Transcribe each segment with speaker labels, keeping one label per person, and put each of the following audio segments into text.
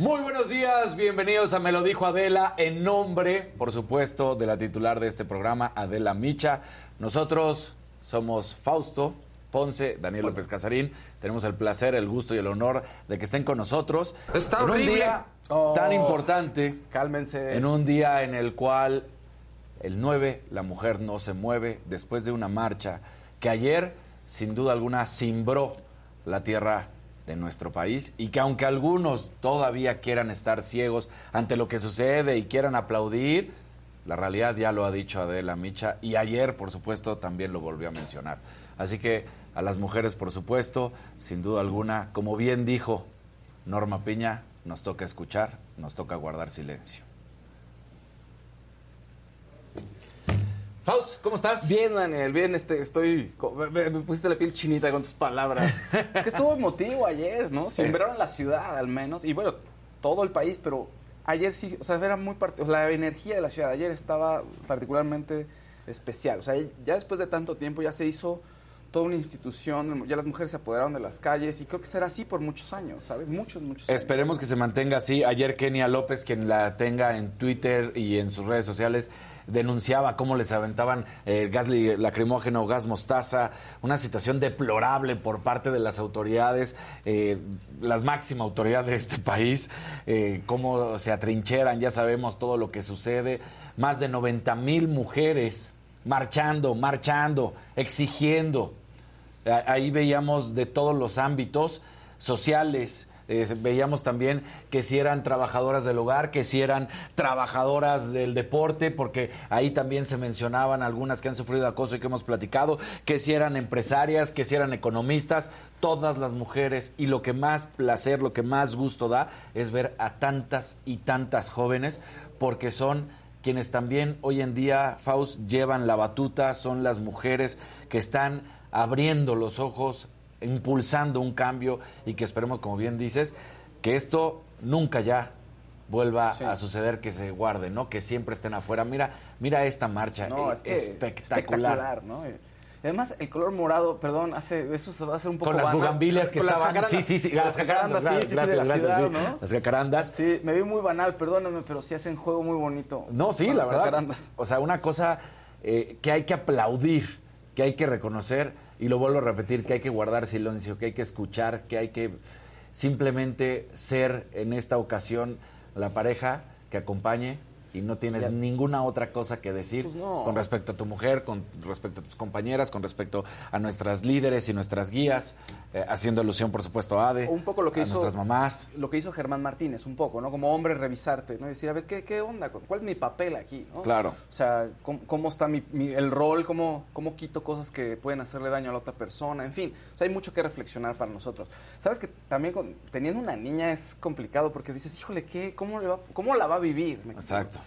Speaker 1: Muy buenos días, bienvenidos a Me lo dijo Adela, en nombre, por supuesto, de la titular de este programa, Adela Micha. Nosotros somos Fausto Ponce, Daniel López Casarín. Tenemos el placer, el gusto y el honor de que estén con nosotros.
Speaker 2: Está
Speaker 1: en
Speaker 2: horrible.
Speaker 1: un día
Speaker 2: Oh.
Speaker 1: tan importante,
Speaker 2: Cálmense.
Speaker 1: en un día en el cual el 9, la mujer no se mueve, después de una marcha que ayer, sin duda alguna, cimbró la tierra de nuestro país y que aunque algunos todavía quieran estar ciegos ante lo que sucede y quieran aplaudir, la realidad ya lo ha dicho Adela Micha y ayer, por supuesto, también lo volvió a mencionar. Así que a las mujeres, por supuesto, sin duda alguna, como bien dijo Norma Piña, nos toca escuchar, nos toca guardar silencio. Faust, ¿cómo estás?
Speaker 2: Bien, Daniel, bien, este, estoy. Me, me- pusiste la piel chinita con tus palabras. es que estuvo emotivo ayer, ¿no? Sembraron la ciudad, al menos, y bueno, todo el país, pero ayer sí, o sea, era muy. part- La energía de la ciudad ayer estaba particularmente especial. O sea, ya después de tanto tiempo ya se hizo toda una institución, ya las mujeres se apoderaron de las calles, y creo que será así por muchos años, ¿sabes? Muchos, muchos años.
Speaker 1: Esperemos que se mantenga así. Ayer Kenia López, quien la tenga en Twitter y en sus redes sociales, denunciaba cómo les aventaban eh, gas lacrimógeno, gas mostaza, una situación deplorable por parte de las autoridades, eh, las máximas autoridades de este país, eh, cómo se atrincheran, ya sabemos todo lo que sucede. Más de 90 mil mujeres marchando, marchando, exigiendo. Ahí veíamos de todos los ámbitos sociales. Eh, veíamos también que si eran trabajadoras del hogar, que si eran trabajadoras del deporte, porque ahí también se mencionaban algunas que han sufrido acoso y que hemos platicado, que si eran empresarias, que si eran economistas, todas las mujeres. Y lo que más placer, lo que más gusto da es ver a tantas y tantas jóvenes, porque son quienes también hoy en día, Faust, llevan la batuta, son las mujeres que están abriendo los ojos, impulsando un cambio y que esperemos, como bien dices, que esto nunca ya vuelva
Speaker 2: Sí.
Speaker 1: a suceder, que se guarde, ¿no? Que siempre estén afuera. Mira, mira esta marcha,
Speaker 2: No,
Speaker 1: eh,
Speaker 2: es que
Speaker 1: espectacular.
Speaker 2: espectacular, ¿no? Y Además, el color morado, perdón, hace eso se va a hacer un poco
Speaker 1: Con las
Speaker 2: banal.
Speaker 1: bugambilias que
Speaker 2: Con las
Speaker 1: estaban.
Speaker 2: jacarandas.
Speaker 1: Sí, sí, sí,
Speaker 2: Las
Speaker 1: las jacarandas,
Speaker 2: jacarandas, sí, sí, sí,
Speaker 1: gracias, gracias,
Speaker 2: ciudad,
Speaker 1: sí.
Speaker 2: ¿no?
Speaker 1: Las jacarandas.
Speaker 2: Sí, me vi muy banal, perdóname, pero sí hacen juego muy bonito.
Speaker 1: No, sí, la
Speaker 2: las
Speaker 1: verdad.
Speaker 2: jacarandas.
Speaker 1: O sea, una cosa eh, que hay que aplaudir, que hay que reconocer, y lo vuelvo a repetir, que hay que guardar silencio, que hay que escuchar, que hay que simplemente ser en esta ocasión la pareja que acompañe y no tienes
Speaker 2: Ya.
Speaker 1: ninguna otra cosa que decir
Speaker 2: Pues no.
Speaker 1: con respecto a tu mujer, con respecto a tus compañeras, con respecto a nuestras líderes y nuestras guías, eh, haciendo alusión, por supuesto, a Ade,
Speaker 2: un poco lo que
Speaker 1: a
Speaker 2: hizo
Speaker 1: nuestras mamás.
Speaker 2: Lo que hizo Germán Martínez, un poco, ¿no? Como hombre, revisarte, ¿no? Y decir, a ver, ¿qué, qué onda? ¿Cuál es mi papel aquí? ¿no?
Speaker 1: Claro.
Speaker 2: O sea, ¿cómo, cómo está mi, mi- el rol? ¿Cómo, ¿Cómo quito cosas que pueden hacerle daño a la otra persona? En fin, o sea, hay mucho que reflexionar para nosotros. Sabes que también con- teniendo una niña es complicado porque dices, híjole, ¿qué? ¿Cómo, le va, cómo la va a vivir?
Speaker 1: Exacto.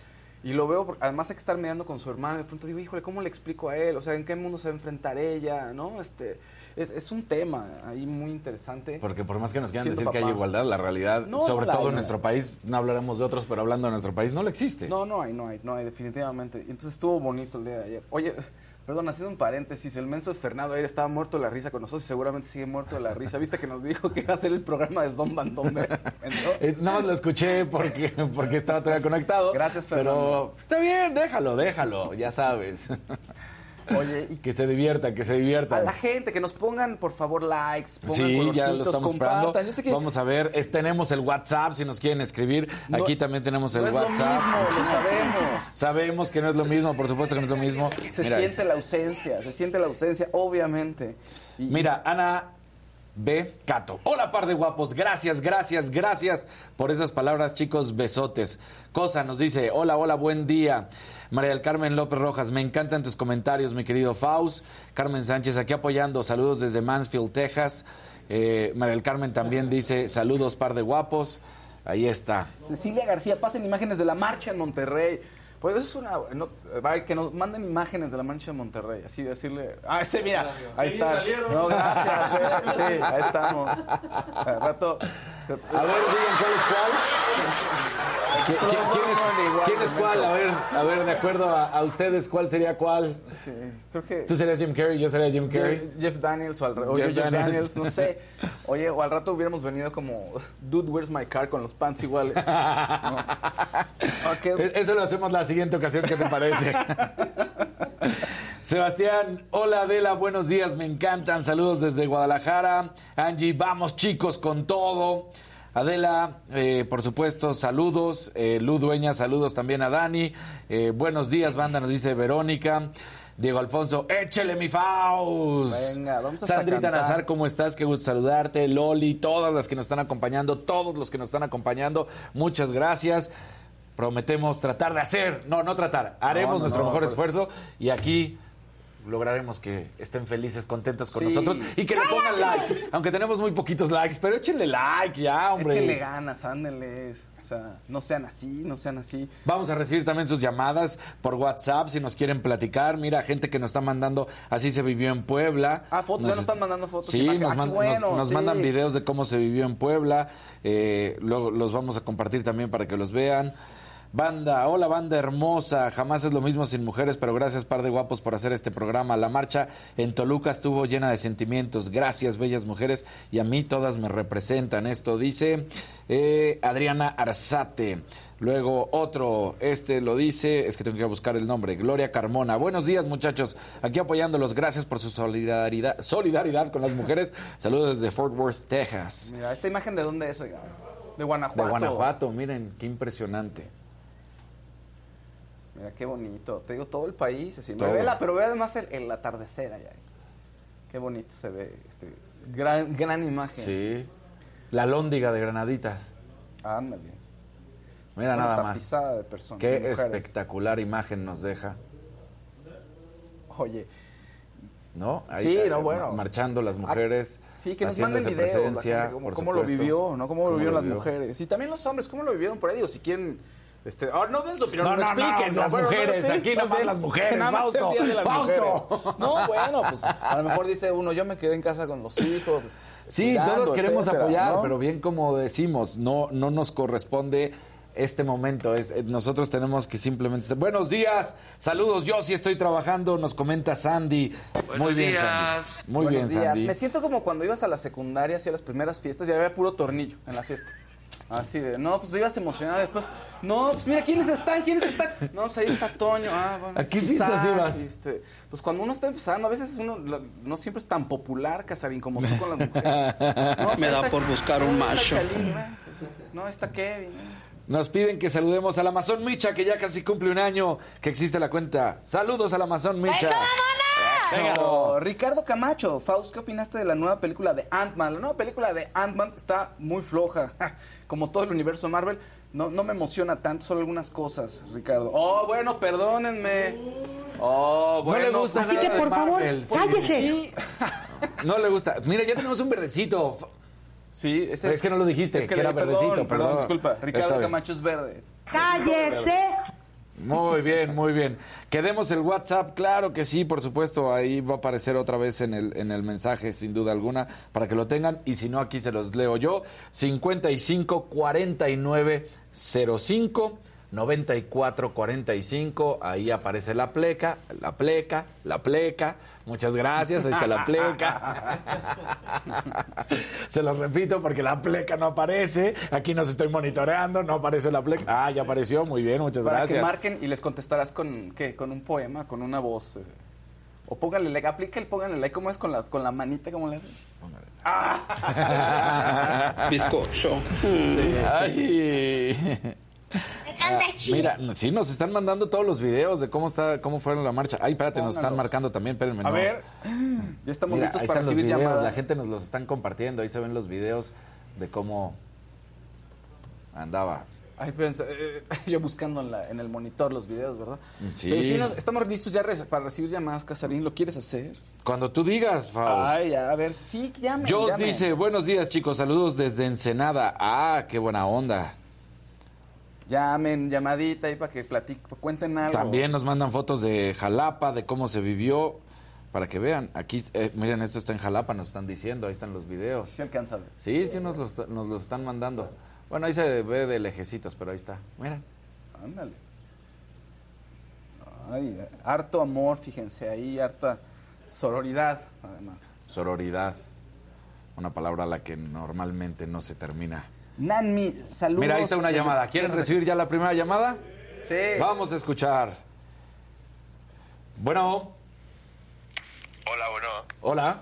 Speaker 2: Y lo veo, porque además hay que estar mediando con su hermano. De pronto digo, híjole, ¿cómo le explico a él? O sea, ¿en qué mundo se va a enfrentar ella? ¿No? Este, es, es un tema ahí muy interesante.
Speaker 1: Porque por más que nos quieran
Speaker 2: Siendo
Speaker 1: decir que hay igualdad, la realidad,
Speaker 2: No,
Speaker 1: sobre
Speaker 2: no
Speaker 1: todo
Speaker 2: hay,
Speaker 1: en nuestro país, no hablaremos de otros, pero hablando de nuestro país, no lo existe.
Speaker 2: No, no hay, no hay, no hay, definitivamente. Entonces estuvo bonito el día de ayer. Oye, perdón, haciendo un paréntesis, el menso Fernando ayer estaba muerto de la risa con nosotros y seguramente sigue muerto de la risa. ¿Viste que nos dijo que iba a hacer el programa de Don Bandombe?
Speaker 1: Eh, nada más lo escuché porque, porque estaba todavía conectado.
Speaker 2: Gracias,
Speaker 1: Pero
Speaker 2: Fernando.
Speaker 1: está bien, déjalo, déjalo, ya sabes.
Speaker 2: Oye, y
Speaker 1: Que se divierta, que se divierta.
Speaker 2: a la gente, que nos pongan, por favor, likes, pongan
Speaker 1: Sí, ya lo estamos
Speaker 2: compartan.
Speaker 1: esperando.
Speaker 2: Yo sé que
Speaker 1: Vamos a ver, es- tenemos el WhatsApp si nos quieren escribir.
Speaker 2: No-
Speaker 1: Aquí también tenemos el
Speaker 2: no es
Speaker 1: WhatsApp.
Speaker 2: lo mismo, lo sabemos.
Speaker 1: Sabemos que no es lo mismo, por supuesto que no es lo mismo.
Speaker 2: Se
Speaker 1: Mira,
Speaker 2: siente la ausencia, se siente la ausencia, obviamente. Y-
Speaker 1: Mira, Ana B. Cato. Hola, par de guapos. Gracias, gracias, gracias por esas palabras, chicos. Besotes. Cosa nos dice: Hola, hola, buen día. María del Carmen López Rojas, me encantan tus comentarios, mi querido Faust. Carmen Sánchez, aquí apoyando. Saludos desde Mansfield, Texas. Eh, María del Carmen también dice: Saludos, par de guapos. Ahí está.
Speaker 2: Cecilia García, pasen imágenes de la marcha en Monterrey. Pues eso es una. no, va, que nos manden imágenes de la marcha en Monterrey. Así decirle. Ah, ese, mira. Ahí está. No, gracias. eh. Sí, ahí estamos. Al rato.
Speaker 1: A ver, digan cuál es cuál. ¿Qui- qui- ¿Quién es, quién es cuál? A ver, a ver, de acuerdo a, a ustedes, ¿cuál sería cuál?
Speaker 2: Sí, creo que.
Speaker 1: Tú serías Jim Carrey, yo sería Jim Carrey.
Speaker 2: Jeff, Daniels o, al, o
Speaker 1: Jeff
Speaker 2: yo Jeff
Speaker 1: Daniels.
Speaker 2: Daniels. no sé. Oye, o al rato hubiéramos venido como Dude, where's my car con los pants iguales. No. Ok.
Speaker 1: E- Eso lo hacemos la siguiente ocasión, ¿qué te parece? Sebastián, hola Adela, buenos días, me encantan. Saludos desde Guadalajara. Angie, vamos chicos con todo. Adela, eh, por supuesto, saludos. Eh, Lu Dueña, saludos también a Dani. Eh, buenos días, banda, nos dice Verónica. Diego Alfonso, échele mi Faust.
Speaker 2: Venga, vamos hasta
Speaker 1: Sandrita
Speaker 2: cantar.
Speaker 1: Nazar, ¿cómo estás? Qué gusto saludarte. Loli, todas las que nos están acompañando, todos los que nos están acompañando, muchas gracias. Prometemos tratar de hacer, no, no tratar, haremos
Speaker 2: No, no,
Speaker 1: nuestro
Speaker 2: no,
Speaker 1: mejor esfuerzo y aquí lograremos que estén felices, contentos con
Speaker 2: Sí.
Speaker 1: nosotros y que le pongan like. Aunque tenemos muy poquitos likes, pero échenle like ya, hombre.
Speaker 2: Échenle ganas, ándenles. O sea, no sean así, no sean así.
Speaker 1: Vamos a recibir también sus llamadas por WhatsApp si nos quieren platicar. Mira, gente que nos está mandando, así se vivió en Puebla.
Speaker 2: Ah, fotos, ya nos están mandando fotos,
Speaker 1: Sí, nos,
Speaker 2: Ah,
Speaker 1: man-
Speaker 2: qué bueno,
Speaker 1: nos- nos
Speaker 2: sí.
Speaker 1: mandan videos de cómo se vivió en Puebla. Eh, luego los vamos a compartir también para que los vean. Banda, hola banda hermosa, jamás es lo mismo sin mujeres, pero gracias par de guapos por hacer este programa. La marcha en Toluca estuvo llena de sentimientos, gracias bellas mujeres y a mí todas me representan. Esto dice eh, Adriana Arzate. Luego otro, este lo dice, es que tengo que buscar el nombre, Gloria Carmona. Buenos días muchachos, aquí apoyándolos, gracias por su solidaridad, solidaridad con las mujeres. Saludos desde Fort Worth, Texas.
Speaker 2: Mira, esta imagen de dónde es, oiga. De Guanajuato.
Speaker 1: De Guanajuato, miren, qué impresionante.
Speaker 2: Mira, qué bonito. Te digo, todo el país así.
Speaker 1: Todo.
Speaker 2: Me pero ve además el, el atardecer allá. Qué bonito se ve. Este, gran, gran imagen.
Speaker 1: Sí. La lóndiga de Granaditas.
Speaker 2: Ándale.
Speaker 1: Mira
Speaker 2: Una
Speaker 1: nada más.
Speaker 2: de personas.
Speaker 1: Qué
Speaker 2: de
Speaker 1: espectacular imagen nos deja,
Speaker 2: Oye,
Speaker 1: ¿no?
Speaker 2: Sí, no,
Speaker 1: eh,
Speaker 2: bueno.
Speaker 1: ma- Marchando las mujeres.
Speaker 2: sí, que nos manden videos. gente, cómo, lo vivió, ¿no? Cómo lo vivieron
Speaker 1: lo
Speaker 2: las
Speaker 1: vivió.
Speaker 2: mujeres. Y también los hombres, ¿cómo lo vivieron por ahí? Digo, si quieren... Este, ah, no den su opinión,
Speaker 1: No,
Speaker 2: no,
Speaker 1: no,
Speaker 2: expliquen.
Speaker 1: no, las
Speaker 2: Bueno,
Speaker 1: mujeres,
Speaker 2: sí,
Speaker 1: aquí
Speaker 2: bien,
Speaker 1: las mujeres,
Speaker 2: nada más el día de las
Speaker 1: Fausto.
Speaker 2: mujeres. No, bueno, pues a lo mejor dice uno, yo me quedé en casa con los hijos.
Speaker 1: Sí,
Speaker 2: cuidando,
Speaker 1: todos queremos
Speaker 2: etcétera,
Speaker 1: apoyar,
Speaker 2: ¿no?
Speaker 1: pero bien como decimos, no, no nos corresponde este momento. Es, eh, nosotros tenemos que simplemente... Buenos días, saludos, yo sí estoy trabajando, nos comenta Sandy. Muy bien,
Speaker 3: días.
Speaker 1: Sandy. Muy
Speaker 2: Buenos
Speaker 1: bien,
Speaker 2: días.
Speaker 1: Sandy.
Speaker 2: Me siento como cuando ibas a la secundaria, hacia las primeras fiestas, y había puro tornillo en la fiesta. Así de, no, pues tú ibas emocionado después. No, pues mira, ¿quiénes están? ¿Quiénes están? No, pues ahí está Toño. Ah, bueno.
Speaker 1: ¿A qué fiestas ibas?
Speaker 2: este, pues cuando uno está empezando, a veces uno la- no siempre es tan popular, Casarín, como tú con las mujeres. No, pues
Speaker 3: Me da
Speaker 2: está-
Speaker 3: por buscar un macho.
Speaker 2: Chalín. No, está Kevin.
Speaker 1: Nos piden que saludemos al Amazon Micha, que ya casi cumple un año que existe la cuenta. Saludos al Amazon Micha.
Speaker 2: Eso. Ricardo Camacho, Faust, ¿qué opinaste de la nueva película de Ant-Man? La nueva película de Ant-Man está muy floja, como todo el universo Marvel. No, no me emociona tanto, solo algunas cosas, Ricardo. Oh, bueno, perdónenme. Oh,
Speaker 1: No le
Speaker 2: bueno.
Speaker 1: gusta
Speaker 2: pues,
Speaker 1: nada de
Speaker 4: por favor,
Speaker 1: Marvel. sí.
Speaker 4: cállese.
Speaker 2: Sí,
Speaker 1: No le gusta. Mira, ya tenemos un verdecito.
Speaker 2: sí ese
Speaker 1: Es que no lo dijiste,
Speaker 2: es
Speaker 1: que era
Speaker 2: perdón,
Speaker 1: verdecito,
Speaker 2: perdón,
Speaker 1: perdón.
Speaker 2: disculpa. Ricardo. Camacho es verde.
Speaker 4: ¡Cállese!
Speaker 1: Muy bien, muy bien. Quedemos el WhatsApp, claro que sí, por supuesto, ahí va a aparecer otra vez en el, en el mensaje, sin duda alguna, para que lo tengan, y si no, aquí se los leo yo, 55 49 05 9445, ahí aparece la pleca, la pleca, la pleca. Muchas gracias, ahí está la pleca. Se los repito porque la pleca no aparece. Aquí nos estoy monitoreando, no aparece la pleca. Ah, ya apareció, muy bien, muchas
Speaker 2: Para
Speaker 1: gracias.
Speaker 2: que marquen y les contestarás con, ¿qué? Con un poema, con una voz. eh. O pónganle like, aplica el pónganle like, ¿cómo es con, las, con la manita? ¿Cómo le hacen?
Speaker 3: Bizcocho.
Speaker 1: Ay. Ah, mira, sí, nos están mandando todos los videos de cómo está, cómo fueron la marcha. Ay, espérate, nos están marcando también, espérenme.
Speaker 2: A
Speaker 1: no.
Speaker 2: ver, ya estamos
Speaker 1: Mira,
Speaker 2: listos
Speaker 1: ahí
Speaker 2: para
Speaker 1: están los
Speaker 2: recibir
Speaker 1: videos,
Speaker 2: llamadas.
Speaker 1: La gente nos los están compartiendo, ahí se ven los videos de cómo andaba.
Speaker 2: Ay, pensa- eh, yo buscando en, la- en el monitor los videos, ¿verdad?
Speaker 1: Sí.
Speaker 2: Pero sí, nos- estamos listos ya re- para recibir llamadas, Casarín. ¿Lo quieres hacer?
Speaker 1: Cuando tú digas, Faust.
Speaker 2: Ay, a ver, sí, llamen,
Speaker 1: Jos dice, buenos días chicos, saludos desde Ensenada. Ah, qué buena onda.
Speaker 2: Llamen, llamadita ahí para que platiquen, cuenten algo.
Speaker 1: También nos mandan fotos de Jalapa, de cómo se vivió, para que vean. Aquí, eh, miren, esto está en Jalapa, nos están diciendo, ahí están los videos.
Speaker 2: Se alcanza.
Speaker 1: Sí, sí, nos los, nos los están mandando. Bueno, ahí se ve de lejecitos, pero ahí está. Miren.
Speaker 2: Ándale. Ay, eh, harto amor, fíjense, ahí harta sororidad, además.
Speaker 1: Sororidad. Una palabra a la que normalmente no se termina.
Speaker 2: Nanmi, saludos.
Speaker 1: Mira, ahí está una llamada. ¿Quieren recibir ya la primera llamada?
Speaker 2: Sí.
Speaker 1: Vamos a escuchar. Bueno,
Speaker 4: Hola, bueno.
Speaker 1: hola.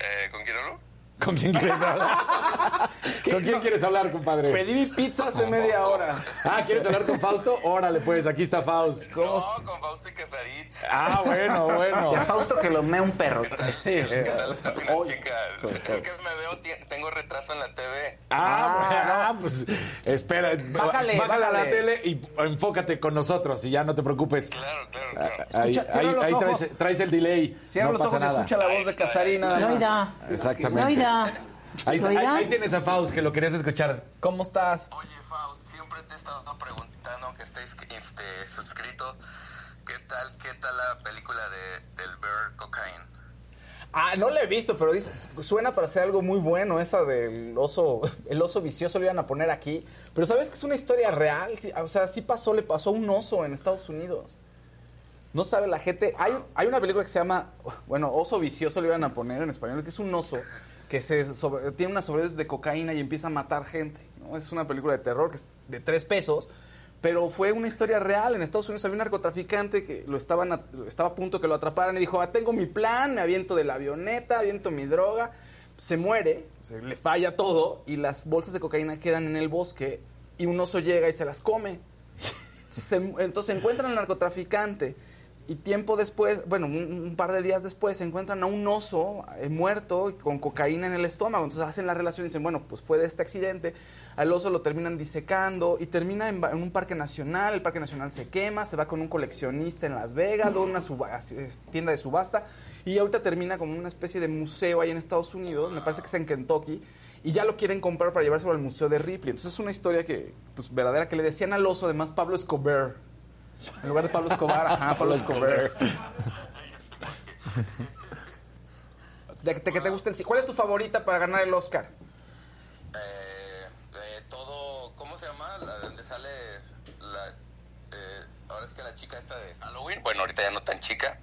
Speaker 4: Eh, ¿Con quién hablo?
Speaker 1: ¿Con quién quieres hablar? ¿Con quién quieres hablar, compadre?
Speaker 2: Pedí mi pizza hace media hora.
Speaker 1: Ah, ¿quieres hablar con Fausto? Órale, pues, aquí está Faust.
Speaker 4: No, con Fausto y Casarín.
Speaker 1: Ah, bueno, bueno.
Speaker 2: Ya Fausto que lo mee un perro. Sí.
Speaker 4: ¿Qué tal están las
Speaker 2: Hoy.
Speaker 4: chicas?
Speaker 2: Sobre todo.
Speaker 4: Es que me veo, tengo retraso en la TV.
Speaker 1: Ah, bueno, ah, pues espera,
Speaker 2: Bájale,
Speaker 1: bájale a la tele y enfócate con nosotros y ya no te preocupes.
Speaker 4: Claro, claro,
Speaker 1: Ah,
Speaker 4: claro.
Speaker 1: Ahí,
Speaker 2: Escucha, cierra
Speaker 1: ahí-
Speaker 2: los
Speaker 1: ahí
Speaker 2: ojos.
Speaker 1: traes, traes el delay.
Speaker 2: Cierra
Speaker 1: no
Speaker 2: los
Speaker 1: pasa
Speaker 2: ojos y
Speaker 1: nada.
Speaker 2: escucha la voz de Casarín.
Speaker 5: Loida.
Speaker 1: Exactamente. Ahí, tienes a Faust que lo querías escuchar.
Speaker 2: ¿Cómo estás?
Speaker 4: Oye, Faust, siempre te he estado preguntando que estés este, suscrito. ¿Qué tal, qué tal la película de, del Bear Cocaine?
Speaker 2: Ah, no la he visto, pero dice, suena para ser algo muy bueno esa del oso, el oso vicioso lo iban a poner aquí. Pero ¿sabes que es una historia real? Sí, o sea, sí pasó, le pasó a un oso en Estados Unidos. No sabe la gente. Hay, hay una película que se llama, bueno, Oso Vicioso le iban a poner en español, que es un oso que se sobre- tiene una sobredosis de cocaína y empieza a matar gente. ¿no? Es una película de terror que es de tres pesos, pero fue una historia real. En Estados Unidos había un narcotraficante que lo estaban estaba a punto que lo atraparan y dijo, ah, tengo mi plan, me aviento de la avioneta, aviento mi droga. Se muere, se le falla todo y las bolsas de cocaína quedan en el bosque y un oso llega y se las come. Se- entonces encuentran al narcotraficante y tiempo después, bueno, un, par de días después, encuentran a un oso eh, muerto con cocaína en el estómago. Entonces hacen la relación y dicen, bueno, pues fue de este accidente. Al oso lo terminan disecando y termina en, un parque nacional. El parque nacional se quema, se va con un coleccionista en Las Vegas, luego una tienda de subasta. Y ahorita termina como una especie de museo ahí en Estados Unidos, me parece que es en Kentucky. Y ya lo quieren comprar para llevárselo al museo de Ripley. Entonces es una historia que, pues, verdadera, que le decían al oso, además, Pablo Escobar. En lugar de Pablo Escobar, ajá, Pablo Escobar. De, de que te guste el ¿Cuál es tu favorita para ganar el Oscar?
Speaker 4: Eh, eh, todo, ¿cómo se llama? La donde sale la... eh, ahora es que la chica esta de Halloween. Bueno, ahorita ya no tan chica.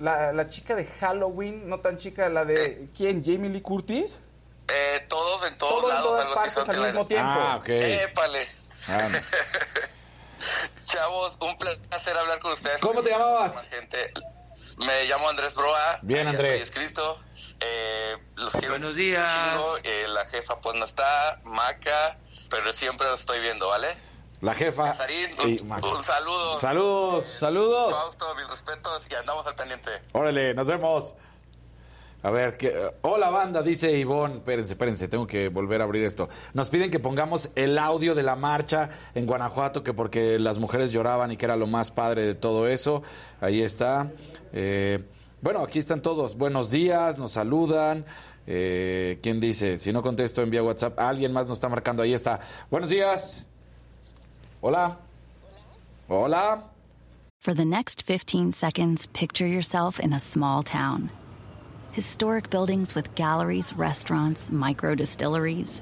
Speaker 2: La, la chica de Halloween, no tan chica, la de... ¿Quién? ¿Jamie Lee Curtis?
Speaker 4: eh, todos en todos
Speaker 2: Todo en
Speaker 4: lados,
Speaker 2: todas
Speaker 4: algo así.
Speaker 2: partes al mismo tiempo.
Speaker 1: Ah, ok.
Speaker 4: Épale.
Speaker 1: Ah, no.
Speaker 4: Chavos, un placer hablar con ustedes.
Speaker 1: ¿Cómo te llamabas?
Speaker 4: Gente. Me llamo Andrés Broa.
Speaker 1: Bien, Andrés.
Speaker 4: Estoy escrito. Eh, los quiero
Speaker 3: Buenos días.
Speaker 4: chingo. Eh, la jefa pues no está, Maca, pero siempre lo estoy viendo, ¿vale?
Speaker 1: La jefa.
Speaker 4: Casarín,
Speaker 1: y
Speaker 4: un,
Speaker 1: Maca.
Speaker 4: un saludo.
Speaker 1: Saludos.
Speaker 2: Saludos.
Speaker 4: Fausto, mis respetos y andamos al pendiente.
Speaker 1: Órale, nos vemos. A ver, que, hola banda, dice Ivonne. Espérense, espérense, tengo que volver a abrir esto. Nos piden que pongamos el audio de la marcha en Guanajuato, que porque las mujeres lloraban y que era lo más padre de todo eso. Ahí está. Eh, bueno, aquí están todos. Buenos días, nos saludan. Eh, ¿Quién dice? Si no contesto, envía WhatsApp. Alguien más nos está marcando. Ahí está. Buenos días. Hola. Hola.
Speaker 6: For the next 15 seconds, picture yourself in a small town. Historic buildings with galleries, restaurants, micro distilleries,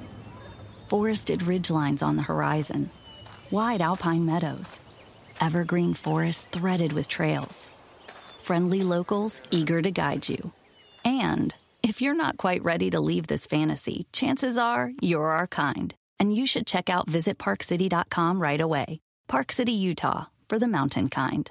Speaker 6: forested ridgelines on the horizon, wide alpine meadows, evergreen forests threaded with trails, friendly locals eager to guide you. And if you're not quite ready to leave this fantasy, chances are you're our kind, and you should check out visitparkcity.com right away. Park City, Utah, for the mountain kind.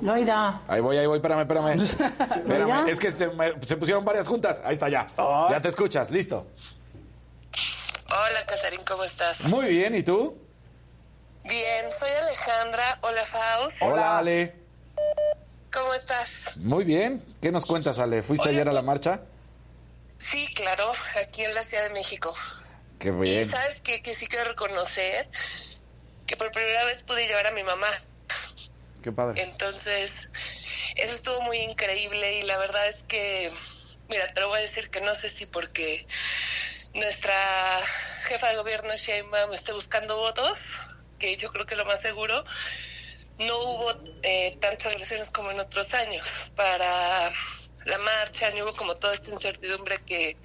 Speaker 7: Loida.
Speaker 1: Ahí voy, ahí voy, espérame, espérame. espérame. Es que se, me- se pusieron varias juntas. Ahí está ya. Ya te escuchas, listo.
Speaker 8: Hola, Casarín, ¿cómo estás?
Speaker 1: Muy bien, ¿y tú?
Speaker 8: Bien, soy Alejandra. Hola, Faust.
Speaker 1: Hola, Ale.
Speaker 8: ¿Cómo estás?
Speaker 1: Muy bien. ¿Qué nos cuentas, Ale? ¿Fuiste
Speaker 8: Oye,
Speaker 1: ayer a la
Speaker 8: pues-
Speaker 1: marcha?
Speaker 8: Sí, claro, aquí en la Ciudad de México.
Speaker 1: Qué
Speaker 8: Y
Speaker 1: bien.
Speaker 8: sabes qué? que sí quiero reconocer que por primera vez pude llevar a mi mamá.
Speaker 1: Qué padre.
Speaker 8: Entonces, eso estuvo muy increíble y la verdad es que, mira, te lo voy a decir que no sé si porque nuestra jefa de gobierno, Sheinbaum, esté buscando votos, que yo creo que lo más seguro, no hubo eh, tantas agresiones como en otros años para la marcha, ni hubo como toda esta incertidumbre que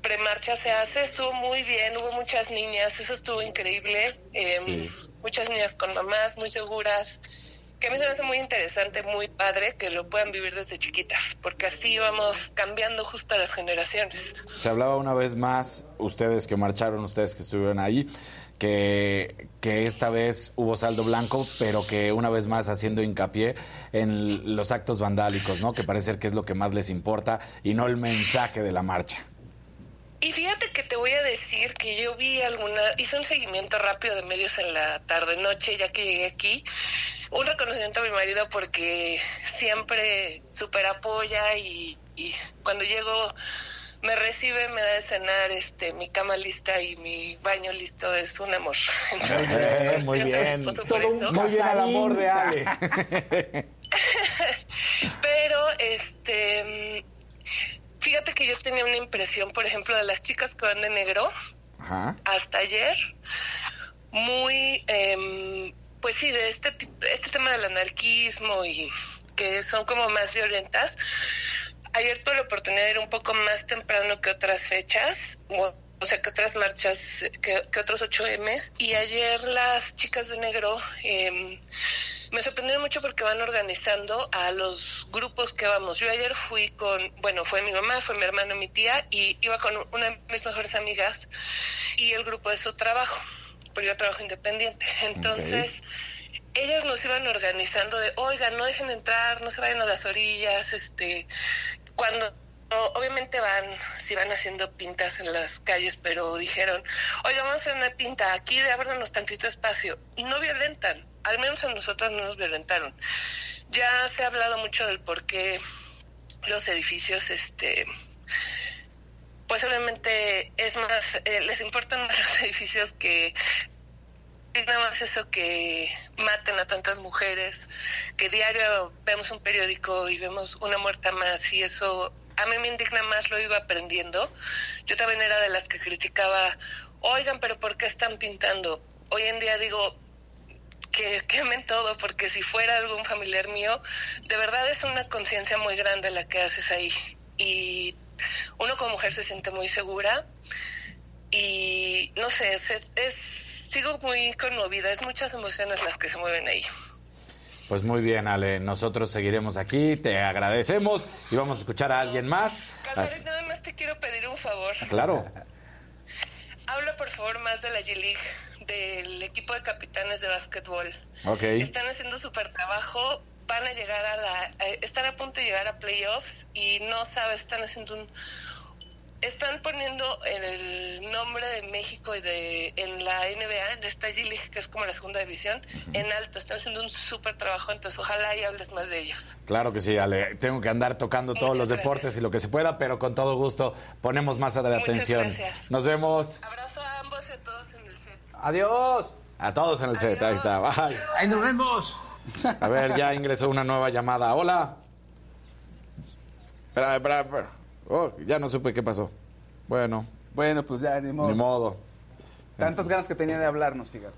Speaker 8: premarcha se hace, estuvo muy bien, hubo muchas niñas, eso estuvo increíble, eh,
Speaker 1: Sí.
Speaker 8: muchas niñas con mamás muy seguras, que a mí se me hace muy interesante, muy padre que lo puedan vivir desde chiquitas, porque así vamos cambiando justo las generaciones.
Speaker 1: Se hablaba una vez más, ustedes que marcharon, ustedes que estuvieron ahí, que, que esta vez hubo saldo blanco, pero que una vez más haciendo hincapié en los actos vandálicos, ¿no? Que parece que es lo que más les importa y no el mensaje de la marcha.
Speaker 8: Y fíjate que te voy a decir que yo vi alguna, hice un seguimiento rápido de medios en la tarde-noche, ya que llegué aquí. Un reconocimiento a mi marido porque siempre super apoya y, y cuando llego me recibe, me da de cenar, este, mi cama lista y mi baño listo, es un amor. Entonces,
Speaker 1: muy
Speaker 8: a mi
Speaker 1: bien.
Speaker 8: esposo por
Speaker 7: Todo un
Speaker 8: eso.
Speaker 1: Muy bien al amor de Ale.
Speaker 8: Pero, este, fíjate que yo tenía una impresión, por ejemplo, de las chicas que van de negro
Speaker 1: Ajá.
Speaker 8: hasta ayer, muy, em, pues sí, de este, este tema del anarquismo y que son como más violentas. Ayer tuve la oportunidad de ir un poco más temprano que otras fechas, o, o sea, que otras marchas, que, que otros 8Ms, y ayer las chicas de negro em, me sorprendieron mucho porque van organizando a los grupos que vamos. Yo ayer fui con, bueno, fue mi mamá, fue mi hermano, mi tía, y iba con una de mis mejores amigas y el grupo de su trabajo, porque yo trabajo independiente. Entonces, ellas nos iban organizando de, oigan, no dejen entrar, no se vayan a las orillas, este, cuando obviamente van, si van haciendo pintas en las calles, pero dijeron, oiga, vamos a hacer una pinta aquí, de ábranos tantito espacio. Y no violentan, al menos a nosotras no nos violentaron. Ya se ha hablado mucho del por qué los edificios, este, pues obviamente es más, eh, les importan más los edificios que nada más eso que maten a tantas mujeres, que diario vemos un periódico y vemos una muerta más y eso a mí me indigna más, lo iba aprendiendo. Yo también era de las que criticaba, oigan, pero ¿por qué están pintando? Hoy en día digo que quemen todo, porque si fuera algún familiar mío, de verdad es una conciencia muy grande la que haces ahí. Y uno como mujer se siente muy segura y no sé, es, es- sigo muy conmovida, es muchas emociones las que se mueven ahí.
Speaker 1: Pues muy bien, Ale. Nosotros seguiremos aquí, te agradecemos y vamos a escuchar a alguien más.
Speaker 8: Nada más te quiero pedir un favor.
Speaker 1: Claro.
Speaker 8: Habla por favor más de la G-League del equipo de capitanes de básquetbol.
Speaker 1: Ok.
Speaker 8: Están haciendo súper trabajo, van a llegar a la... eh, están a punto de llegar a playoffs y no sabes, están haciendo un... Están poniendo el nombre de México y de en la NBA, en esta G-League, que es como la segunda división, en alto. Están haciendo un súper trabajo, entonces ojalá y hables más de ellos.
Speaker 1: Claro que sí, Ale. Tengo que andar tocando todos los deportes y lo que se pueda, pero con todo gusto ponemos más de
Speaker 8: Muchas
Speaker 1: atención.
Speaker 8: gracias.
Speaker 1: Nos vemos
Speaker 8: Abrazo a ambos y a todos.
Speaker 2: Adiós.
Speaker 1: a todos en el set. Ahí está. Bye.
Speaker 3: ¡Ahí nos vemos!
Speaker 1: A ver, ya ingresó una nueva llamada. Hola. Espera, espera, espera. Oh, ya no supe qué pasó. Bueno,
Speaker 2: Bueno, pues ya, ni modo.
Speaker 1: ni modo.
Speaker 2: Tantas ganas que tenía de hablarnos, fíjate.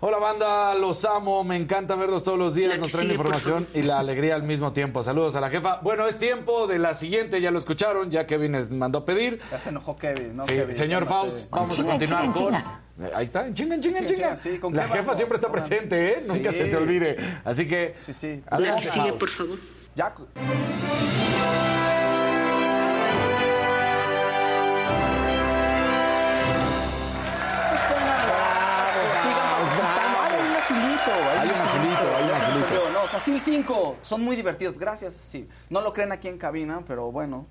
Speaker 1: Hola banda, los amo, me encanta verlos todos los días,
Speaker 3: La
Speaker 1: nos traen información y la alegría al mismo tiempo. Saludos a la jefa. Bueno, es tiempo de la siguiente, ya lo escucharon, ya Kevin les mandó pedir.
Speaker 2: Ya se enojó Kevin, ¿no?
Speaker 1: Sí,
Speaker 2: Kevin,
Speaker 1: señor. Faust, vamos
Speaker 5: Chinga,
Speaker 1: a continuar
Speaker 5: chinga,
Speaker 1: con...
Speaker 5: chinga.
Speaker 1: Ahí está, en chinga, en chinga, en
Speaker 2: Sí,
Speaker 1: chinga.
Speaker 2: chinga, sí, ¿con
Speaker 1: la jefa
Speaker 2: vamos?
Speaker 1: siempre está presente, ¿eh? Nunca se te olvide. Así que...
Speaker 2: Sí, sí.
Speaker 3: La
Speaker 1: adelante,
Speaker 3: que sigue,
Speaker 1: Faust.
Speaker 3: por favor.
Speaker 2: Ya. Me
Speaker 1: azulito.
Speaker 2: ocurrió. No, o sea, Sil 5 son muy divertidos. Gracias, sí. No lo creen aquí en cabina, pero bueno.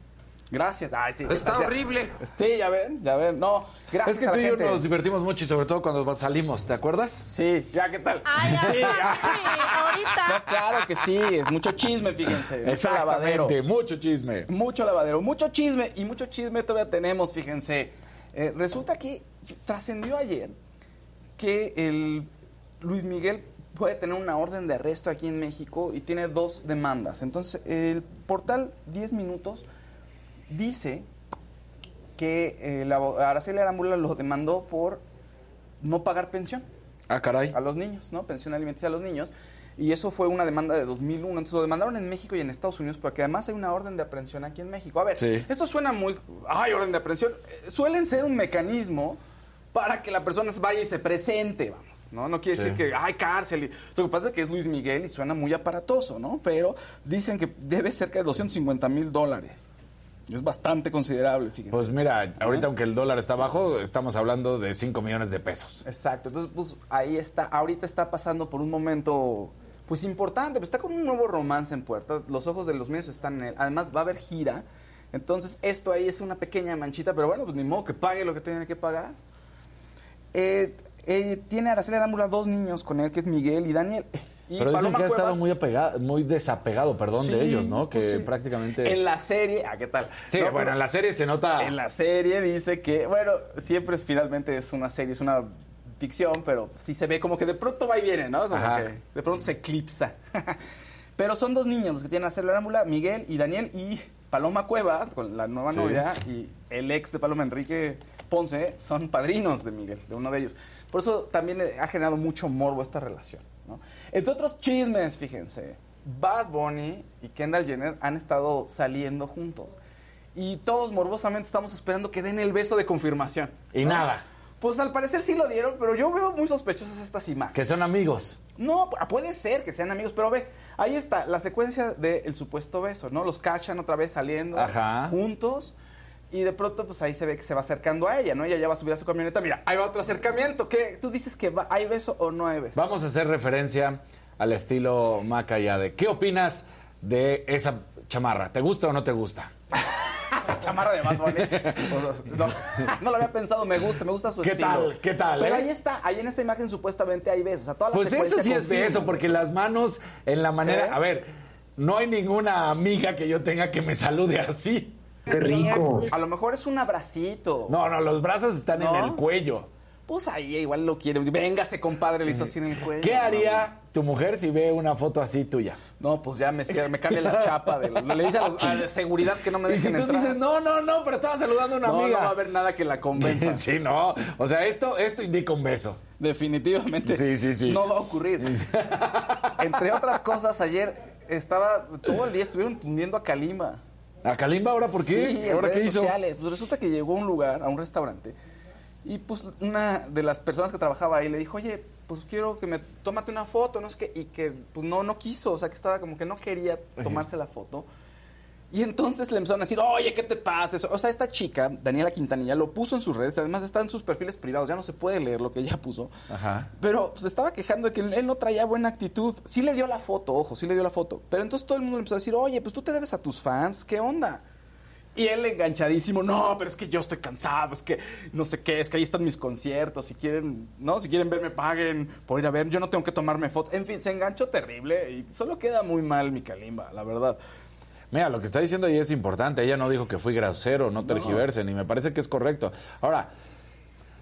Speaker 2: Gracias. Ay, sí.
Speaker 3: Está horrible.
Speaker 2: Sí, ya ven, ya ven. No, gracias
Speaker 1: Es que
Speaker 2: a
Speaker 1: tú
Speaker 2: la
Speaker 1: y yo nos divertimos mucho y sobre todo cuando salimos, ¿te acuerdas?
Speaker 2: Sí, ya, ¿qué tal?
Speaker 7: Ay, ya,
Speaker 2: sí, ya.
Speaker 7: ahorita.
Speaker 2: No, claro que sí, es mucho chisme, fíjense. Mucho lavadero.
Speaker 1: Mucho chisme.
Speaker 2: Mucho lavadero, mucho chisme y mucho chisme todavía tenemos, fíjense. Eh, resulta que trascendió ayer que el Luis Miguel puede tener una orden de arresto aquí en México y tiene dos demandas. Entonces, el portal 10 Minutos dice que eh, la Araceli Arámbula lo demandó por no pagar pensión
Speaker 1: Ah, caray.
Speaker 2: a los niños, ¿no? Pensión alimenticia a los niños. Y eso fue una demanda de 2001. Entonces lo demandaron en México y en Estados Unidos porque además hay una orden de aprehensión aquí en México. A ver,
Speaker 1: Sí.
Speaker 2: esto suena muy... ¡Ay, orden de aprehensión! Eh, Suelen ser un mecanismo para que la persona vaya y se presente, vamos. ¿No? No quiere
Speaker 1: Sí.
Speaker 2: decir que hay cárcel. Lo que pasa es que es Luis Miguel y suena muy aparatoso, ¿no? Pero dicen que debe cerca de 250 mil dólares. Es bastante considerable, fíjense.
Speaker 1: Pues mira, ahorita aunque el dólar está bajo, estamos hablando de 5 millones de pesos.
Speaker 2: Exacto, entonces pues ahí está, ahorita está pasando por un momento pues importante, pues está con un nuevo romance en puerta, los ojos de los medios están en él, además va a haber gira, entonces esto ahí es una pequeña manchita, pero bueno, pues ni modo que pague lo que tiene que pagar. Eh, eh, tiene Araceli Arámbula dos niños con él, que es Miguel y Daniel. Y
Speaker 1: Pero dicen
Speaker 2: Paloma
Speaker 1: que ha estado muy, apegado, muy desapegado, perdón, de ellos, ¿no? Que
Speaker 2: pues sí.
Speaker 1: prácticamente...
Speaker 2: En la serie, ¿a qué tal?
Speaker 1: Sí,
Speaker 2: No,
Speaker 1: bueno,
Speaker 2: pero-
Speaker 1: en la serie se nota...
Speaker 2: En la serie dice que, bueno, siempre es finalmente es una serie, es una ficción, pero sí se ve como que de pronto va y viene, ¿no? Como
Speaker 1: Ajá.
Speaker 2: que de pronto se eclipsa. pero son dos niños los que tienen a hacer la ámbula, Miguel y Daniel y Paloma Cuevas, con la nueva
Speaker 1: Sí.
Speaker 2: novia, y el ex de Paloma, Enrique Ponce, son padrinos de Miguel, de uno de ellos. Por eso también ha generado mucho morbo esta relación, ¿no? Entre otros chismes, fíjense, Bad Bunny y Kendall Jenner han estado saliendo juntos. Y todos morbosamente estamos esperando que den el beso de confirmación.
Speaker 1: Y nada.
Speaker 2: Pues al parecer sí lo dieron, pero yo veo muy sospechosas estas imágenes.
Speaker 1: Que son amigos.
Speaker 2: No, pu- puede ser que sean amigos, pero ve, ahí está la secuencia del supuesto beso, ¿no? Los cachan otra vez saliendo
Speaker 1: Ajá.
Speaker 2: juntos y de pronto pues ahí se ve que se va acercando a ella, ¿no? Ella ya va a subir a su camioneta, mira, ahí va otro acercamiento, ¿qué? ¿Tú dices que va- hay beso o no hay beso?
Speaker 1: Vamos a hacer referencia al estilo Maca y Ade. ¿Qué opinas de esa chamarra? ¿Te gusta o no te gusta?
Speaker 2: chamarra de Bad Bunny. no, no lo había pensado, me gusta, me gusta su
Speaker 1: ¿Qué
Speaker 2: estilo.
Speaker 1: tal? ¿Qué tal,
Speaker 2: Pero
Speaker 1: eh?
Speaker 2: ahí está, ahí en esta imagen supuestamente hay besos, o sea, toda la
Speaker 1: Pues eso sí es beso, porque las manos en la manera...
Speaker 2: ¿Crees?
Speaker 1: A ver, no hay ninguna amiga que yo tenga que me salude así.
Speaker 3: ¡Qué rico!
Speaker 2: A lo mejor es un abracito.
Speaker 1: No, no, los brazos están
Speaker 2: ¿No?
Speaker 1: en el cuello.
Speaker 2: Pues ahí igual lo quiere. Véngase, compadre, le hizo así en el cuello.
Speaker 1: ¿Qué haría tu mujer si ve una foto así tuya?
Speaker 2: No, pues ya me, cierra, me cambia la chapa. De, le dice a los a de seguridad que no me
Speaker 1: Y si
Speaker 2: dejen
Speaker 1: tú
Speaker 2: entrar.
Speaker 1: dices, no, no, no, pero estaba saludando a una
Speaker 2: no,
Speaker 1: amiga.
Speaker 2: no va a haber nada que la convenza.
Speaker 1: Sí, no. O sea, esto, esto indica un beso.
Speaker 2: Definitivamente.
Speaker 1: Sí, sí, sí.
Speaker 2: No va a ocurrir. Entre otras cosas, ayer estaba, todo el día estuvieron tundiendo a Kalimba.
Speaker 1: ¿A Kalimba ahora por qué?
Speaker 2: Sí, en
Speaker 1: ¿Ahora qué
Speaker 2: redes
Speaker 1: hizo?
Speaker 2: sociales. Pues resulta que llegó a un lugar, a un restaurante, y pues una de las personas que trabajaba ahí le dijo, oye, pues quiero que me tómate una foto, no es que, y que pues no, no quiso, o sea que estaba como que no quería tomarse la foto. Y entonces le empezaron a decir, oye, ¿qué te pasa? O sea, esta chica, Daniela Quintanilla, lo puso en sus redes, además está en sus perfiles privados, ya no se puede leer lo que ella puso.
Speaker 1: Ajá.
Speaker 2: Pero se estaba quejando de que él no traía buena actitud. Sí le dio la foto, ojo, sí le dio la foto. Pero entonces todo el mundo le empezó a decir, oye, pues tú te debes a tus fans, ¿qué onda? Y él enganchadísimo, no, pero es que yo estoy cansado, es que no sé qué, es que ahí están mis conciertos, si quieren, no, si quieren verme paguen por ir a ver, yo no tengo que tomarme fotos. En fin, se enganchó terrible y solo queda muy mal mi Kalimba, la verdad.
Speaker 1: Mira, lo que está diciendo ahí es importante. Ella no dijo que fui grosero, no tergiversen, y me parece que es correcto. Ahora,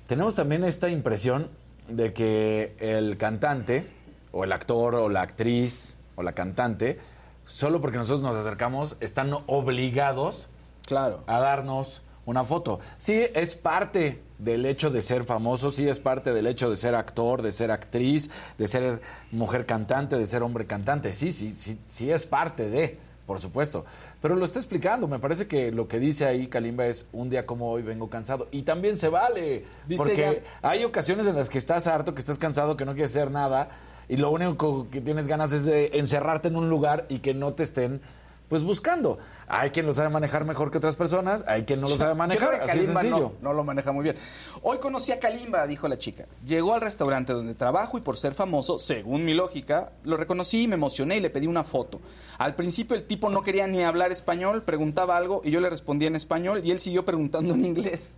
Speaker 1: tenemos también esta impresión de que el cantante, o el actor, o la actriz, o la cantante, solo porque nosotros nos acercamos, están obligados
Speaker 2: Claro.
Speaker 1: a darnos una foto. Sí, es parte del hecho de ser famoso, sí es parte del hecho de ser actor, de ser actriz, de ser mujer cantante, de ser hombre cantante. Sí, sí, sí, sí es parte de, por supuesto. Pero lo está explicando. Me parece que lo que dice ahí Kalimba es un día como hoy vengo cansado. Y también se vale.
Speaker 2: Dice
Speaker 1: porque hay ocasiones en las que estás harto, que estás cansado, que no quieres hacer nada. Y lo único que tienes ganas es de encerrarte en un lugar y que no te estén pues buscando. Hay quien lo sabe manejar mejor que otras personas, hay quien no lo sabe
Speaker 2: Yo
Speaker 1: manejar,
Speaker 2: creo que
Speaker 1: así
Speaker 2: Kalimba
Speaker 1: sencillo.
Speaker 2: No, no lo maneja muy bien. Hoy conocí a Kalimba, dijo la chica. Llegó al restaurante donde trabajo y por ser famoso, según mi lógica, lo reconocí y me emocioné y le pedí una foto. Al principio el tipo no quería ni hablar español, preguntaba algo y yo le respondía en español y él siguió preguntando en inglés.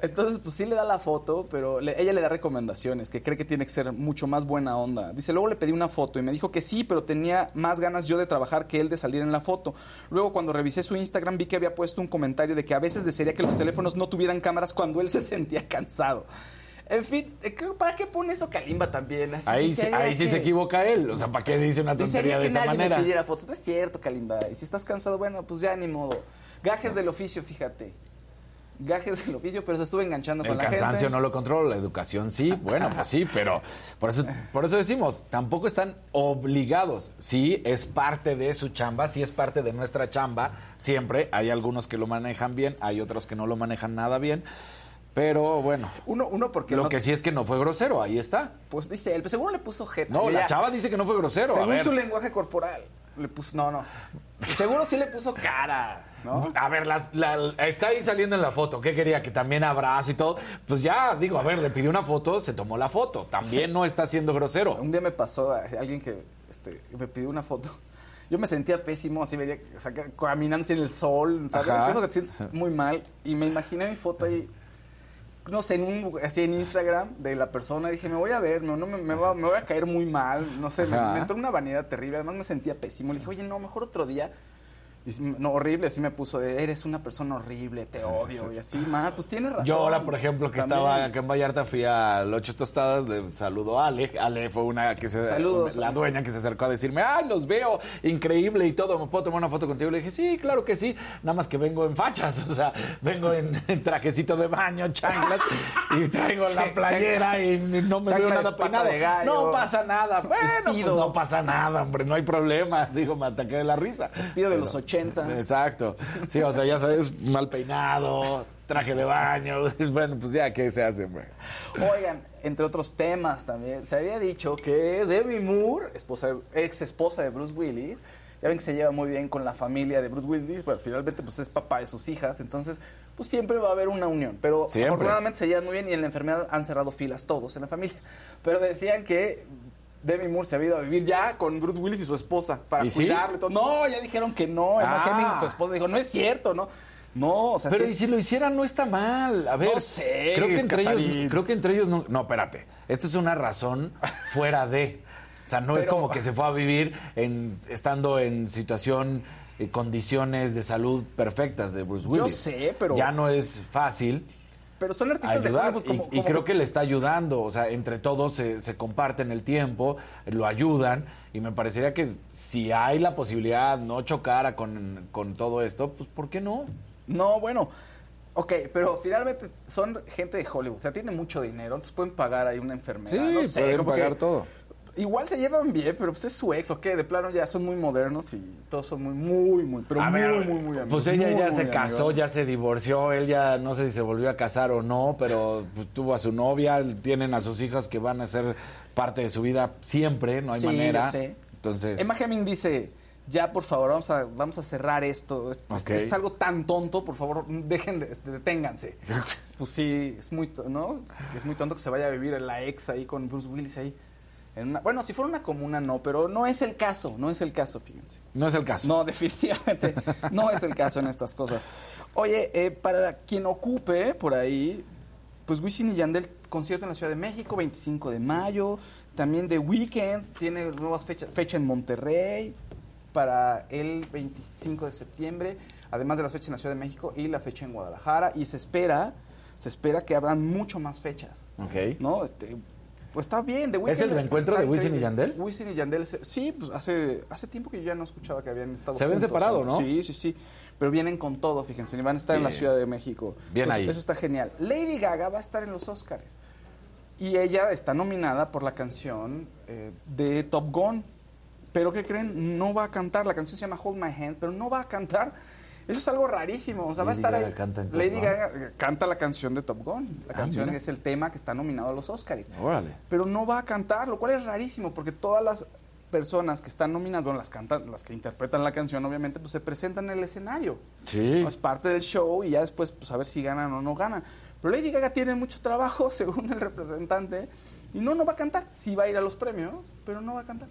Speaker 2: Entonces, pues sí le da la foto, pero le- ella le da recomendaciones, que cree que tiene que ser mucho más buena onda. Dice, luego le pedí una foto y me dijo que sí, pero tenía más ganas yo de trabajar que él de salir en la foto. Luego, cuando revisé su Instagram, vi que había puesto un comentario de que a veces desearía que los teléfonos no tuvieran cámaras cuando él se sentía cansado. En fin, eh, ¿qué- ¿para qué pone eso Kalimba también? Así,
Speaker 1: Ahí, ahí sí se equivoca él. O sea, ¿para qué dice una tontería de
Speaker 2: que
Speaker 1: esa
Speaker 2: nadie
Speaker 1: manera?
Speaker 2: me pidiera fotos. No es cierto, Kalimba. Y si estás cansado, bueno, pues ya ni modo. Gajes del oficio, fíjate. Gajes del oficio, pero se estuvo enganchando
Speaker 1: El
Speaker 2: con la gente.
Speaker 1: cansancio no lo controla, la educación sí, bueno, pues sí, pero por eso, por eso decimos, tampoco están obligados. Sí, es parte de su chamba, sí es parte de nuestra chamba, siempre. Hay algunos que lo manejan bien, hay otros que no lo manejan nada bien, pero bueno.
Speaker 2: Uno, uno porque
Speaker 1: lo
Speaker 2: no-
Speaker 1: que sí es que no fue grosero, ahí está.
Speaker 2: Pues dice él, pues seguro le puso jeta.
Speaker 1: No, la chava dice que no fue grosero. a
Speaker 2: Según
Speaker 1: ver.
Speaker 2: su lenguaje corporal. Le puso, no, no. Seguro sí le puso cara, ¿no?
Speaker 1: A ver, las- la- está ahí saliendo en la foto. ¿Qué quería? Que también abrace y todo. Pues ya, digo, a ver, le pidió una foto, se tomó la foto. También no está siendo grosero.
Speaker 2: Un día me pasó a alguien que este, me pidió una foto. Yo me sentía pésimo, así veía, o sea, caminando así en el sol, ¿sabes?
Speaker 1: Ajá.
Speaker 2: Eso que te sientes muy mal. Y me imaginé mi foto ahí, no sé, en un, así en Instagram de la persona. Dije, me voy a ver, no, no, me, me va- me voy a caer muy mal. No sé, me, me entró una vanidad terrible. Además me sentía pésimo. Le dije, oye, no, mejor otro día. Y sí, no, horrible, así me puso de, eres una persona horrible, te odio. Y así, ma, pues tienes razón.
Speaker 1: Yo ahora, por ejemplo, que
Speaker 2: También.
Speaker 1: estaba acá en Vallarta, fui a Ocho Tostadas, le saludo a Ale. Ale fue una que se...
Speaker 2: Saludos,
Speaker 1: La dueña que se acercó a decirme, ¡ay, los veo! Increíble y todo, ¿me puedo tomar una foto contigo? Le dije, sí, claro que sí. Nada más que vengo en fachas, o sea, vengo en, en trajecito de baño, chanclas, y traigo la
Speaker 2: Sí,
Speaker 1: playera y no me veo nada
Speaker 2: de gallo.
Speaker 1: No pasa nada. Bueno, pues no pasa nada, hombre, no hay problema. Digo, me ataqué de la risa.
Speaker 2: Despido de los 80.
Speaker 1: Exacto. Sí, o sea, ya sabes, mal peinado, traje de baño. Bueno, pues ya, ¿qué se hace, hombre?
Speaker 2: Oigan, entre otros temas también, se había dicho que Demi Moore, esposa ex esposa de Bruce Willis, ya ven que se lleva muy bien con la familia de Bruce Willis, pero finalmente pues es papá de sus hijas, entonces pues siempre va a haber una unión, pero
Speaker 1: Siempre.
Speaker 2: afortunadamente se llevan muy bien y en la enfermedad han cerrado filas todos en la familia, pero decían que Demi Moore se había ido a vivir ya con Bruce Willis y su esposa para
Speaker 1: ¿Y sí?
Speaker 2: cuidarlo y todo. No, ya dijeron que no, Emma
Speaker 1: Ah.
Speaker 2: Heming, su esposa, dijo, no es cierto, ¿no? No, o sea,
Speaker 1: Pero
Speaker 2: sí es-
Speaker 1: si lo hicieran no está mal. A ver,
Speaker 2: No sé,
Speaker 1: creo que entre ellos, creo que entre ellos no. No, espérate. Esto es una razón fuera de. O sea, no es como que se fue a vivir en, estando en situación, eh, condiciones de salud perfectas de Bruce Willis.
Speaker 2: sé, pero-
Speaker 1: ya no es fácil.
Speaker 2: Pero son artistas de Hollywood
Speaker 1: y,
Speaker 2: como,
Speaker 1: y
Speaker 2: como-
Speaker 1: creo que le está ayudando, o sea, entre todos se, se comparten el tiempo, lo ayudan y me parecería que si hay la posibilidad no chocara con, con todo esto, pues ¿por qué no?
Speaker 2: No, bueno. Ok, pero finalmente son gente de Hollywood. O sea, tienen mucho dinero. Entonces pueden pagar ahí una enfermedad.
Speaker 1: Sí,
Speaker 2: no sé,
Speaker 1: pueden pagar
Speaker 2: que
Speaker 1: todo.
Speaker 2: Igual se llevan bien, pero pues es su ex, ¿ok? De plano ya son muy modernos y todos son muy, muy, muy, pero
Speaker 1: A
Speaker 2: muy,
Speaker 1: ver,
Speaker 2: muy, muy amigos.
Speaker 1: Pues ella
Speaker 2: muy,
Speaker 1: ya
Speaker 2: muy
Speaker 1: se casó,
Speaker 2: amigos.
Speaker 1: ya se divorció, él ya no sé si se volvió a casar o no, pero pues, tuvo a su novia, tienen a sus hijos que van a ser parte de su vida siempre, no hay
Speaker 2: Sí,
Speaker 1: manera.
Speaker 2: yo sé.
Speaker 1: Entonces,
Speaker 2: Emma Heming dice, ya por favor, vamos a, vamos a cerrar esto. Es, es-
Speaker 1: Ok.
Speaker 2: es algo tan tonto, por favor, dejen de, deténganse. pues sí, es muy, ¿no? Es muy tonto que se vaya a vivir la ex ahí con Bruce Willis ahí. En una- bueno, si fuera una comuna no, pero no es el caso, no es el caso, fíjense.
Speaker 1: No es el caso.
Speaker 2: No, definitivamente no es el caso en estas cosas. Oye, eh, para quien ocupe por ahí, pues Wisin y Yandel concierto en la Ciudad de México, 25 de mayo. También The Weeknd tiene nuevas fechas, fecha en Monterrey para el 25 de septiembre, además de las fechas en la Ciudad de México y la fecha en Guadalajara. Y se espera, se espera que habrán mucho más fechas.
Speaker 1: Ok.
Speaker 2: ¿No? Este, pues está bien. The
Speaker 1: ¿Es el reencuentro de Wisin y. Yandel?
Speaker 2: Wisin y Yandel, sí, pues hace, hace tiempo que yo ya no escuchaba que habían estado
Speaker 1: Se habían separado, ¿no?
Speaker 2: Sí, sí, sí. Pero vienen con todo, fíjense, y van a estar en la. Ciudad de México.
Speaker 1: Bien
Speaker 2: Entonces,
Speaker 1: ahí.
Speaker 2: Eso está genial. Lady Gaga va a estar en los Oscars. Y ella está nominada por la canción eh, de Top Gun. Pero ¿qué creen? No va a cantar. La canción se llama Hold My Hand, pero no va a cantar. Eso es algo rarísimo. O sea, va a
Speaker 1: Lady
Speaker 2: estar
Speaker 1: Gaga
Speaker 2: ahí.
Speaker 1: canta
Speaker 2: Lady
Speaker 1: Gun.
Speaker 2: Gaga canta la canción de Top Gun. La
Speaker 1: Ah,
Speaker 2: canción
Speaker 1: mira.
Speaker 2: es el tema que está nominado a los Oscars
Speaker 1: Órale.
Speaker 2: pero no va a cantar, lo cual es rarísimo porque todas las personas que están nominadas, bueno, las cantan, las que interpretan la canción, obviamente, pues se presentan en el escenario.
Speaker 1: Sí.
Speaker 2: Es parte del show y ya después, pues a ver si ganan o no ganan. Pero Lady Gaga tiene mucho trabajo, según el representante, y no, no va a cantar. Sí va a ir a los premios, pero no va a cantar.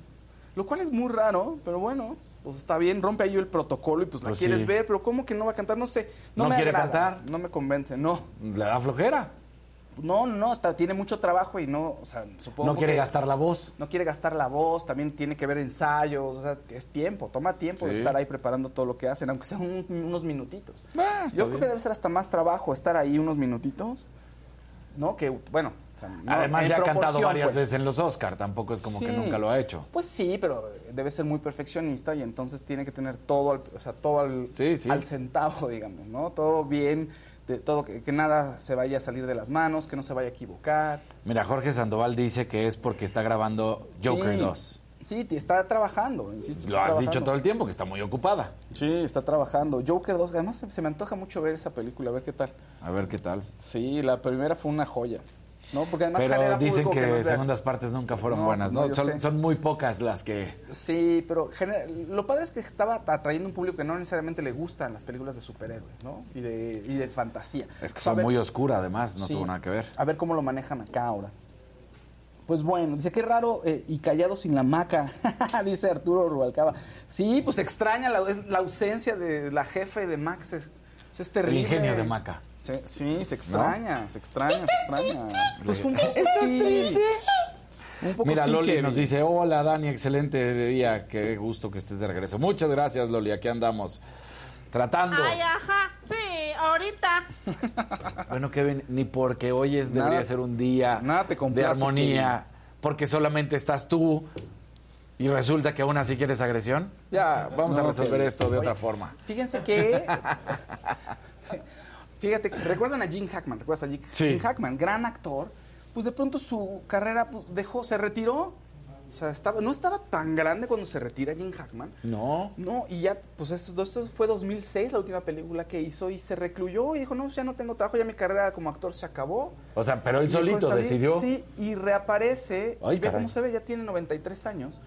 Speaker 2: Lo cual es muy raro, pero bueno, pues está bien, rompe ahí el protocolo y pues la
Speaker 1: Pues
Speaker 2: quieres
Speaker 1: sí.
Speaker 2: ver, pero ¿cómo que no va a cantar? No sé. No,
Speaker 1: ¿No
Speaker 2: me
Speaker 1: quiere
Speaker 2: agrada,
Speaker 1: cantar?
Speaker 2: No me convence, no.
Speaker 1: Le da flojera.
Speaker 2: No, no, está, tiene mucho trabajo y no, o sea, supongo
Speaker 1: No quiere
Speaker 2: que-
Speaker 1: gastar la voz.
Speaker 2: no quiere gastar la voz, también tiene que ver ensayos, o sea, es tiempo, toma tiempo de estar ahí preparando todo lo que hacen, aunque sean un- unos minutitos.
Speaker 1: Ah,
Speaker 2: Yo creo que debe ser hasta más trabajo estar ahí unos minutitos, ¿no? Que, bueno, o sea, no,
Speaker 1: Además, ya ha cantado varias
Speaker 2: pues.
Speaker 1: veces en los Oscar. Tampoco es como que nunca lo ha hecho.
Speaker 2: Pues sí, pero debe ser muy perfeccionista y entonces tiene que tener todo, al, o sea, todo al,
Speaker 1: Sí, sí.
Speaker 2: al centavo, digamos, ¿no? Todo bien, de todo que, que nada se vaya a salir de las manos, que no se vaya a equivocar.
Speaker 1: Mira, Jorge Sandoval dice que es porque está grabando Joker
Speaker 2: Sí.
Speaker 1: 2.
Speaker 2: Sí, está trabajando, insisto.
Speaker 1: Lo has
Speaker 2: trabajando.
Speaker 1: dicho todo el tiempo, que está muy ocupada.
Speaker 2: Sí, está trabajando. Joker 2, además se, se me antoja mucho ver esa película, a ver qué tal.
Speaker 1: A ver qué tal.
Speaker 2: Sí, la primera fue una joya. ¿No? Porque además
Speaker 1: Pero dicen que,
Speaker 2: de-
Speaker 1: segundas partes nunca fueron
Speaker 2: No,
Speaker 1: buenas, ¿no? son, son muy pocas las que...
Speaker 2: Sí, pero genera- lo padre es que estaba atrayendo un público que no necesariamente le gustan las películas de superhéroes, ¿no? Y de, y de fantasía.
Speaker 1: Es que son
Speaker 2: ver-
Speaker 1: muy oscura, además, no
Speaker 2: Sí.
Speaker 1: tuvo nada que ver.
Speaker 2: A ver cómo lo manejan acá ahora. Pues bueno, dice, qué raro eh, y callado sin la maca, dice Arturo Rubalcaba. Sí, pues extraña la, la ausencia de la jefe de Max. Es, es terrible.
Speaker 1: El ingenio de Maca.
Speaker 2: Se- sí, se extraña, se extraña, se extraña. Pues un poco sí. Un poco
Speaker 1: Mira,
Speaker 2: sí,
Speaker 1: Loli nos dice, hola Dani, excelente día, qué gusto que estés de regreso. Muchas gracias, Loli, aquí andamos tratando.
Speaker 7: Ay, ajá, sí, ahorita.
Speaker 1: Bueno, Kevin, ni porque hoy es, debería
Speaker 2: Nada-
Speaker 1: ser un día
Speaker 2: nada te
Speaker 1: de armonía, porque solamente estás tú y resulta que aún así quieres agresión. Ya, vamos a resolver
Speaker 2: Kevin.
Speaker 1: esto de
Speaker 2: Oye,
Speaker 1: otra forma.
Speaker 2: Fíjense que. Fíjate, ¿recuerdan a Jim Hackman? ¿Recuerdas a Jim,
Speaker 1: Sí.
Speaker 2: Jim Hackman? Gran actor. Pues de pronto su carrera pues, dejó, se retiró. O sea, estaba, no estaba tan grande cuando se retira Jim Hackman.
Speaker 1: No.
Speaker 2: No, y ya, pues esto, esto fue 2006, la última película que hizo, y se recluyó y dijo, no, ya no tengo trabajo, ya mi carrera como actor se acabó.
Speaker 1: O sea, pero él
Speaker 2: Y
Speaker 1: solito
Speaker 2: salir.
Speaker 1: decidió.
Speaker 2: Sí, y reaparece.
Speaker 1: Ay,
Speaker 2: y ve cómo se ve, ya tiene 93 años.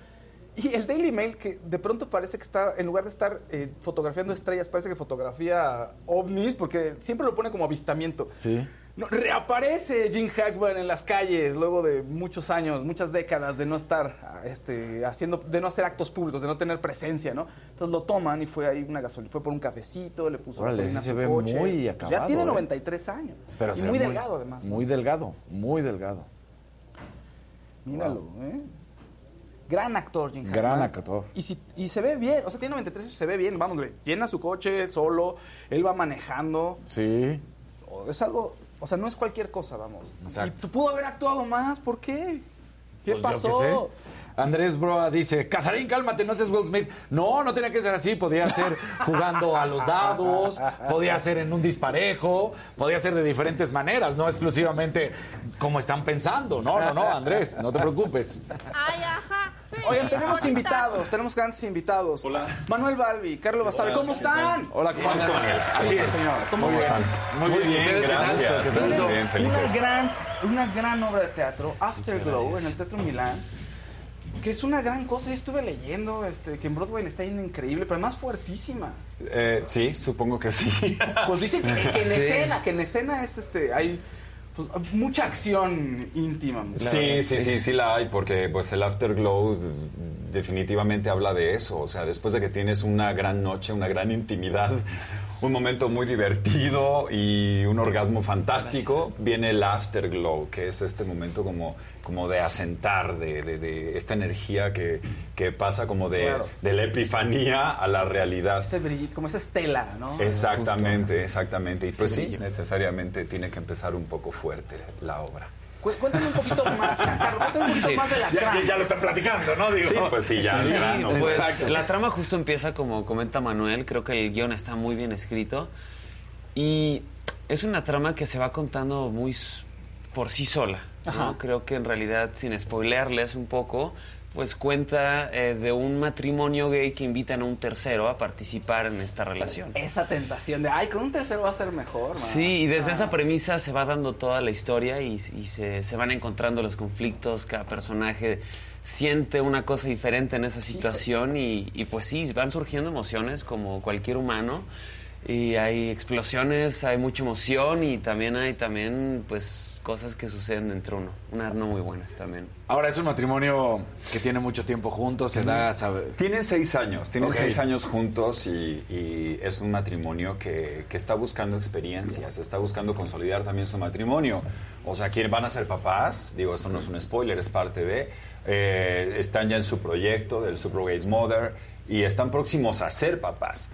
Speaker 2: Y el Daily Mail, que de pronto parece que está, en lugar de estar eh, fotografiando estrellas, parece que fotografía ovnis, porque siempre lo pone como avistamiento.
Speaker 1: Sí.
Speaker 2: No, reaparece Jim Hackman en las calles luego de muchos años, muchas décadas de no estar ah, este, haciendo, de no hacer actos públicos, de no tener presencia, ¿no? Entonces lo toman y fue ahí una gasolina, fue por un cafecito, le puso
Speaker 1: Órale,
Speaker 2: gasolina
Speaker 1: sí
Speaker 2: a
Speaker 1: se
Speaker 2: su
Speaker 1: ve
Speaker 2: coche.
Speaker 1: muy
Speaker 2: Pues
Speaker 1: acabado,
Speaker 2: Ya tiene
Speaker 1: ¿eh?
Speaker 2: 93 años.
Speaker 1: Pero
Speaker 2: y
Speaker 1: se
Speaker 2: muy delgado además. ¿no?
Speaker 1: Muy delgado, muy delgado.
Speaker 2: Míralo, ¿eh? Gran actor, Jim
Speaker 1: Gran
Speaker 2: Hackman.
Speaker 1: actor.
Speaker 2: Y, si, y se ve bien, o sea, tiene 93 y se ve bien, vamos, le llena su coche solo, él va manejando,
Speaker 1: Sí.
Speaker 2: es algo, o sea, no es cualquier cosa, vamos.
Speaker 1: Exacto.
Speaker 2: Y tú pudo haber actuado más, ¿por qué? ¿Qué
Speaker 1: Pues
Speaker 2: pasó?
Speaker 1: Andrés Broa dice, Casarín, cálmate, no seas Will Smith. No, no tenía que ser así. Podía ser jugando a los dados, podía ser en un disparejo, podía ser de diferentes maneras, no exclusivamente como están pensando. No, no, no, Andrés, no te preocupes.
Speaker 7: Ay, ajá.
Speaker 2: Oigan, tenemos invitados, tenemos grandes invitados.
Speaker 9: Hola.
Speaker 2: Manuel Balbi, Carlos Basabe, ¿cómo están?
Speaker 1: Hola, ¿cómo?
Speaker 2: Sí,
Speaker 1: Así es.
Speaker 2: señor, ¿cómo
Speaker 1: Muy bien.
Speaker 2: están?
Speaker 1: Muy bien,
Speaker 9: gracias.
Speaker 1: ¿Qué tal?
Speaker 9: Muy bien,
Speaker 2: Una
Speaker 9: felices.
Speaker 2: gran, una gran obra de teatro, Afterglow, en el Teatro Milán. que es una gran cosa. Yo estuve leyendo este, que en Broadway le está yendo increíble, pero además fuertísima.
Speaker 9: Eh, sí, supongo que sí.
Speaker 2: Pues dicen que, que en
Speaker 9: Sí.
Speaker 2: escena, que en escena es este, hay pues, mucha acción íntima.
Speaker 9: Sí, sí, sí, sí la hay, porque pues el Afterglow definitivamente habla de eso. O sea, después de que tienes una gran noche, una gran intimidad, un momento muy divertido y un orgasmo fantástico, viene el Afterglow, que es este momento como, como de asentar, de, de- de esta energía que, que pasa como de,
Speaker 2: Claro.
Speaker 9: de la epifanía a la realidad.
Speaker 2: Ese brillito, como esa estela, ¿no?
Speaker 9: Exactamente, exactamente. Y pues sí,
Speaker 2: brillo.
Speaker 9: necesariamente tiene que empezar un poco fuerte la obra.
Speaker 2: Cu- Cuéntame un poquito más, Carlos, cuéntame un poquito
Speaker 9: Sí.
Speaker 2: más de la
Speaker 9: Ya-
Speaker 2: trama.
Speaker 9: ya lo están platicando, ¿no? Digo, Sí, pues sí, ya.
Speaker 10: Pues
Speaker 9: Exacto.
Speaker 10: la trama justo empieza como comenta Manuel, creo que el guion está muy bien escrito y es una trama que se va contando muy s- por sí sola. Creo que en realidad, sin spoilearles un poco, pues cuenta eh, de un matrimonio gay que invitan a un tercero a participar en esta relación.
Speaker 2: Esa tentación de, ay, con un tercero va a ser mejor, man.
Speaker 10: Sí, y desde
Speaker 2: Ah.
Speaker 10: esa premisa se va dando toda la historia y, y se, se van encontrando los conflictos, cada personaje siente una cosa diferente en esa situación y, y pues sí, van surgiendo emociones como cualquier humano y hay explosiones, hay mucha emoción y también hay también pues cosas que suceden entre uno, unas no muy buenas también.
Speaker 1: Ahora es un matrimonio que tiene mucho tiempo juntos, se da, sabe-
Speaker 9: Tienen seis años, tienen seis años juntos y, y es un matrimonio que, que está buscando experiencias, está buscando consolidar también su matrimonio. O sea, ¿quién van a ser papás? Digo, esto no es un spoiler, es parte de. eh, están ya en su proyecto del Subrogate Mother y están próximos a ser papás.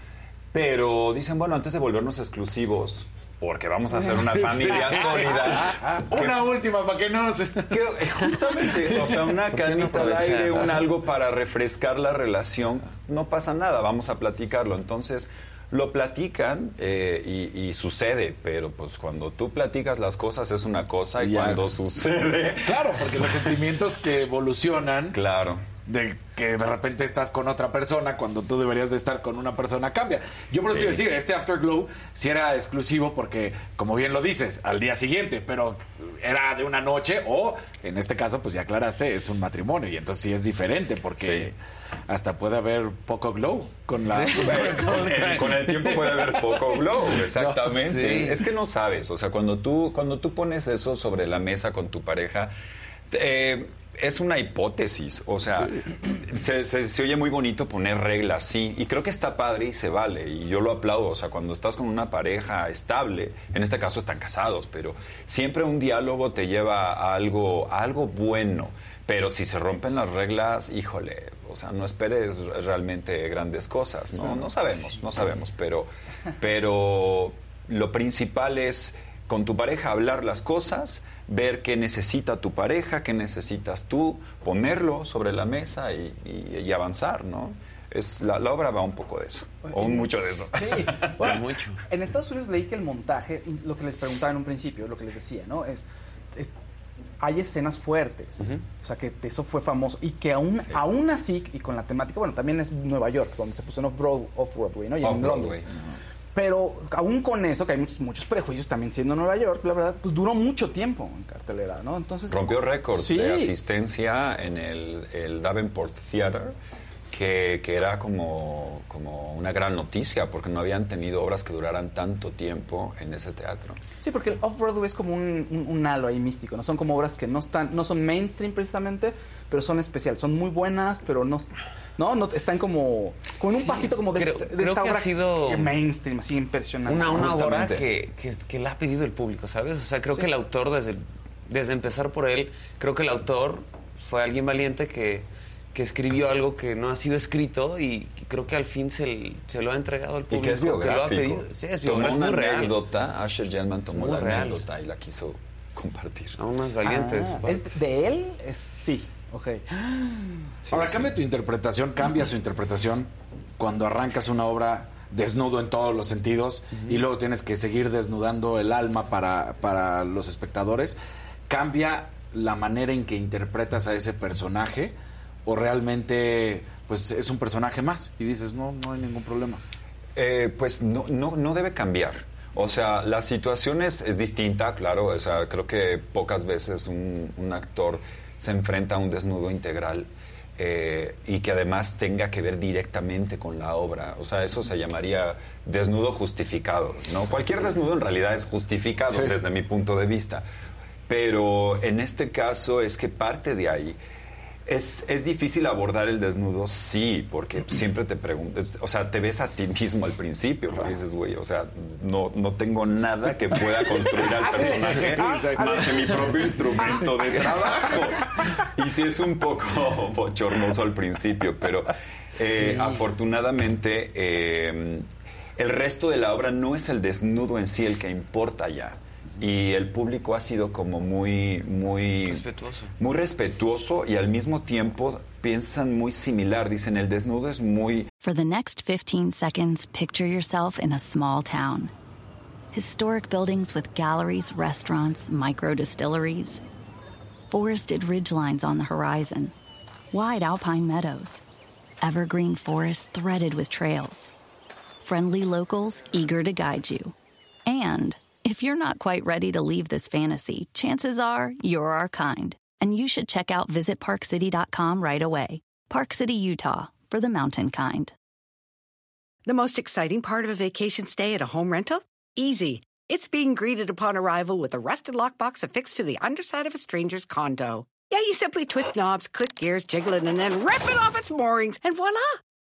Speaker 9: Pero dicen, bueno, antes de volvernos exclusivos, porque vamos a ser una familia sólida.
Speaker 1: Una última, para que no se...
Speaker 9: Que, justamente, o sea, una carnita al
Speaker 10: aprovechar?
Speaker 9: aire, un algo para refrescar la relación, no pasa nada, vamos a platicarlo. Entonces, lo platican eh, y, y sucede, pero pues cuando tú platicas las cosas es una cosa y cuando sucede...
Speaker 1: Claro, porque los sentimientos que evolucionan...
Speaker 9: Claro.
Speaker 1: De que de repente estás con otra persona cuando tú deberías de estar con una persona cambia. Yo por eso
Speaker 9: Sí.
Speaker 1: te iba a decir, este Afterglow sí era exclusivo porque, como bien lo dices, al día siguiente, pero era de una noche o, en este caso, pues ya aclaraste, es un matrimonio y entonces sí es diferente porque hasta puede haber poco glow con la...
Speaker 9: con, el, con el tiempo puede haber poco glow, exactamente.
Speaker 1: Sí.
Speaker 9: Es que no sabes, o sea, cuando tú, cuando tú pones eso sobre la mesa con tu pareja, eh, es una hipótesis, o sea, se, se- se oye muy bonito poner reglas, sí, y creo que está padre y se vale, y yo lo aplaudo, o sea, cuando estás con una pareja estable, en este caso están casados, pero siempre un diálogo te lleva a algo, a algo bueno, pero si se rompen las reglas, híjole, o sea, no esperes realmente grandes cosas, ¿no? No sabemos, no sabemos, pero, pero lo principal es con tu pareja hablar las cosas, ver qué necesita tu pareja, qué necesitas tú, ponerlo sobre la mesa y, y- y avanzar, ¿no? Es, la, la obra va un poco de eso, o un mucho de eso.
Speaker 2: Sí. Bueno,
Speaker 10: mucho.
Speaker 2: En Estados Unidos leí que el montaje, lo que les preguntaba en un principio, lo que les decía, ¿no? Es, eh, hay escenas fuertes. O sea, que eso fue famoso. Y que aún, aún así, y con la temática, bueno, también es Nueva York, donde se puso en Off-Broad- Off-Broadway, ¿no? Y en
Speaker 9: Off-Broadway.
Speaker 2: Londres. Pero aún con eso, que hay muchos, muchos prejuicios también siendo Nueva York, la verdad, pues duró mucho tiempo en cartelera, ¿no? Entonces...
Speaker 9: Rompió récords
Speaker 2: Sí.
Speaker 9: de asistencia en el, el Davenport Theater, que, que era como, como una gran noticia, porque no habían tenido obras que duraran tanto tiempo en ese teatro.
Speaker 2: Sí, porque el Off-Broadway es como un, un- un halo ahí místico, ¿no? Son como obras que no están, no son mainstream precisamente, pero son especiales. Son muy buenas, pero no, no, no están como, como en un pasito como de,
Speaker 10: creo-
Speaker 2: de
Speaker 10: creo
Speaker 2: esta
Speaker 10: que ha sido
Speaker 2: mainstream, así impresionante.
Speaker 10: Una, una obra que, que, que la ha pedido el público, ¿sabes? O sea, creo
Speaker 2: Sí.
Speaker 10: que el autor, desde, desde empezar por él, creo que el autor fue alguien valiente que, que escribió algo que no ha sido escrito y creo que al fin se, se lo ha entregado al
Speaker 9: Y
Speaker 10: público.
Speaker 9: que es
Speaker 10: lo ha
Speaker 9: biográfico.
Speaker 10: pedido. Sí, es
Speaker 9: tomó
Speaker 10: biográfico, es
Speaker 9: una
Speaker 10: real.
Speaker 9: anécdota, Asher Gelman tomó la
Speaker 10: real.
Speaker 9: anécdota y la quiso compartir.
Speaker 10: Aún más valiente de su
Speaker 2: Ah,
Speaker 10: parte.
Speaker 2: ¿Es de él? Es, sí, ok.
Speaker 1: Ahora cambia tu interpretación, cambia su interpretación cuando arrancas una obra desnudo en todos los sentidos y luego tienes que seguir desnudando el alma para, para los espectadores. ¿Cambia la manera en que interpretas a ese personaje o realmente pues es un personaje más y dices no, no hay ningún problema?
Speaker 9: Eh, pues no, no, no debe cambiar. O sea, la situación es, es distinta, claro. O sea, creo que pocas veces un, un actor se enfrenta a un desnudo integral. eh, y que además tenga que ver directamente con la obra. O sea, eso se llamaría desnudo justificado, ¿no? Cualquier desnudo en realidad es justificado
Speaker 1: Sí.
Speaker 9: desde mi punto de vista. Pero en este caso es que parte de ahí. ¿Es, ¿Es difícil abordar el desnudo? Sí, porque siempre te preguntas, o sea, te ves a ti mismo al principio, porque dices, güey, o sea, no, no tengo nada que pueda construir al personaje más que mi propio instrumento de trabajo. Y sí es un poco bochornoso al principio, pero eh,
Speaker 1: Sí.
Speaker 9: afortunadamente eh, el resto de la obra no es el desnudo en sí el que importa ya. Y el público ha sido como muy, muy
Speaker 10: Respetuoso.
Speaker 9: muy respetuoso y al mismo tiempo piensan muy similar. Dicen, el desnudo es muy...
Speaker 6: For the next 15 seconds, picture yourself in a small town. Historic buildings with galleries, restaurants, micro distilleries. Forested ridgelines on the horizon. Wide alpine meadows. Evergreen forests threaded with trails. Friendly locals eager to guide you. And if you're not quite ready to leave this fantasy, chances are you're our kind. And you should check out visitparkcity.com right away. Park City, Utah, for the mountain kind.
Speaker 11: The most exciting part of a vacation stay at a home rental? Easy. It's being greeted upon arrival with a rusted lockbox affixed to the underside of a stranger's condo. Yeah, you simply twist knobs, click gears, jiggle it, and then rip it off its moorings, and voila!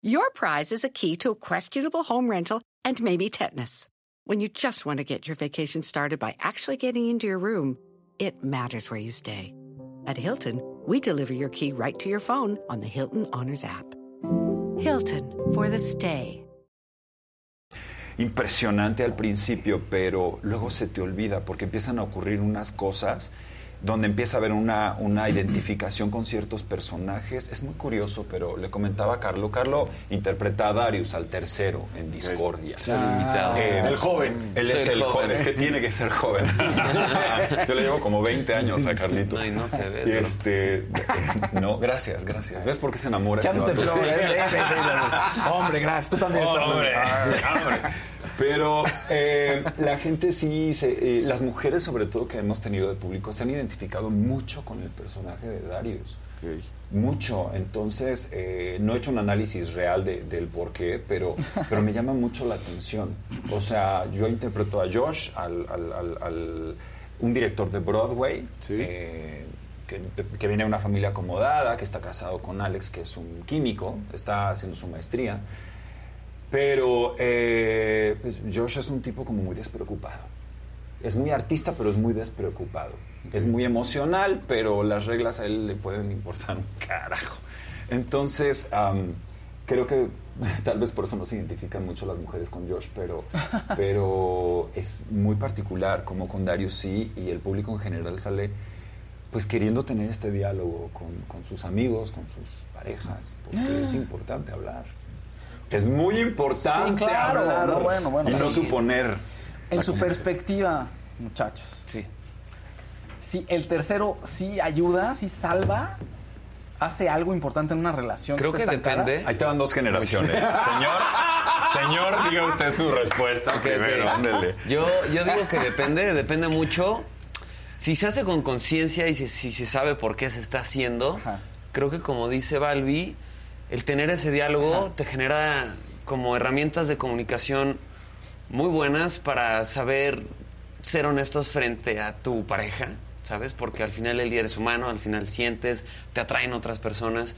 Speaker 11: Your prize is a key to a questionable home rental and maybe tetanus. When you just want to get your vacation started by actually getting into your room, it matters where you stay. At Hilton, we deliver your key right to your phone on the Hilton Honors app. Hilton for the stay.
Speaker 9: impresionante al principio, pero luego se te olvida porque empiezan a ocurrir unas cosas donde empieza a haber una, una identificación con ciertos personajes. Es muy curioso, pero le comentaba a Carlo. Carlo interpreta a Darius, al tercero, en Discordia.
Speaker 10: El.
Speaker 9: Eh,
Speaker 1: joven.
Speaker 9: Él es
Speaker 10: el
Speaker 9: el joven.
Speaker 10: joven.
Speaker 9: es que tiene que ser joven. Yo le llevo como 20 años a Carlito.
Speaker 10: Ay, no te ves,
Speaker 9: Y este, eh, no, gracias, gracias. ¿Ves por qué se enamora este
Speaker 2: eh, eh, eh, Hombre, gracias. Tú también estás
Speaker 9: Hombre, hombre. Pero eh, la gente sí, se- eh, las mujeres sobre todo que hemos tenido de público, se han identificado mucho con el personaje de Darius. Mucho. Entonces, eh, no he hecho un análisis real de- del por qué, pero, pero me llama mucho la atención. O sea, yo interpreto a Josh, al, al- al- al- un director de Broadway,
Speaker 1: Sí.
Speaker 9: eh, que, que viene de una familia acomodada, que está casado con Alex, que es un químico, está haciendo su maestría. Pero eh, pues, Josh es un tipo como muy despreocupado. Es muy artista, pero es muy despreocupado. Es muy emocional, pero las reglas a él le pueden importar un carajo. Entonces, am, creo que tal vez por eso no se identifican mucho las mujeres con Josh, pero, pero es muy particular, como con Darius sí, y el público en general sale pues queriendo tener este diálogo con, con sus amigos, con sus parejas, porque es importante hablar. Es muy importante
Speaker 2: Sí, claro,
Speaker 9: hablar
Speaker 2: no, bueno, bueno,
Speaker 9: y no
Speaker 2: sí.
Speaker 9: suponer.
Speaker 2: En su perspectiva, muchachos.
Speaker 10: Sí.
Speaker 2: Sí, el tercero sí ayuda, sí salva, hace algo importante en una relación.
Speaker 10: Creo que depende.
Speaker 9: Ahí te van dos generaciones. Señor, señor, diga usted su respuesta
Speaker 10: Ok,
Speaker 9: primero, ándele.
Speaker 10: Yo, yo digo que depende, depende mucho. Si se hace con conciencia y si, si se sabe por qué se está haciendo,
Speaker 2: Ajá.
Speaker 10: creo que como dice Balbi, el tener ese diálogo te genera como herramientas de comunicación muy buenas para saber ser honestos frente a tu pareja, ¿sabes? Porque al final el día eres humano, al final sientes, te atraen otras personas.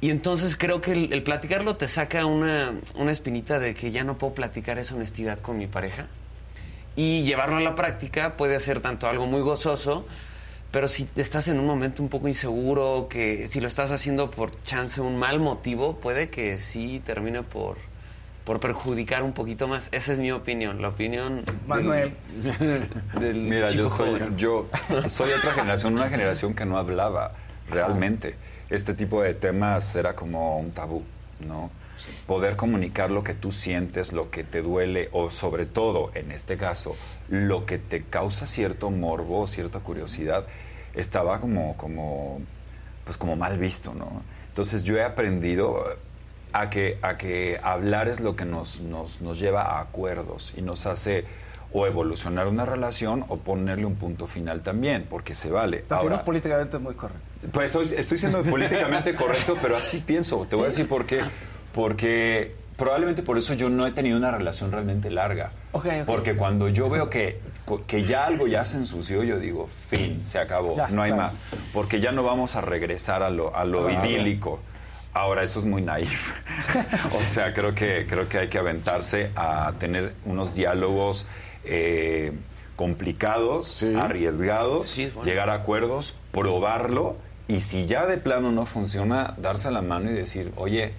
Speaker 10: Y entonces creo que el, el platicarlo te saca una, una espinita de que ya no puedo platicar esa honestidad con mi pareja. Y llevarlo a la práctica puede ser tanto algo muy gozoso, pero si estás en un momento un poco inseguro, que si lo estás haciendo por chance, un mal motivo, puede que sí termine por, por perjudicar un poquito más. Esa es mi opinión, la opinión
Speaker 2: Manuel.
Speaker 10: del
Speaker 9: Mira,
Speaker 10: chico
Speaker 9: yo soy,
Speaker 10: joven.
Speaker 9: yo soy otra generación, una generación que no hablaba realmente. Este tipo de temas era como un tabú, ¿no? Poder comunicar lo que tú sientes, lo que te duele, o sobre todo, en este caso, lo que te causa cierto morbo, cierta curiosidad, estaba como, como, pues como mal visto, ¿no? Entonces yo he aprendido a que, a que hablar es lo que nos, nos, nos lleva a acuerdos y nos hace o evolucionar una relación o ponerle un punto final también, porque se vale.
Speaker 2: Está
Speaker 9: Ahora,
Speaker 2: siendo políticamente muy correcto.
Speaker 9: pues estoy siendo políticamente correcto, pero así pienso. Te voy a decir por qué. Porque probablemente por eso yo no he tenido una relación realmente larga. Porque cuando yo veo que, que ya algo ya se ensució, yo digo, fin, se acabó,
Speaker 2: Ya,
Speaker 9: no hay
Speaker 2: claro.
Speaker 9: más. Porque ya no vamos a regresar a lo, a lo
Speaker 2: Claro.
Speaker 9: idílico. Ahora, eso es muy naif. o sea, creo que, creo que hay que aventarse a tener unos diálogos eh, complicados, arriesgados,
Speaker 10: Sí, es bueno.
Speaker 9: llegar a acuerdos, probarlo y si ya de plano no funciona, darse la mano y decir, oye,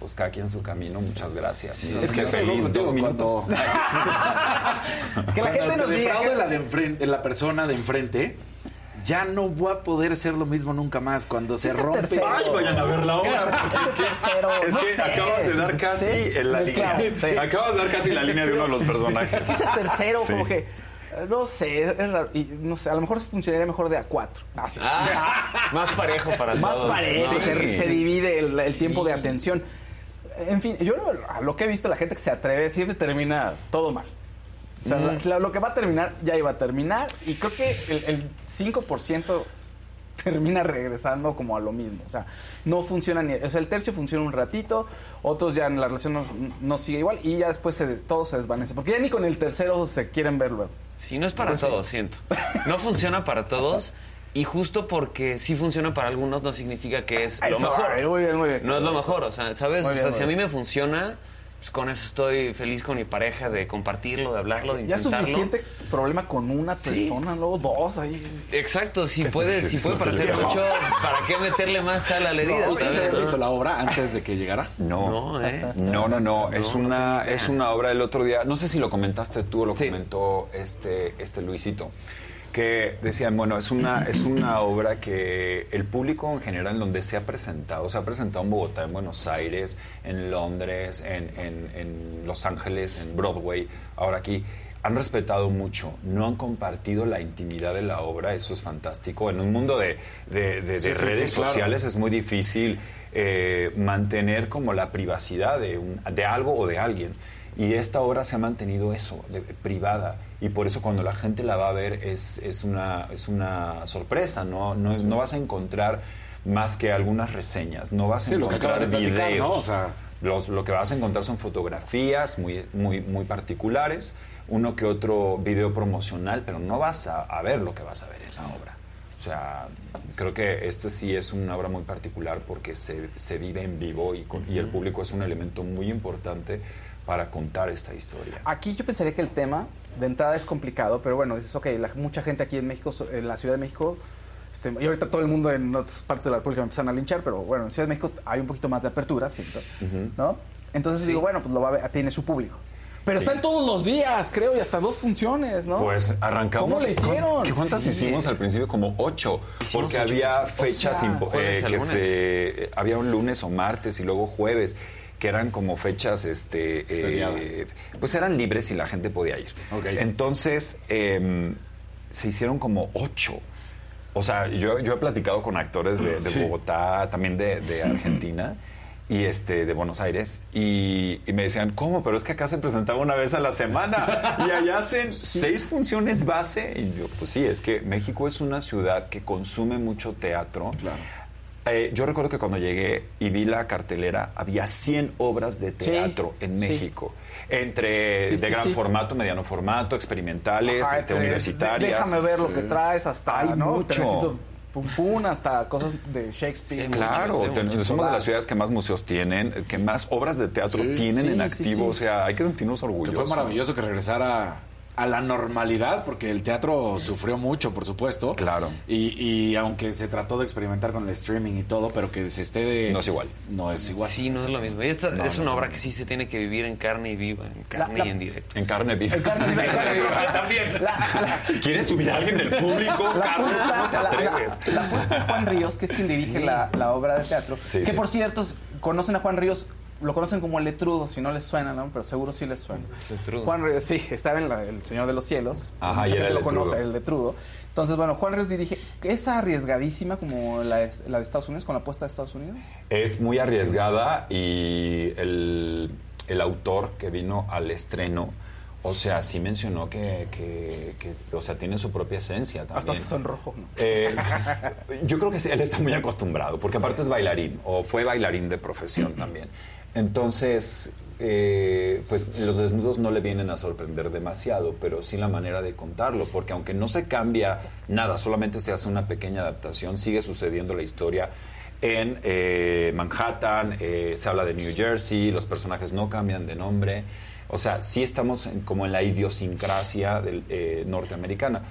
Speaker 9: pues cada quien su camino, muchas gracias.
Speaker 1: Es que
Speaker 9: feliz, dos minutos.
Speaker 2: Es que la gente nos diga
Speaker 1: defraude
Speaker 2: que-
Speaker 1: la, de enfrente- la persona de enfrente, ya no voy a poder ser lo mismo nunca más. Cuando se rompe.
Speaker 2: tercero.
Speaker 9: Ay, vayan a ver la obra. porque es que, es
Speaker 2: no
Speaker 9: que
Speaker 2: sé.
Speaker 9: acabas de dar casi
Speaker 2: Sí,
Speaker 9: en la línea.
Speaker 2: sí.
Speaker 9: Acabas de dar casi la línea de uno de los personajes.
Speaker 2: Es que ese tercero,
Speaker 9: Sí.
Speaker 2: como que. eh, No sé, es raro. Y no sé, a lo mejor funcionaría mejor de a cuatro. Así.
Speaker 10: Ah, más parejo para
Speaker 2: Más
Speaker 10: todos.
Speaker 2: parejo,
Speaker 10: Sí.
Speaker 2: se, se divide el, el
Speaker 10: Sí.
Speaker 2: tiempo de atención. En fin, yo lo, a lo que he visto, la gente que se atreve siempre termina todo mal. O sea,
Speaker 10: Mm.
Speaker 2: la- lo que va a terminar, ya iba a terminar. Y creo que el, el 5% termina regresando como a lo mismo. O sea, no funciona ni... O sea, el tercio funciona un ratito, otros ya en la relación no, no sigue igual y ya después se, todo se desvanece. Porque ya ni con el tercero se quieren ver luego.
Speaker 10: Sí, no es para
Speaker 2: Pues sí.
Speaker 10: todos, siento. No funciona para todos. Y justo porque sí funciona para algunos no significa que es lo
Speaker 2: Eso,
Speaker 10: mejor.
Speaker 2: ay, muy bien, muy bien.
Speaker 10: No es lo mejor, o sea, ¿sabes? O
Speaker 2: bien,
Speaker 10: sea, si a mí me funciona, pues con eso estoy feliz con mi pareja de compartirlo, de hablarlo, de
Speaker 2: Ya es
Speaker 10: intentarlo.
Speaker 2: suficiente problema con una
Speaker 10: Sí.
Speaker 2: persona, luego dos ahí.
Speaker 10: Exacto, si puede, si puede parecer mucho, ¿para qué meterle más sal a la herida?
Speaker 1: ¿Ustedes
Speaker 10: ¿sabes?
Speaker 1: habían visto la obra antes de que llegara?
Speaker 9: No.
Speaker 10: No, ¿eh?
Speaker 9: No, no, no, es
Speaker 10: No, no
Speaker 9: una es una obra del otro día, no sé si lo comentaste tú o lo
Speaker 10: Sí.
Speaker 9: comentó este este Luisito, que decían, bueno, es una es una obra que el público en general donde se ha presentado, se ha presentado en Bogotá, en Buenos Aires, en Londres, en, en- en Los Ángeles, en Broadway, ahora aquí han respetado mucho, no han compartido la intimidad de la obra, eso es fantástico. En un mundo de, de- de- de
Speaker 1: Sí, sí,
Speaker 9: redes
Speaker 1: sí,
Speaker 9: sociales es muy difícil eh, mantener como la privacidad de, un- de algo o de alguien. Y esta obra se ha mantenido eso, de- privada. Y por eso cuando la gente la va a ver es, es, una, es una sorpresa, ¿no? No, no vas a encontrar más que algunas reseñas, no vas a
Speaker 1: Sí, lo que
Speaker 9: encontrar
Speaker 1: platicar,
Speaker 9: videos.
Speaker 1: ¿no? O sea-
Speaker 9: Los- lo que vas a encontrar son fotografías muy, muy, muy particulares, uno que otro video promocional, pero no vas a, a ver lo que vas a ver en la obra. O sea, creo que este sí es una obra muy particular porque se, se vive en vivo y, con- y el público es un elemento muy importante para contar esta historia.
Speaker 2: Aquí yo pensaría que el tema de entrada es complicado, pero bueno, dices, ok, la- mucha gente aquí en México, so- en la Ciudad de México, este, y ahorita todo el mundo en otras partes de la República me empiezan a linchar, pero bueno, en Ciudad de México hay un poquito más de apertura, siento, ¿no? Entonces digo, bueno, pues lo va a ver, tiene su público. Pero
Speaker 9: Sí.
Speaker 2: están todos los días, creo, y hasta dos funciones, ¿no?
Speaker 9: Pues arrancamos.
Speaker 2: ¿Cómo le hicieron?
Speaker 9: ¿Qué cuántas
Speaker 2: Sí.
Speaker 9: hicimos al principio? Como ocho.
Speaker 10: Hicimos
Speaker 9: porque
Speaker 10: ocho
Speaker 9: había fechas
Speaker 2: O sea,
Speaker 9: eh, que
Speaker 10: lunes.
Speaker 9: se. Había un lunes o martes y luego jueves, que eran como fechas, este. eh, pues eran libres y la gente podía ir. Entonces, em, se hicieron como ocho. O sea, yo, yo he platicado con actores de, de
Speaker 1: Sí.
Speaker 9: Bogotá, también de, de Argentina y este de Buenos Aires y, y me decían, ¿cómo? Pero es que acá se presentaba una vez a la semana y allá hacen seis funciones base. Y yo, pues sí, es que México es una ciudad que consume mucho teatro.
Speaker 1: Claro.
Speaker 9: Eh, yo recuerdo que cuando llegué y vi la cartelera, había 100 obras de teatro en
Speaker 2: sí.
Speaker 9: México. Entre
Speaker 2: Sí,
Speaker 9: de gran
Speaker 2: sí.
Speaker 9: formato, mediano formato, experimentales,
Speaker 2: Ajá,
Speaker 9: este,
Speaker 2: este,
Speaker 9: universitarias.
Speaker 2: Déjame ver lo que traes hasta,
Speaker 9: Hay
Speaker 2: ¿no?
Speaker 9: mucho.
Speaker 2: Trenecito Pum Pum, hasta cosas de Shakespeare.
Speaker 10: Sí,
Speaker 9: Claro, ten- somos de las ciudades que más museos tienen, que más obras de teatro
Speaker 1: Sí,
Speaker 9: tienen
Speaker 2: sí,
Speaker 9: en activo.
Speaker 2: sí.
Speaker 9: O sea, hay que sentirnos
Speaker 1: Que
Speaker 9: orgullosos.
Speaker 1: fue maravilloso que regresara a la normalidad, porque el teatro sufrió mucho, por supuesto.
Speaker 9: Claro.
Speaker 1: Y, y aunque se trató de experimentar con el streaming y todo, pero que se esté de...
Speaker 9: No es igual.
Speaker 1: No es igual.
Speaker 10: Sí, no es lo mismo. Y esta
Speaker 9: No,
Speaker 10: es
Speaker 9: no,
Speaker 10: una
Speaker 9: no,
Speaker 10: obra
Speaker 9: no.
Speaker 10: que sí se tiene que vivir en carne y viva, en carne
Speaker 2: la-
Speaker 10: y en directo.
Speaker 9: En carne viva.
Speaker 2: En carne viva.
Speaker 10: También.
Speaker 2: La-
Speaker 9: ¿Quieres subir a alguien del público?
Speaker 2: La
Speaker 9: Carlos? te
Speaker 2: la- la-
Speaker 9: atreves.
Speaker 2: la apuesta de Juan Ríos, que es quien dirige la, la obra de teatro.
Speaker 9: Sí,
Speaker 2: que
Speaker 9: sí.
Speaker 2: por cierto, conocen a Juan Ríos, lo conocen como el letrudo, si no les suena, ¿no? Pero seguro sí les suena.
Speaker 10: Letrudo.
Speaker 2: Juan Ríos, sí, estaba en la- El Señor de los Cielos.
Speaker 9: Ajá, y
Speaker 2: lo conoce, el letrudo. Entonces, bueno, Juan Ríos dirige. ¿Es arriesgadísima como la de, la de Estados Unidos, con la apuesta de Estados Unidos?
Speaker 9: Es muy arriesgada y el, el autor que vino al estreno, O sea, sí mencionó que, que- que, o sea, tiene su propia esencia también.
Speaker 2: Hasta se sonrojo. ¿no?
Speaker 9: Eh, yo creo que sí, él está muy acostumbrado, porque aparte es bailarín, o fue bailarín de profesión también. Entonces, eh, pues los desnudos no le vienen a sorprender demasiado, pero sí la manera de contarlo, porque aunque no se cambia nada, solamente se hace una pequeña adaptación, sigue sucediendo la historia en eh, Manhattan, eh, se habla de New Jersey, los personajes no cambian de nombre. O sea, sí estamos en- como en la idiosincrasia del, eh, norteamericana,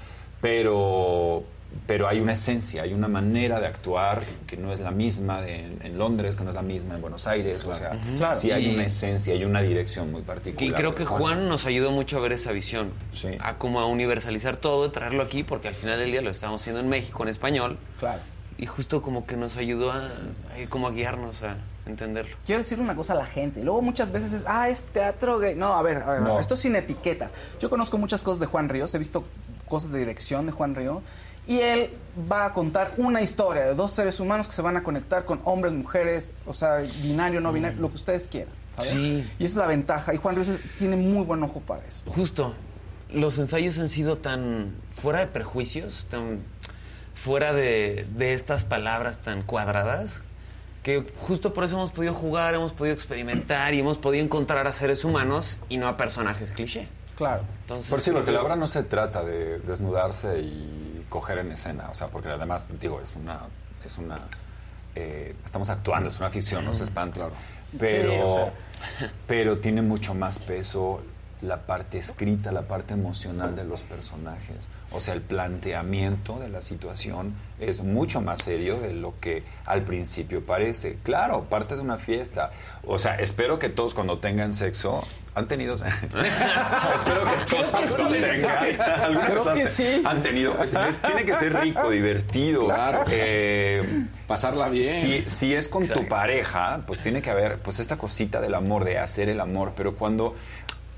Speaker 9: pero, pero hay una esencia, hay una manera de actuar que no es la misma de- en, en Londres, que no es la misma en Buenos Aires. O sea,
Speaker 10: Ujú. Claro.
Speaker 9: sí hay
Speaker 10: Y-
Speaker 9: una esencia, hay una dirección muy particular.
Speaker 10: Y creo que
Speaker 9: Juan-
Speaker 10: nos ayudó mucho a ver esa visión, a como a universalizar todo, traerlo aquí, porque al final del día lo estamos haciendo en México, en español.
Speaker 2: Claro.
Speaker 10: Y justo como que nos ayudó a, a como a guiarnos a entenderlo.
Speaker 2: Quiero decirle una cosa a la gente. Luego muchas veces es, ah, es teatro gay. No, a ver, a ver,
Speaker 10: No.
Speaker 2: esto es sin etiquetas. Yo conozco muchas cosas de Juan Ríos, he visto cosas de dirección de Juan Ríos. Y él va a contar una historia de dos seres humanos que se van a conectar con hombres, mujeres, o sea, binario, no binario, lo que ustedes quieran. ¿sabes?
Speaker 10: Sí.
Speaker 2: Y esa es la ventaja. Y Juan Ríos tiene muy buen ojo para eso.
Speaker 10: Justo. Los ensayos han sido tan fuera de prejuicios, tan fuera de, de estas palabras tan cuadradas, que justo por eso hemos podido jugar, hemos podido experimentar y hemos podido encontrar a seres humanos y no a personajes cliché.
Speaker 2: Claro.
Speaker 10: Entonces,
Speaker 9: Por sí, porque la obra no se trata de desnudarse y coger en escena, o sea, porque además, digo, es una, es una, eh, estamos actuando, es una ficción, no se espante, pero,
Speaker 2: Sí, o sea.
Speaker 9: pero tiene mucho más peso la parte escrita, la parte emocional de los personajes, o sea, el planteamiento de la situación es mucho más serio de lo que al principio parece. Claro, parte de una fiesta, o sea, espero que todos cuando tengan sexo han tenido espero que todos
Speaker 2: Creo que
Speaker 9: cuando
Speaker 2: sí.
Speaker 9: tengan alguna
Speaker 2: Creo que sí.
Speaker 9: han tenido pues, es- tiene que ser rico divertido
Speaker 1: Claro.
Speaker 9: eh,
Speaker 1: Pasarla bien.
Speaker 9: si, si es con tu pareja pues tiene que haber pues esta cosita del amor de hacer el amor pero cuando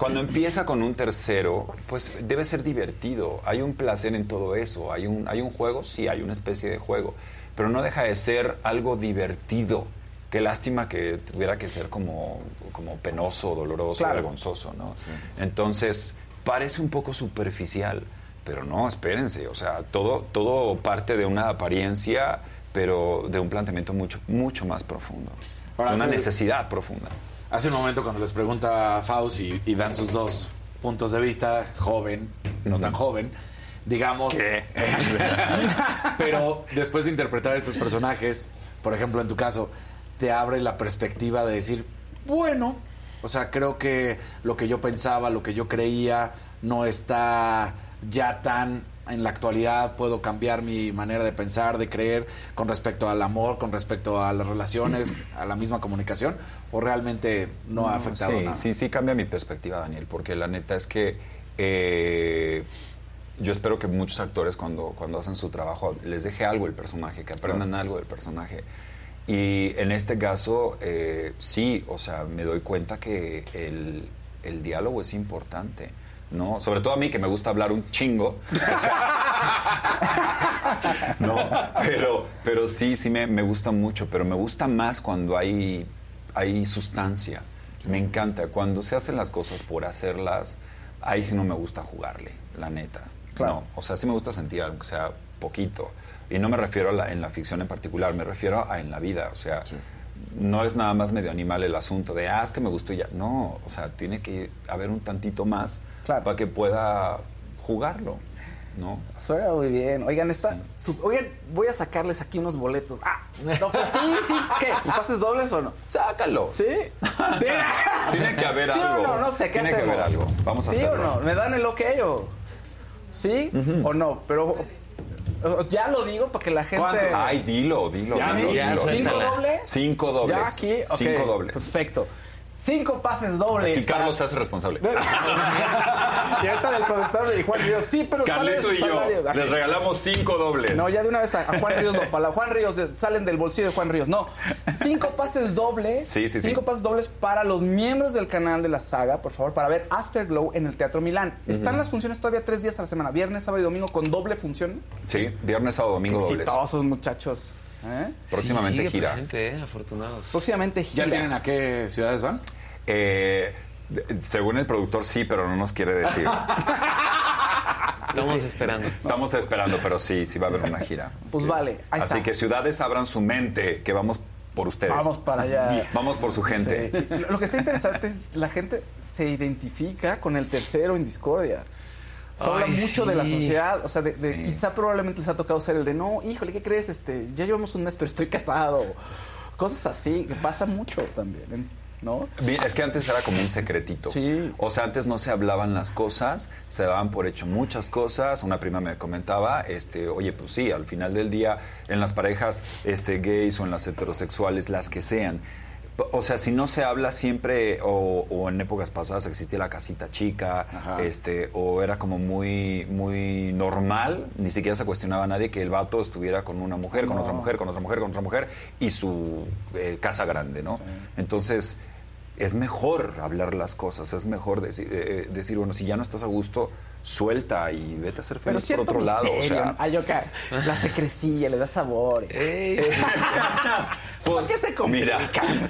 Speaker 9: cuando empieza con un tercero, pues debe ser divertido. Hay un placer en todo eso. Hay un, hay un juego, sí, hay una especie de juego. Pero no deja de ser algo divertido. Qué lástima que tuviera que ser como, como penoso, doloroso,
Speaker 2: Claro.
Speaker 9: vergonzoso, ¿no? Entonces, parece un poco superficial, pero no, espérense. O sea, todo, todo parte de una apariencia, pero de un planteamiento mucho, mucho más profundo.
Speaker 1: Ahora,
Speaker 9: una
Speaker 1: sí.
Speaker 9: necesidad profunda.
Speaker 1: Hace un momento cuando les pregunta a Faust y, y dan sus dos puntos de vista, joven, no tan joven, digamos... Pero después de interpretar estos personajes, por ejemplo, en tu caso, te abre la perspectiva de decir, bueno, o sea, creo que lo que yo pensaba, lo que yo creía, no está ya tan en la actualidad, puedo cambiar mi manera de pensar, de creer con respecto al amor, con respecto a las relaciones, a la misma comunicación, o realmente no, ha afectado
Speaker 9: sí,
Speaker 1: nada.
Speaker 9: Sí, sí cambia mi perspectiva, Daniel, porque la neta es que eh, yo espero que muchos actores cuando, cuando hacen su trabajo les deje algo el personaje, que aprendan algo del personaje. Y en este caso, eh, sí, o sea, me doy cuenta que el, el diálogo es importante. ¿No? Sobre todo a mí, que me gusta hablar un chingo. O sea, no, pero, pero sí, sí me, me gusta mucho, pero me gusta más cuando hay, hay sustancia. Me encanta. Cuando se hacen las cosas por hacerlas, ahí sí no me gusta jugarle, la neta. No, o sea, sí me gusta sentir algo que sea poquito. Y no me refiero a la, en la ficción en particular, me refiero a en la vida. O sea, no es nada más medio animal el asunto de, ah, es que me gustó y ya. No, o sea, tiene que haber un tantito más para que pueda jugarlo, ¿no?
Speaker 2: Suena muy bien. Oigan, está, su- oigan, voy a sacarles aquí unos boletos. Ah, no, pues sí, sí. ¿Qué? ¿Pases dobles o no?
Speaker 9: Sácalo.
Speaker 2: ¿Sí? ¿Sí?
Speaker 9: Tiene que haber
Speaker 2: ¿Sí
Speaker 9: algo.
Speaker 2: o no? No sé, ¿qué
Speaker 9: Tiene que haber algo. Vamos a
Speaker 2: ¿Sí
Speaker 9: hacerlo.
Speaker 2: o no? ¿Me dan el ok o...? ¿Sí o no? Pero... Ya lo digo para que la gente...
Speaker 9: ¿Cuánto? Ay, dilo, dilo.
Speaker 2: ¿Ya?
Speaker 9: dilo,
Speaker 2: ¿Ya?
Speaker 9: dilo.
Speaker 2: ¿Cinco dobles?
Speaker 9: Cinco dobles.
Speaker 2: ¿Ya aquí? Ok,
Speaker 9: Cinco dobles.
Speaker 2: Perfecto. Cinco pases dobles.
Speaker 9: Aquí Carlos se hace responsable.
Speaker 2: y ahorita del productor y Juan Ríos, sí, pero sale de sus
Speaker 9: y yo
Speaker 2: salarios. Así.
Speaker 9: les regalamos cinco dobles.
Speaker 2: No, ya de una vez a, Juan Ríos no, para Juan Ríos salen del bolsillo de Juan Ríos. No, cinco pases dobles.
Speaker 9: Sí, sí, sí.
Speaker 2: cinco pases dobles para los miembros del canal de la saga, por favor, para ver Afterglow en el Teatro Milán. Están las funciones todavía tres días a la semana, viernes, sábado y domingo con doble función.
Speaker 9: Sí, viernes, sábado, domingo
Speaker 2: Qué
Speaker 9: dobles.
Speaker 2: exitosos, muchachos. ¿Eh?
Speaker 9: Próximamente
Speaker 10: sigue
Speaker 9: gira.
Speaker 10: presente, ¿eh? afortunados.
Speaker 2: Próximamente gira.
Speaker 1: ¿Ya tienen a qué ciudades van?
Speaker 9: Eh, Según el productor, sí, pero no nos quiere decir.
Speaker 10: Estamos esperando.
Speaker 9: Estamos esperando, pero sí, sí va a haber una gira.
Speaker 2: Pues vale, ahí
Speaker 9: Así
Speaker 2: está.
Speaker 9: que ciudades abran su mente, que vamos por ustedes.
Speaker 2: Vamos para allá.
Speaker 9: Vamos por su gente.
Speaker 2: Sí. Lo que está interesante es la gente se identifica con el tercero en discordia. Se habla mucho de la sociedad, o sea, de, de-
Speaker 9: Sí.
Speaker 2: quizá probablemente les ha tocado ser el de no, híjole, ¿qué crees? Este, ya llevamos un mes, pero estoy casado. Cosas así, que pasa mucho también, ¿no?
Speaker 9: Es que antes era como un secretito.
Speaker 2: Sí.
Speaker 9: O sea, antes no se hablaban las cosas, se daban por hecho muchas cosas. Una prima me comentaba, este, oye, pues sí, al final del día, en las parejas este, gays o en las heterosexuales, las que sean. O sea, si no se habla siempre, o, o en épocas pasadas existía la casita chica,
Speaker 1: Ajá.
Speaker 9: este, o era como muy, muy normal, ni siquiera se cuestionaba a nadie que el vato estuviera con una mujer, con
Speaker 2: No.
Speaker 9: otra mujer, con otra mujer, con otra mujer, y su eh, casa grande, ¿no? Entonces, es mejor hablar las cosas, es mejor decir, eh, eh, decir, bueno, si ya no estás a gusto, suelta y vete a ser
Speaker 2: Pero
Speaker 9: feliz por
Speaker 2: cierto
Speaker 9: otro lado. O sea,
Speaker 2: ¿no? Ay, yo acá, la secrecía, le da sabor.
Speaker 9: pues,
Speaker 2: qué se complica?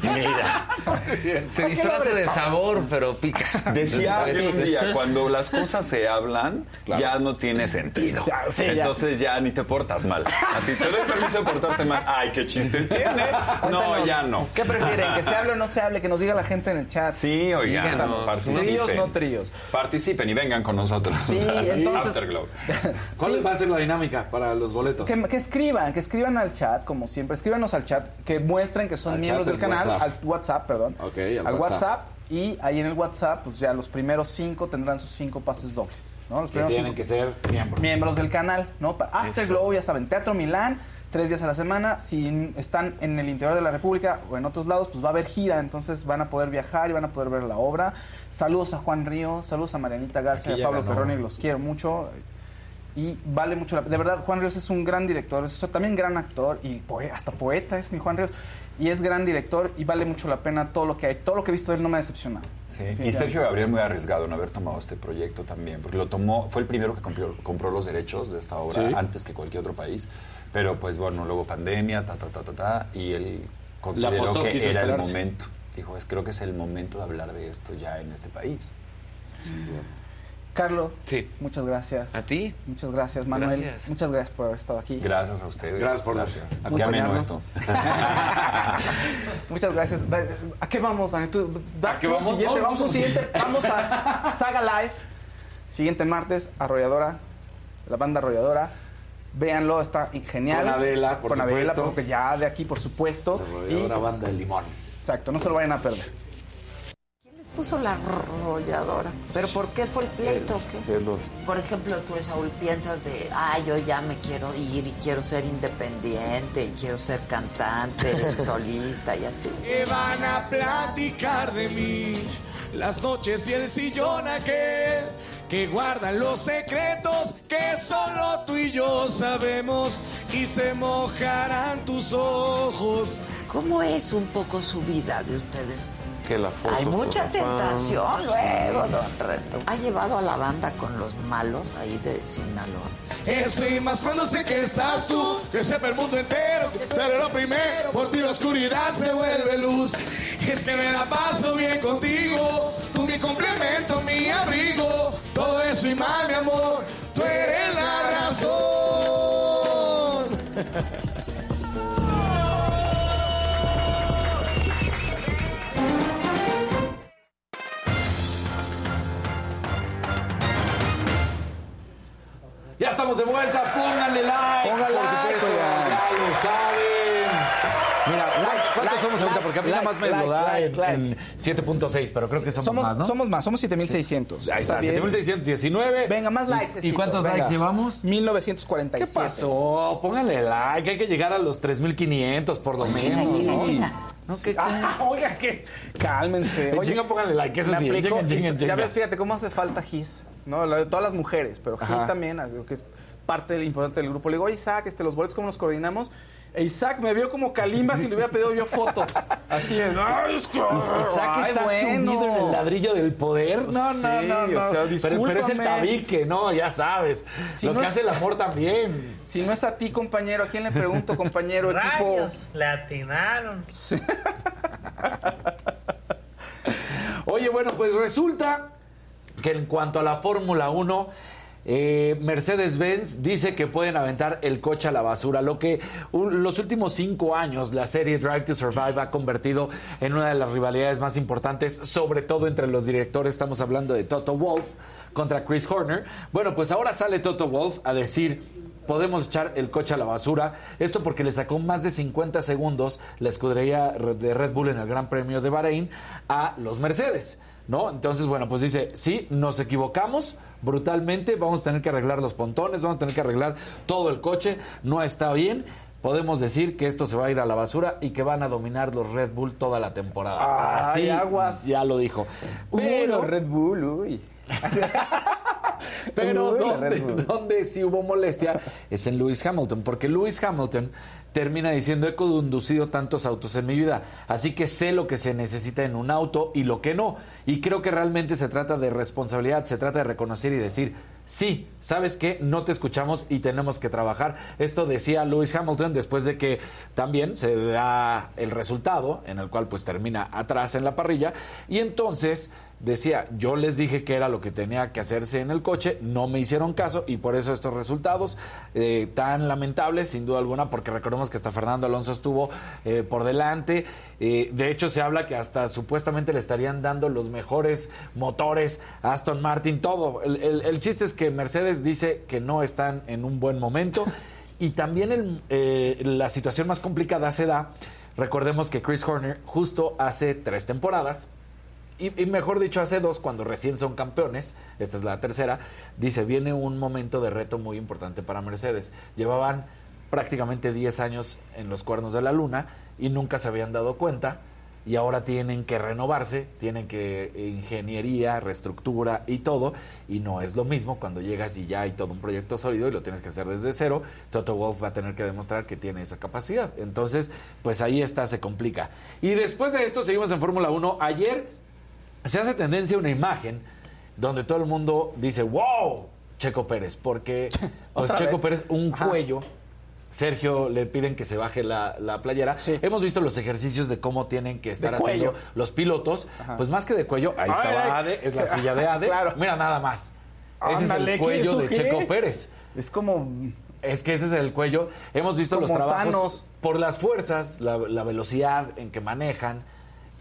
Speaker 9: Mira, mira.
Speaker 10: Se disfraza de sabor, pero pica.
Speaker 9: Decía
Speaker 10: Después-
Speaker 9: un día, cuando las cosas se hablan, ya no tiene sentido.
Speaker 2: Ya, sí, ya.
Speaker 9: Entonces ya ni te portas mal. Así te doy permiso de portarte mal. Ay, qué chiste tiene. No,
Speaker 2: Cuéntanos,
Speaker 9: ya no.
Speaker 2: ¿Qué prefieren? ¿Que se hable o no se hable? Que nos diga la gente en el chat.
Speaker 9: Sí, oigan.
Speaker 2: Tríos, no tríos.
Speaker 9: Participen y vengan con nosotros.
Speaker 2: Sí, entonces-
Speaker 9: Afterglow.
Speaker 1: ¿Cuál
Speaker 2: Sí.
Speaker 1: va a ser la dinámica para los boletos?
Speaker 2: Que, que escriban, que escriban al chat, como siempre. Escríbanos al chat, que muestren que son
Speaker 1: Al
Speaker 2: miembros del canal,
Speaker 1: WhatsApp.
Speaker 2: al WhatsApp, perdón.
Speaker 1: Ok, al
Speaker 2: al
Speaker 1: WhatsApp.
Speaker 2: WhatsApp. Y ahí en el WhatsApp, pues ya los primeros cinco tendrán sus cinco pases dobles. ¿no? Los
Speaker 1: Que
Speaker 2: primeros
Speaker 1: tienen
Speaker 2: cinco
Speaker 1: que ser miembros.
Speaker 2: miembros del canal, ¿no? Afterglow, ya saben, Teatro Milán, tres días a la semana. Si están en el interior de la República o en otros lados, pues va a haber gira, entonces van a poder viajar y van a poder ver la obra. Saludos a Juan Río, saludos a Marianita Garza y a Pablo
Speaker 1: ganó.
Speaker 2: Perroni, los quiero mucho. Y vale mucho la De verdad, Juan Ríos es un gran director, es también gran actor y poe- hasta poeta es mi Juan Ríos. Y es gran director y vale mucho la pena todo lo que hay. Todo lo que he visto de él no me ha decepcionado.
Speaker 9: Sí, Y Sergio Gabriel muy arriesgado en haber tomado este proyecto también, porque lo tomó, fue el primero que compró, compró los derechos de esta obra
Speaker 1: Sí.
Speaker 9: antes que cualquier otro país, pero pues bueno, luego pandemia, ta, ta, ta, ta, ta, y él consideró
Speaker 1: apostó,
Speaker 9: que era el momento. Dijo, es, creo que es el momento de hablar de esto ya en este país.
Speaker 2: Carlos,
Speaker 10: Sí.
Speaker 2: muchas gracias.
Speaker 10: ¿A ti?
Speaker 2: Muchas gracias, Manuel.
Speaker 10: Gracias.
Speaker 2: Muchas gracias por haber estado aquí.
Speaker 9: Gracias a ustedes.
Speaker 1: Gracias por
Speaker 9: gracias. Qué
Speaker 1: acompañarnos.
Speaker 9: ameno esto.
Speaker 2: Muchas gracias. ¿A qué vamos, Daniel? ¿Tú, das
Speaker 1: ¿A qué vamos?
Speaker 2: Siguiente?
Speaker 1: No,
Speaker 2: vamos a un
Speaker 1: no.
Speaker 2: siguiente. Vamos a Saga Live. Siguiente martes, Arrolladora. La banda Arrolladora. Véanlo, está genial.
Speaker 1: Con Adela, por
Speaker 2: Con Adela,
Speaker 1: supuesto.
Speaker 2: porque ya de aquí, por supuesto.
Speaker 1: La
Speaker 2: Y,
Speaker 1: rodeadora banda de limón.
Speaker 2: exacto, no se lo vayan a perder.
Speaker 12: Puso la arrolladora. ¿Pero por qué fue el pleito? qué? Por ejemplo, tú, Saúl, piensas de, ah, yo ya me quiero ir y quiero ser independiente y quiero ser cantante, y solista y así.
Speaker 13: que van a platicar de mí. Las noches y el sillón aquel que guardan los secretos que solo tú y yo sabemos y se mojarán tus ojos.
Speaker 12: ¿Cómo es un poco su vida de ustedes?
Speaker 10: Que la foto
Speaker 12: Hay mucha tentación luego, don René. ¿Ha llevado a la banda con los malos ahí de Sinaloa?
Speaker 13: Eso y más cuando sé que estás tú, que sepa el mundo entero, pero lo primero, por ti la oscuridad se vuelve luz. Es que me la paso bien contigo, tú mi complemento, mi abrigo, todo eso y más, mi amor, tú eres la razón.
Speaker 1: Ya estamos de vuelta, pónganle like.
Speaker 2: Pónganle like,
Speaker 1: Porque a mí
Speaker 2: like,
Speaker 1: nada más me
Speaker 2: like,
Speaker 1: lo da
Speaker 2: like,
Speaker 1: en,
Speaker 2: like.
Speaker 1: en 7.6, pero creo que somos,
Speaker 2: somos
Speaker 1: más, ¿no?
Speaker 2: Somos más, somos 7600.
Speaker 1: Ahí está,
Speaker 2: bien.
Speaker 1: 7619.
Speaker 2: Venga, más likes.
Speaker 1: ¿Y cuántos
Speaker 2: venga.
Speaker 1: likes llevamos?
Speaker 2: 1947.
Speaker 1: ¿Qué pasó? Pónganle like, hay que llegar a los 3500 por lo menos. ¿no? No, que-
Speaker 2: Ah, oiga, que cálmense.
Speaker 1: En chinga, pónganle like, eso sí, en
Speaker 2: aplicó-
Speaker 1: chinga, chinga, en
Speaker 2: Ya
Speaker 1: chinga.
Speaker 2: ves, fíjate cómo hace falta Gis, ¿no? La de todas las mujeres, pero Gis
Speaker 1: Ajá.
Speaker 2: también, así que es parte del importante del grupo. Le digo, "Oye, Isaac, este, los boletos, ¿cómo nos coordinamos? E Isaac me vio como Kalimba si le hubiera pedido yo foto. Así es.
Speaker 1: Isaac
Speaker 2: ay,
Speaker 1: está
Speaker 2: bueno.
Speaker 1: subido en el ladrillo del poder. No, no,
Speaker 2: Sí,
Speaker 1: no, no.
Speaker 2: o sea,
Speaker 1: pero, pero es el tabique, no, ya sabes.
Speaker 2: Si
Speaker 1: lo
Speaker 2: no
Speaker 1: que
Speaker 2: es-
Speaker 1: hace el amor también.
Speaker 2: Si no es a ti, compañero, ¿a quién le pregunto, compañero?
Speaker 3: Rayos, le atinaron.
Speaker 1: Oye, Oye, bueno, pues resulta que en cuanto a la Fórmula 1, eh, Mercedes-Benz dice que pueden aventar el coche a la basura, lo que los últimos cinco años la serie Drive to Survive ha convertido en una de las rivalidades más importantes, sobre todo entre los directores. Estamos hablando de Toto Wolff contra Chris Horner. Bueno, pues ahora sale Toto Wolff a decir podemos echar el coche a la basura. Esto porque le sacó más de 50 segundos la escudería de Red Bull en el Gran Premio de Bahrein a los Mercedes. ¿No? Entonces, bueno, pues dice, sí, nos equivocamos brutalmente, vamos a tener que arreglar los pontones, vamos a tener que arreglar todo el coche, no está bien. Podemos decir que esto se va a ir a la basura y que van a dominar los Red Bull toda la temporada.
Speaker 2: Ay,
Speaker 1: Así
Speaker 2: aguas.
Speaker 1: ya lo dijo.
Speaker 2: Uy,
Speaker 1: Pero,
Speaker 2: los Red Bull, uy.
Speaker 1: pero
Speaker 2: Uy,
Speaker 1: donde, donde sí hubo molestia es en Lewis Hamilton, porque Lewis Hamilton termina diciendo he conducido tantos autos en mi vida, así que sé lo que se necesita en un auto y lo que no. Y creo que realmente se trata de responsabilidad, se trata de reconocer y decir, sí, sabes que no te escuchamos y tenemos que trabajar. Esto decía Lewis Hamilton después de que también se da el resultado, en el cual pues termina atrás en la parrilla, y entonces decía, yo les dije que era lo que tenía que hacerse en el coche, no me hicieron caso y por eso estos resultados eh, tan lamentables, sin duda alguna, porque recordemos que hasta Fernando Alonso estuvo eh, por delante. Eh, de hecho, se habla que hasta supuestamente le estarían dando los mejores motores a Aston Martin, todo. El, chiste es que Mercedes dice que no están en un buen momento y también eh, la situación más complicada se da. Recordemos que Chris Horner justo hace tres temporadas y, y mejor dicho, hace dos, cuando recién son campeones, esta es la tercera, dice, viene un momento de reto muy importante para Mercedes. Llevaban prácticamente 10 años en los cuernos de la luna y nunca se habían dado cuenta y ahora tienen que renovarse, tienen que ingeniería, reestructura y todo, y no es lo mismo cuando llegas y ya hay todo un proyecto sólido y lo tienes que hacer desde cero, Toto Wolff va a tener que demostrar que tiene esa capacidad. Entonces, pues ahí está, se complica. Y después de esto seguimos en Fórmula 1. Ayer se hace tendencia una imagen donde todo el mundo dice, wow, Checo Pérez, porque pues,
Speaker 2: ¿Otra
Speaker 1: Checo
Speaker 2: vez?
Speaker 1: Pérez, un
Speaker 2: Ajá.
Speaker 1: cuello. Sergio le piden que se baje la, la playera. Hemos visto los ejercicios de cómo tienen que estar haciendo los pilotos.
Speaker 2: Ajá.
Speaker 1: Pues más que de cuello, ahí
Speaker 2: Ay,
Speaker 1: estaba
Speaker 2: ay.
Speaker 1: Ade, es la silla de Ade.
Speaker 2: Claro.
Speaker 1: Mira nada más. Ese
Speaker 2: Ándale,
Speaker 1: es
Speaker 2: ¿qué
Speaker 1: el cuello de? Checo Pérez.
Speaker 2: Es como.
Speaker 1: Es que ese es el cuello. Hemos visto los trabajos
Speaker 2: Thanos.
Speaker 1: por las fuerzas, la, la velocidad en que manejan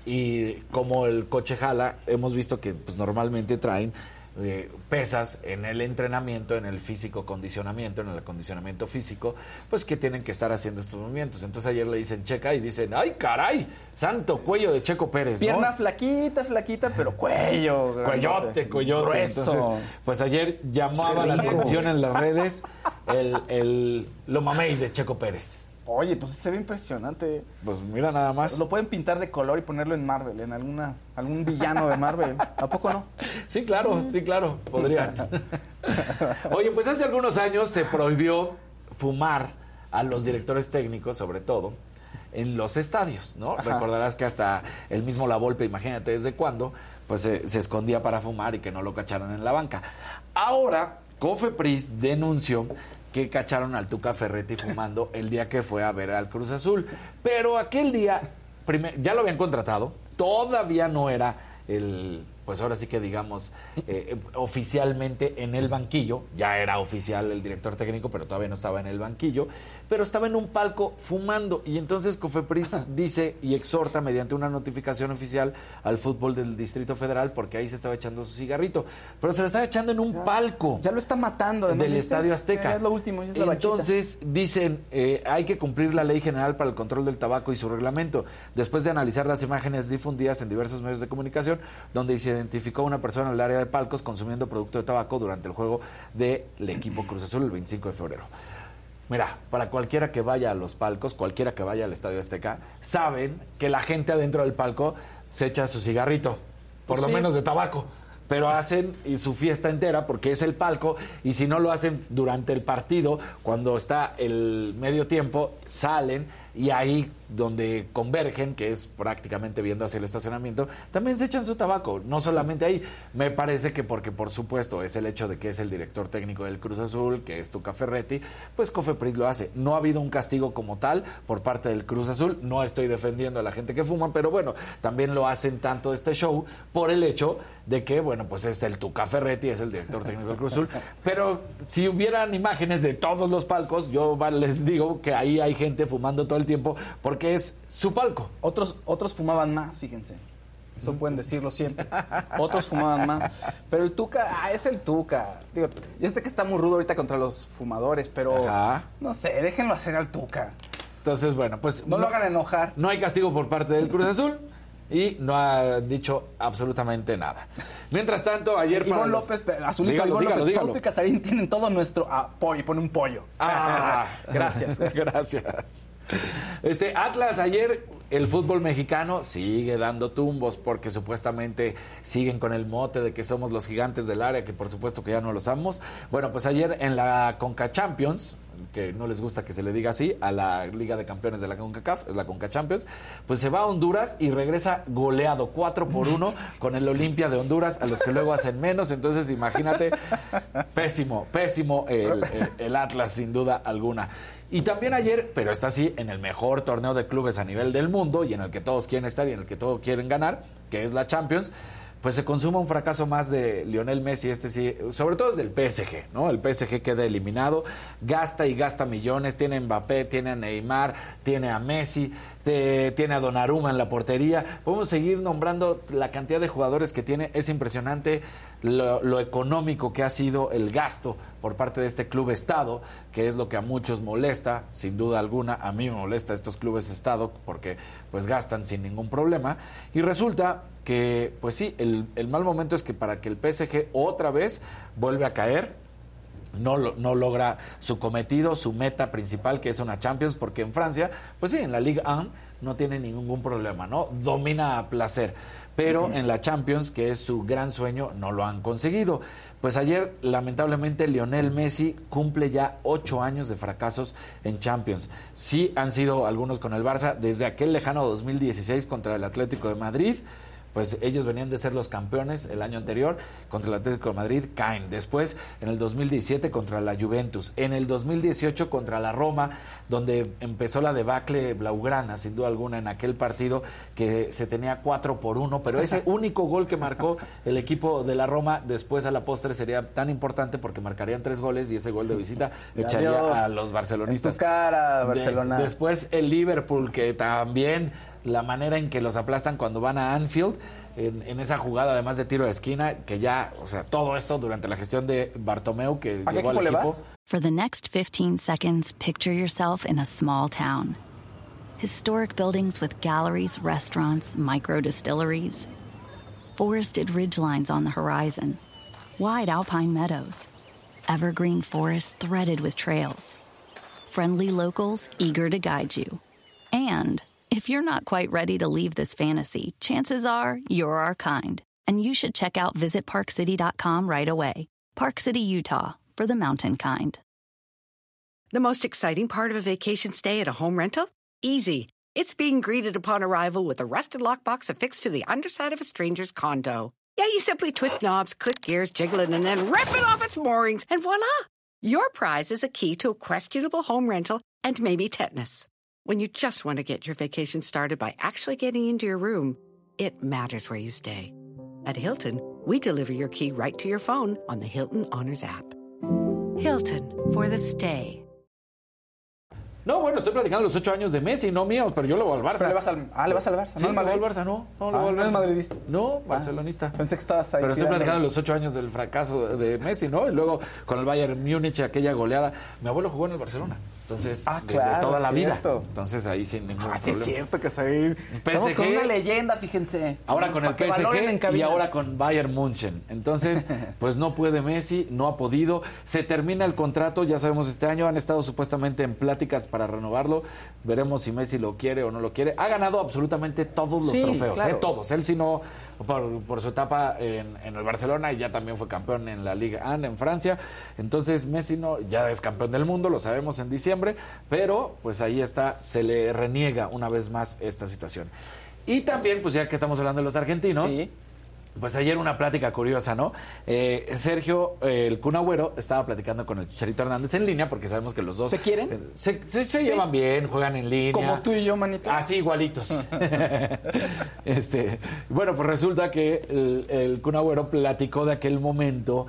Speaker 1: y como el coche jala. Hemos visto que pues, normalmente traen eh, pesas en el entrenamiento, en el físico condicionamiento, en el acondicionamiento físico, pues que tienen que estar haciendo estos movimientos. Entonces ayer le dicen checa y dicen, ay caray, santo cuello de Checo Pérez. ¿no?
Speaker 2: Pierna flaquita, flaquita, pero cuello.
Speaker 1: Coyote, coyote.
Speaker 2: Grueso.
Speaker 1: Entonces, pues ayer llamaba la atención en las redes el, el lo mamey de Checo Pérez.
Speaker 2: Oye, pues se ve impresionante.
Speaker 1: Pues mira nada más.
Speaker 2: Lo pueden pintar de color y ponerlo en Marvel, en alguna algún villano de Marvel. ¿A poco no?
Speaker 1: Sí, claro, sí, claro, podrían. Oye, pues hace algunos años se prohibió fumar a los directores técnicos, sobre todo, en los estadios, ¿no?
Speaker 2: Ajá.
Speaker 1: Recordarás que hasta el mismo La Volpe, imagínate desde cuándo, pues se, se escondía para fumar y que no lo cacharan en la banca. Ahora, Cofepris denunció que cacharon al Tuca Ferretti fumando el día que fue a ver al Cruz Azul. Pero aquel día, ya lo habían contratado, todavía no era el, pues ahora sí que digamos, eh, oficialmente en el banquillo, ya era oficial el director técnico, pero todavía no estaba en el banquillo, pero estaba en un palco fumando y entonces Cofepris dice y exhorta mediante una notificación oficial al fútbol del Distrito Federal porque ahí se estaba echando su cigarrito, pero se lo estaba echando en un palco
Speaker 2: Ya lo está matando. además,
Speaker 1: del. Estadio Azteca.
Speaker 2: Ya es lo último, ya es la bachita.
Speaker 1: Entonces dicen, eh, hay que cumplir la Ley General para el Control del Tabaco y su reglamento. Después de analizar las imágenes difundidas en diversos medios de comunicación, donde se identificó a una persona en el área de palcos consumiendo producto de tabaco durante el juego del equipo Cruz Azul el 25 de febrero. Mira, para cualquiera que vaya a los palcos, cualquiera que vaya al Estadio Azteca, saben que la gente adentro del palco se echa su cigarrito, por
Speaker 2: Pues
Speaker 1: lo
Speaker 2: sí.
Speaker 1: menos de tabaco. Pero hacen y su fiesta entera porque es el palco y si no lo hacen durante el partido, cuando está el medio tiempo, salen y ahí donde convergen, que es prácticamente viendo hacia el estacionamiento, también se echan su tabaco. No solamente ahí, me parece que porque por supuesto es el hecho de que es el director técnico del Cruz Azul, que es Tuca Ferretti, pues Cofepris lo hace. No ha habido un castigo como tal por parte del Cruz Azul, no estoy defendiendo a la gente que fuma, pero bueno, también lo hacen tanto este show por el hecho de que, bueno, pues es el Tuca Ferretti, es el director técnico del Cruz Azul, pero si hubieran imágenes de todos los palcos, yo les digo que ahí hay gente fumando todo el tiempo porque es su palco.
Speaker 2: Otros, otros fumaban más, fíjense. Eso pueden decirlo siempre. Otros fumaban más. Pero el Tuca, ah, es el Tuca. Digo, yo sé que está muy rudo ahorita contra los fumadores, pero no sé, déjenlo hacer al Tuca.
Speaker 1: Entonces, bueno, pues...
Speaker 2: No, lo hagan enojar.
Speaker 1: No hay castigo por parte del Cruz Azul y no ha dicho absolutamente nada. Mientras tanto, ayer para los-
Speaker 2: López, Azulito,
Speaker 1: Dígalo, dígalo,
Speaker 2: López,
Speaker 1: dígalo.
Speaker 2: Fausto y Casarín tienen todo nuestro apoyo. Y pone un pollo.
Speaker 1: Ah,
Speaker 2: gracias.
Speaker 1: gracias. Este Atlas ayer el fútbol mexicano sigue dando tumbos porque supuestamente siguen con el mote de que somos los gigantes del área, que por supuesto que ya no los amamos. Bueno, pues ayer en la Conca Champions, que no les gusta que se le diga así, a la Liga de Campeones de la CONCACAF, es la Conca Champions, pues se va a Honduras y regresa goleado 4 por 1 con el Olimpia de Honduras, a los que luego hacen menos. Entonces, imagínate, pésimo, pésimo el Atlas, sin duda alguna. Y también ayer, pero está así, en el mejor torneo de clubes a nivel del mundo y en el que todos quieren estar y en el que todos quieren ganar, que es la Champions, pues se consuma un fracaso más de Lionel Messi, este sí, sobre todo desde el PSG, ¿no? El PSG queda eliminado, gasta y gasta millones, tiene Mbappé, tiene a Neymar, tiene a Messi, tiene a Donnarumma en la portería. Podemos seguir nombrando la cantidad de jugadores que tiene, es impresionante lo, económico que ha sido el gasto por parte de este club Estado, que es lo que a muchos molesta, sin duda alguna, a mí me molesta estos clubes Estado porque pues gastan sin ningún problema. Y resulta que pues sí, el, el mal momento es que para que el PSG otra vez vuelve a caer, no, lo- no logra su cometido, su meta principal, que es una Champions, porque en Francia, pues sí, en la Ligue 1 no tiene ningún problema, ¿no? Domina a placer. Pero en la Champions, que es su gran sueño, no lo han conseguido. Pues ayer, lamentablemente, Lionel Messi cumple ya ocho años de fracasos en Champions. Sí han sido algunos con el Barça desde aquel lejano 2016 contra el Atlético de Madrid pues ellos venían de ser los campeones el año anterior contra el Atlético de Madrid, caen. Después, en el 2017 contra la Juventus. En el 2018 contra la Roma, donde empezó la debacle blaugrana, sin duda alguna, en aquel partido que se tenía 4 por 1. Pero ese único gol que marcó el equipo de la Roma, después a la postre sería tan importante porque marcarían tres goles y ese gol de visita echaría
Speaker 2: Adiós.
Speaker 1: a los barcelonistas.
Speaker 2: En tu cara,
Speaker 1: De-
Speaker 2: Barcelona.
Speaker 1: después el Liverpool, que también la manera en que los aplastan cuando van a Anfield, en, en esa jugada además de tiro de esquina, que ya, o sea, todo esto durante la gestión de Bartomeu, que
Speaker 2: ¿A qué
Speaker 1: llegó al
Speaker 2: equipo le
Speaker 1: equipo.
Speaker 2: vas?
Speaker 6: For the next 15 seconds, picture yourself in a small town. Historic buildings with galleries, restaurants, micro distilleries. Forested ridgelines on the horizon. Wide alpine meadows. Evergreen forests threaded with trails. Friendly locals eager to guide you. And if you're not quite ready to leave this fantasy, chances are you're our kind. And you should check out visitparkcity.com right away. Park City, Utah, for the mountain kind.
Speaker 11: The most exciting part of a vacation stay at a home rental? Easy. It's being greeted upon arrival with a rusted lockbox affixed to the underside of a stranger's condo. Yeah, you simply twist knobs, click gears, jiggle it, and then rip it off its moorings, and voila! Your prize is a key to a questionable home rental and maybe tetanus. When you just want to get your vacation started by actually getting into your room, it matters where you stay. At Hilton, we deliver your key right to your phone on the Hilton Honors app. Hilton for the stay.
Speaker 1: No, bueno, estoy platicando los ocho años de Messi, no míos, pero yo le voy al Barça.
Speaker 2: Pero le vas al- ah, le vas al Barça,
Speaker 1: Sí,
Speaker 2: ¿no al
Speaker 1: le voy al Barça, no. No, le
Speaker 2: Ah,
Speaker 1: voy al
Speaker 2: ¿no eres
Speaker 1: Barça.
Speaker 2: madridista?
Speaker 1: No, barcelonista.
Speaker 2: Pensé que estabas ahí.
Speaker 1: Pero estoy
Speaker 2: tirando.
Speaker 1: platicando los ocho años del fracaso de Messi, ¿no? Y luego con el Bayern Múnich, aquella goleada. Mi abuelo jugó en el Barcelona. Entonces,
Speaker 2: Ah,
Speaker 1: desde
Speaker 2: claro,
Speaker 1: toda la vida. Entonces, ahí sin ningún
Speaker 2: Ah, sí,
Speaker 1: problema.
Speaker 2: es cierto que saber. Estamos con una leyenda, fíjense.
Speaker 1: Ahora con el PSG y ahora con Bayern München. Entonces, pues no puede Messi, no ha podido. Se termina el contrato, ya sabemos este año. Han estado supuestamente en pláticas para renovarlo. Veremos si Messi lo quiere o no lo quiere. Ha ganado absolutamente todos los
Speaker 2: Sí,
Speaker 1: trofeos,
Speaker 2: claro.
Speaker 1: ¿eh? todos. Él sí no, por, su etapa en, el Barcelona y ya también fue campeón en la Liga AN en Francia. Entonces Messi no, ya es campeón del mundo, lo sabemos en diciembre, pero pues ahí está, se le reniega una vez más esta situación. Y también, pues ya que estamos hablando de los argentinos. Pues ayer una plática curiosa, ¿no? Eh, Sergio, eh, el Kun Agüero, estaba platicando con el Chicharito Hernández en línea, porque sabemos que los dos...
Speaker 2: ¿Se quieren?
Speaker 1: eh, se se- se
Speaker 2: Sí.
Speaker 1: llevan bien, juegan en línea.
Speaker 2: Como tú y yo, manito.
Speaker 1: Así, igualitos. este, bueno, pues resulta que el, el Kun Agüero platicó de aquel momento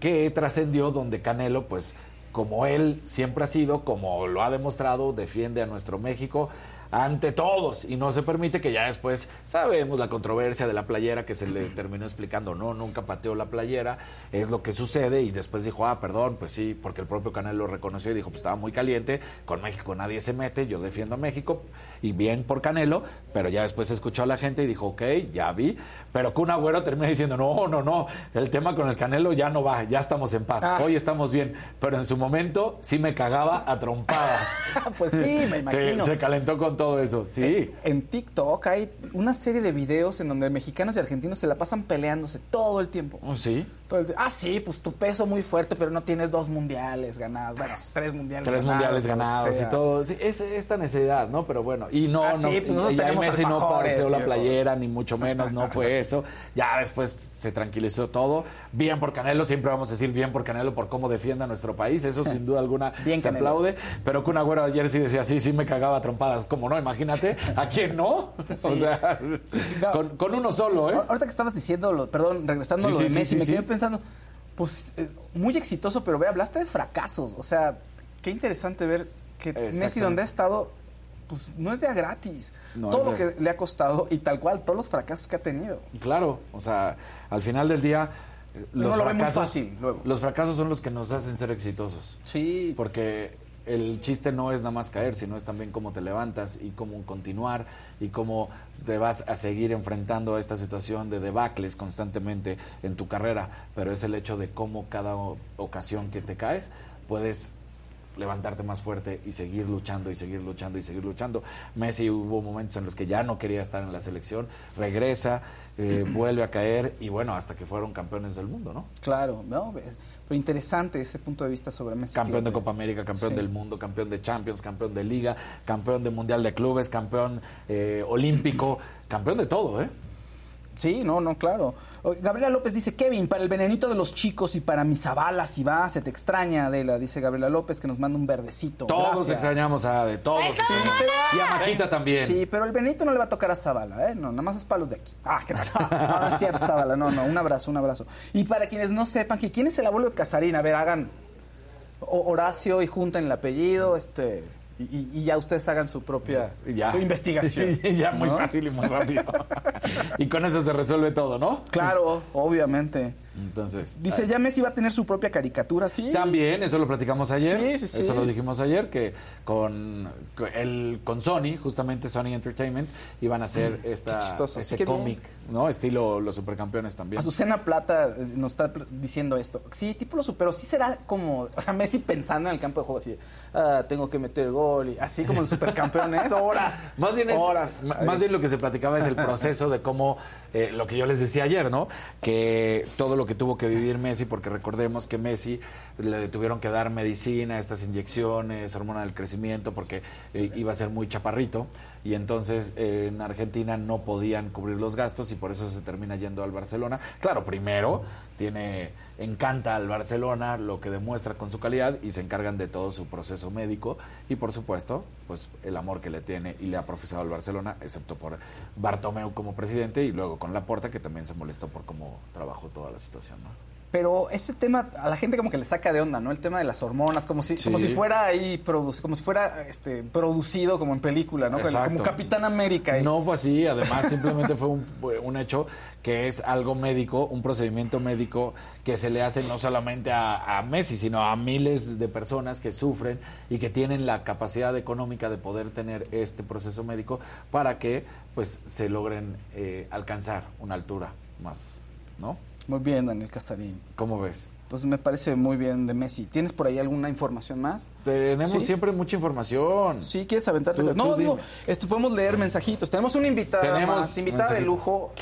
Speaker 1: que trascendió donde Canelo, pues, como él siempre ha sido, como lo ha demostrado, defiende a nuestro México ante todos y no se permite que ya después sabemos la controversia de la playera que se le terminó explicando no nunca pateó la playera es lo que sucede y después dijo ah perdón pues sí porque el propio Canelo lo reconoció y dijo pues estaba muy caliente con México nadie se mete yo defiendo a México y bien por Canelo pero ya después escuchó a la gente y dijo ok ya vi pero Kun Agüero termina diciendo no no no el tema con el Canelo ya no va ya estamos en paz
Speaker 2: Ah.
Speaker 1: hoy estamos bien pero en su momento sí me cagaba a trompadas
Speaker 2: Pues sí, me
Speaker 1: Se-
Speaker 2: imagino.
Speaker 1: se calentó con todo eso, sí.
Speaker 2: En, en TikTok hay una serie de videos en donde mexicanos y argentinos se la pasan peleándose todo el tiempo.
Speaker 1: Oh, sí.
Speaker 2: Todo el ti- ah, sí, pues tu peso muy fuerte, pero no tienes dos mundiales ganados. Bueno, tres mundiales
Speaker 1: Tres
Speaker 2: ganados.
Speaker 1: mundiales
Speaker 2: lo que
Speaker 1: ganados y todo. Sí, es esta necesidad, ¿no? Pero bueno, y no,
Speaker 2: Ah,
Speaker 1: no,
Speaker 2: sí, pues nosotros
Speaker 1: y
Speaker 2: tenemos
Speaker 1: Messi no partió la playera, ni mucho menos, no fue eso. Ya después se tranquilizó todo. Bien por Canelo, siempre vamos a decir bien por Canelo por cómo defiende a nuestro país, eso sin duda alguna
Speaker 2: Bien,
Speaker 1: se
Speaker 2: Canelo.
Speaker 1: aplaude. Pero que un agüero ayer sí decía, sí, sí me cagaba trompadas. ¿Cómo no? Imagínate, ¿a quién no? O sea, con, con uno solo, ¿eh?
Speaker 2: Ahor- Ahorita que estabas diciendo, lo- perdón, regresando
Speaker 1: Sí,
Speaker 2: a lo de Messi, me quedé pensando, pues eh, muy exitoso, pero ve, hablaste de fracasos. O sea, qué interesante ver que Messi, donde ha estado, pues no es de a gratis.
Speaker 1: No
Speaker 2: Todo lo que le ha costado y tal cual, todos los fracasos que ha tenido.
Speaker 1: Claro, o sea, al final del día, los
Speaker 2: lo ve muy
Speaker 1: fracasos,
Speaker 2: fácil luego.
Speaker 1: los fracasos son los que nos hacen ser exitosos.
Speaker 2: Sí.
Speaker 1: Porque el chiste no es nada más caer, sino es también cómo te levantas y cómo continuar y cómo te vas a seguir enfrentando a esta situación de debacles constantemente en tu carrera. Pero es el hecho de cómo cada ocasión que te caes puedes levantarte más fuerte y seguir luchando y seguir luchando y seguir luchando. Messi hubo momentos en los que ya no quería estar en la selección, regresa, eh, vuelve a caer y bueno, hasta que fueron campeones del mundo, ¿no?
Speaker 2: Claro, ¿no? Pero interesante ese punto de vista sobre Messi.
Speaker 1: Campeón de Copa América, campeón
Speaker 2: Sí.
Speaker 1: del mundo, campeón de Champions, campeón de Liga, campeón de Mundial de Clubes, campeón eh, olímpico, campeón de todo, ¿eh?
Speaker 2: Sí, no, no, claro. Gabriela López dice, Kevin, para el venenito de los chicos y para mis Zabala, si va, se te extraña, Adela, dice Gabriela López, que nos manda un verdecito.
Speaker 1: Todos
Speaker 2: Gracias.
Speaker 1: extrañamos a de todos.
Speaker 2: Sí, pero-
Speaker 1: y a Maquita también.
Speaker 2: Sí, pero el venenito no le va a tocar a Zabala, ¿eh? No, nada más es palos de aquí. Ah, que no, no, no es cierto, Zabala, no, no, un abrazo, un abrazo. Y para quienes no sepan, que ¿quién es el abuelo de Casarín? A ver, hagan Horacio y junten el apellido, este... Y, y- ya ustedes hagan su propia
Speaker 1: Ya.
Speaker 2: investigación.
Speaker 1: ya muy
Speaker 2: ¿no?
Speaker 1: fácil y muy rápido. y con eso se resuelve todo, ¿no?
Speaker 2: Claro, obviamente.
Speaker 1: Entonces.
Speaker 2: Dice, ya Messi va a tener su propia caricatura, sí.
Speaker 1: También, eso lo platicamos ayer.
Speaker 2: Sí, sí, sí.
Speaker 1: Eso lo dijimos ayer, que con, el, con Sony, justamente Sony Entertainment, iban a hacer esta,
Speaker 2: Mm, chistoso.
Speaker 1: este
Speaker 2: Sí,
Speaker 1: cómic, ¿no? Estilo Los Supercampeones también.
Speaker 2: Azucena Plata eh, nos está diciendo esto. Sí, tipo lo pero sí será como, o sea, Messi pensando en el campo de juego así, ah, tengo que meter gol y así como los supercampeones, horas.
Speaker 1: Más bien, es,
Speaker 2: horas.
Speaker 1: más bien lo que se platicaba es el proceso de cómo, eh, lo que yo les decía ayer, ¿no? Que todo lo que tuvo que vivir Messi, porque recordemos que Messi le tuvieron que dar medicina, estas inyecciones, hormona del crecimiento, porque eh, iba a ser muy chaparrito. Y entonces eh, en Argentina no podían cubrir los gastos y por eso se termina yendo al Barcelona. Claro, primero tiene encanta al Barcelona lo que demuestra con su calidad y se encargan de todo su proceso médico y por supuesto pues el amor que le tiene y le ha profesado al Barcelona excepto por Bartomeu como presidente y luego con Laporta que también se molestó por cómo trabajó toda la situación ¿no?
Speaker 2: Pero ese tema a la gente como que le saca de onda, ¿no? El tema de las hormonas, como si,
Speaker 1: Sí.
Speaker 2: como si fuera ahí produ- como si fuera este producido como en película, ¿no?
Speaker 1: Exacto.
Speaker 2: Como Capitán América. y-
Speaker 1: No fue así, además simplemente fue un, un hecho que es algo médico, un procedimiento médico que se le hace no solamente a, a Messi, sino a miles de personas que sufren y que tienen la capacidad económica de poder tener este proceso médico para que pues se logren eh, alcanzar una altura más, ¿no?
Speaker 2: Muy bien, Daniel Castarín.
Speaker 1: ¿Cómo ves?
Speaker 2: Pues me parece muy bien de Messi. ¿Tienes por ahí alguna información más?
Speaker 1: Tenemos
Speaker 2: ¿Sí?
Speaker 1: siempre mucha información.
Speaker 2: Sí, ¿quieres aventarte?
Speaker 1: Tú-
Speaker 2: no,
Speaker 1: tú
Speaker 2: digo, este, podemos leer mensajitos. Tenemos una invitada
Speaker 1: Tenemos
Speaker 2: más, invitada de lujo.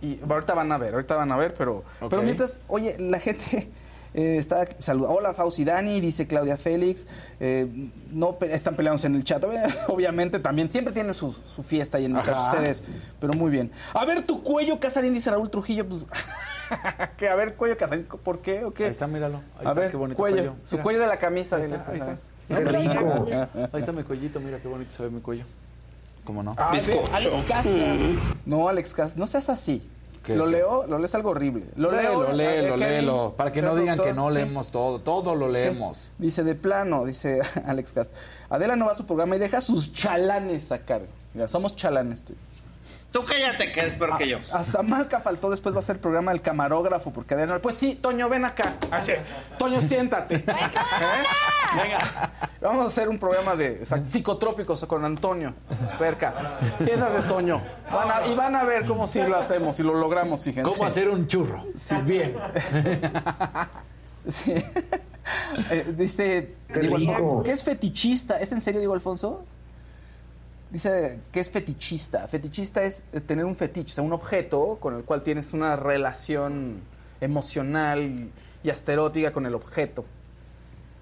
Speaker 2: Y ahorita van a ver, ahorita van a ver, pero, pero mientras, oye, la gente eh, está saluda. Hola Fauci Dani, dice Claudia Félix. eh, no pe- están peleándose en el chat. Obviamente también, siempre tienen su, su fiesta ahí en el chat
Speaker 1: Ajá.
Speaker 2: ustedes, pero muy bien. A ver tu cuello, Casarín, dice Raúl Trujillo, pues. que a ver, cuello Casarín, ¿por qué o qué?
Speaker 1: Ahí está, míralo. Ahí
Speaker 2: a
Speaker 1: está,
Speaker 2: ver,
Speaker 1: qué bonito
Speaker 2: cuello,
Speaker 1: cuello.
Speaker 2: su cuello de la camisa.
Speaker 1: Ahí está, ahí
Speaker 2: Casarín.
Speaker 1: está.
Speaker 2: Qué rico.
Speaker 1: Ahí está mi cuellito, mira qué bonito se ve mi cuello. ¿Cómo no?
Speaker 2: Ah, Alex Castro. No, Alex Castro, no seas así.
Speaker 1: ¿Qué?
Speaker 2: Lo leo, lo lees algo horrible. Lo
Speaker 1: léelo,
Speaker 2: leo,
Speaker 1: léelo,
Speaker 2: Kevin,
Speaker 1: léelo. Para que no digan que no
Speaker 2: sí.
Speaker 1: leemos todo. Todo lo
Speaker 2: Sí.
Speaker 1: leemos.
Speaker 2: Dice, de plano, dice Alex Cast. Adela no va a su programa y deja sus chalanes sacar. Mira, somos chalanes tú.
Speaker 14: Tú cállate, que eres peor que yo.
Speaker 2: Hasta Malca faltó, después va a ser el programa del camarógrafo, porque Adela... Pues sí, Toño, ven acá. Así. Toño, siéntate. ¿Eh? Venga. Vamos a hacer un programa de o sea, psicotrópicos con Antonio Percas. Siéntate, Toño. Van a- y van a ver cómo sí lo hacemos y lo logramos, fíjense.
Speaker 1: ¿Cómo hacer un churro?
Speaker 2: Sí.
Speaker 1: Bien.
Speaker 2: Sí. Eh, dice
Speaker 15: Qué
Speaker 2: Diego
Speaker 15: rico.
Speaker 2: Alfonso, ¿qué es fetichista? ¿Es en serio, Diego Alfonso? Dice que es fetichista. Fetichista es eh, tener un fetiche, o sea, un objeto con el cual tienes una relación emocional y hasta erótica con el objeto.